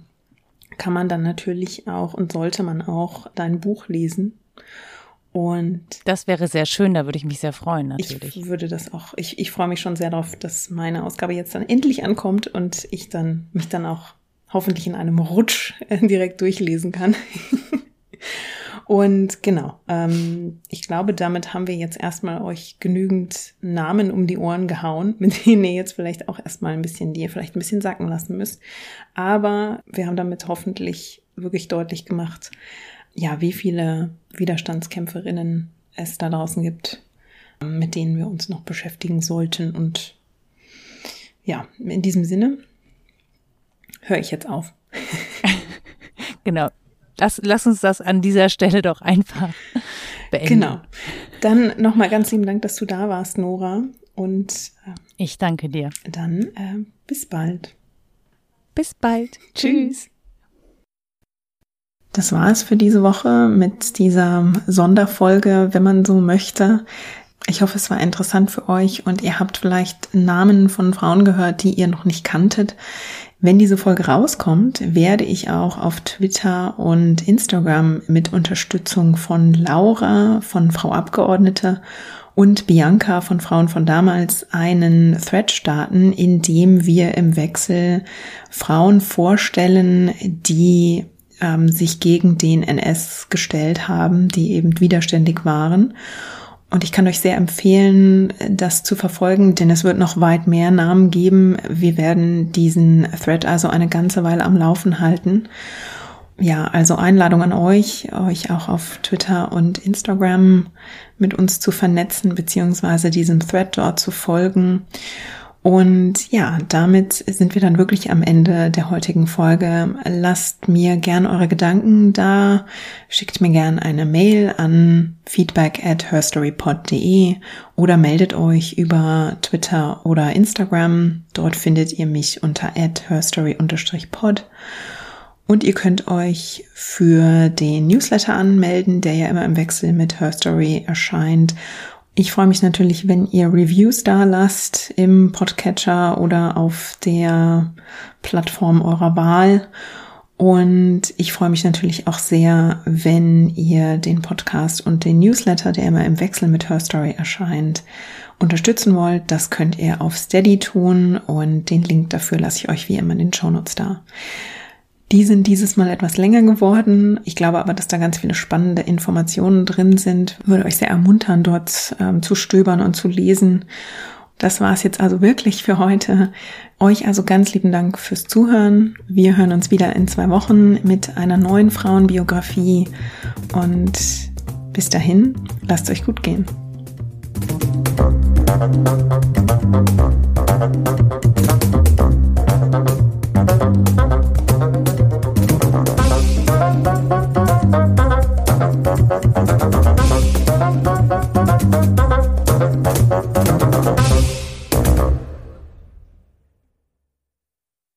kann man dann natürlich auch und sollte man auch dein Buch lesen. Und das wäre sehr schön, da würde ich mich sehr freuen, natürlich. Ich würde das auch, ich, ich freue mich schon sehr darauf, dass meine Ausgabe jetzt dann endlich ankommt und ich dann mich dann auch hoffentlich in einem Rutsch direkt durchlesen kann. und genau, ähm, ich glaube, damit haben wir jetzt erstmal euch genügend Namen um die Ohren gehauen, mit denen ihr jetzt vielleicht auch erstmal ein bisschen, die ihr vielleicht ein bisschen sacken lassen müsst. Aber wir haben damit hoffentlich wirklich deutlich gemacht, ja, wie viele Widerstandskämpferinnen es da draußen gibt, mit denen wir uns noch beschäftigen sollten. Und ja, in diesem Sinne höre ich jetzt auf. genau. Lass, lass uns das an dieser Stelle doch einfach beenden. Genau. Dann nochmal ganz lieben Dank, dass du da warst, Nora. Und äh, ich danke dir. Dann äh, bis bald. Bis bald. Tschüss. Das war es für diese Woche mit dieser Sonderfolge, wenn man so möchte. Ich hoffe, es war interessant für euch und ihr habt vielleicht Namen von Frauen gehört, die ihr noch nicht kanntet. Wenn diese Folge rauskommt, werde ich auch auf Twitter und Instagram mit Unterstützung von Laura von Frau Abgeordnete und Bianca von Frauen von damals einen Thread starten, in dem wir im Wechsel Frauen vorstellen, die ähm, sich gegen den NS gestellt haben, die eben widerständig waren. Und ich kann euch sehr empfehlen, das zu verfolgen, denn es wird noch weit mehr Namen geben. Wir werden diesen Thread also eine ganze Weile am Laufen halten. Ja, also Einladung an euch, euch auch auf Twitter und Instagram mit uns zu vernetzen, beziehungsweise diesem Thread dort zu folgen. Und ja, damit sind wir dann wirklich am Ende der heutigen Folge. Lasst mir gern eure Gedanken da. Schickt mir gern eine Mail an feedback at herstorypod.de oder meldet euch über Twitter oder Instagram. Dort findet ihr mich unter at herstory-pod. Und ihr könnt euch für den Newsletter anmelden, der ja immer im Wechsel mit Herstory erscheint. Ich freue mich natürlich, wenn ihr Reviews da lasst im Podcatcher oder auf der Plattform eurer Wahl. Und ich freue mich natürlich auch sehr, wenn ihr den Podcast und den Newsletter, der immer im Wechsel mit Her Story erscheint, unterstützen wollt. Das könnt ihr auf Steady tun und den Link dafür lasse ich euch wie immer in den Shownotes da. Die sind dieses Mal etwas länger geworden. Ich glaube aber, dass da ganz viele spannende Informationen drin sind. Würde euch sehr ermuntern, dort ähm, zu stöbern und zu lesen. Das war es jetzt also wirklich für heute. Euch also ganz lieben Dank fürs Zuhören. Wir hören uns wieder in zwei Wochen mit einer neuen Frauenbiografie. Und bis dahin, lasst euch gut gehen. Thank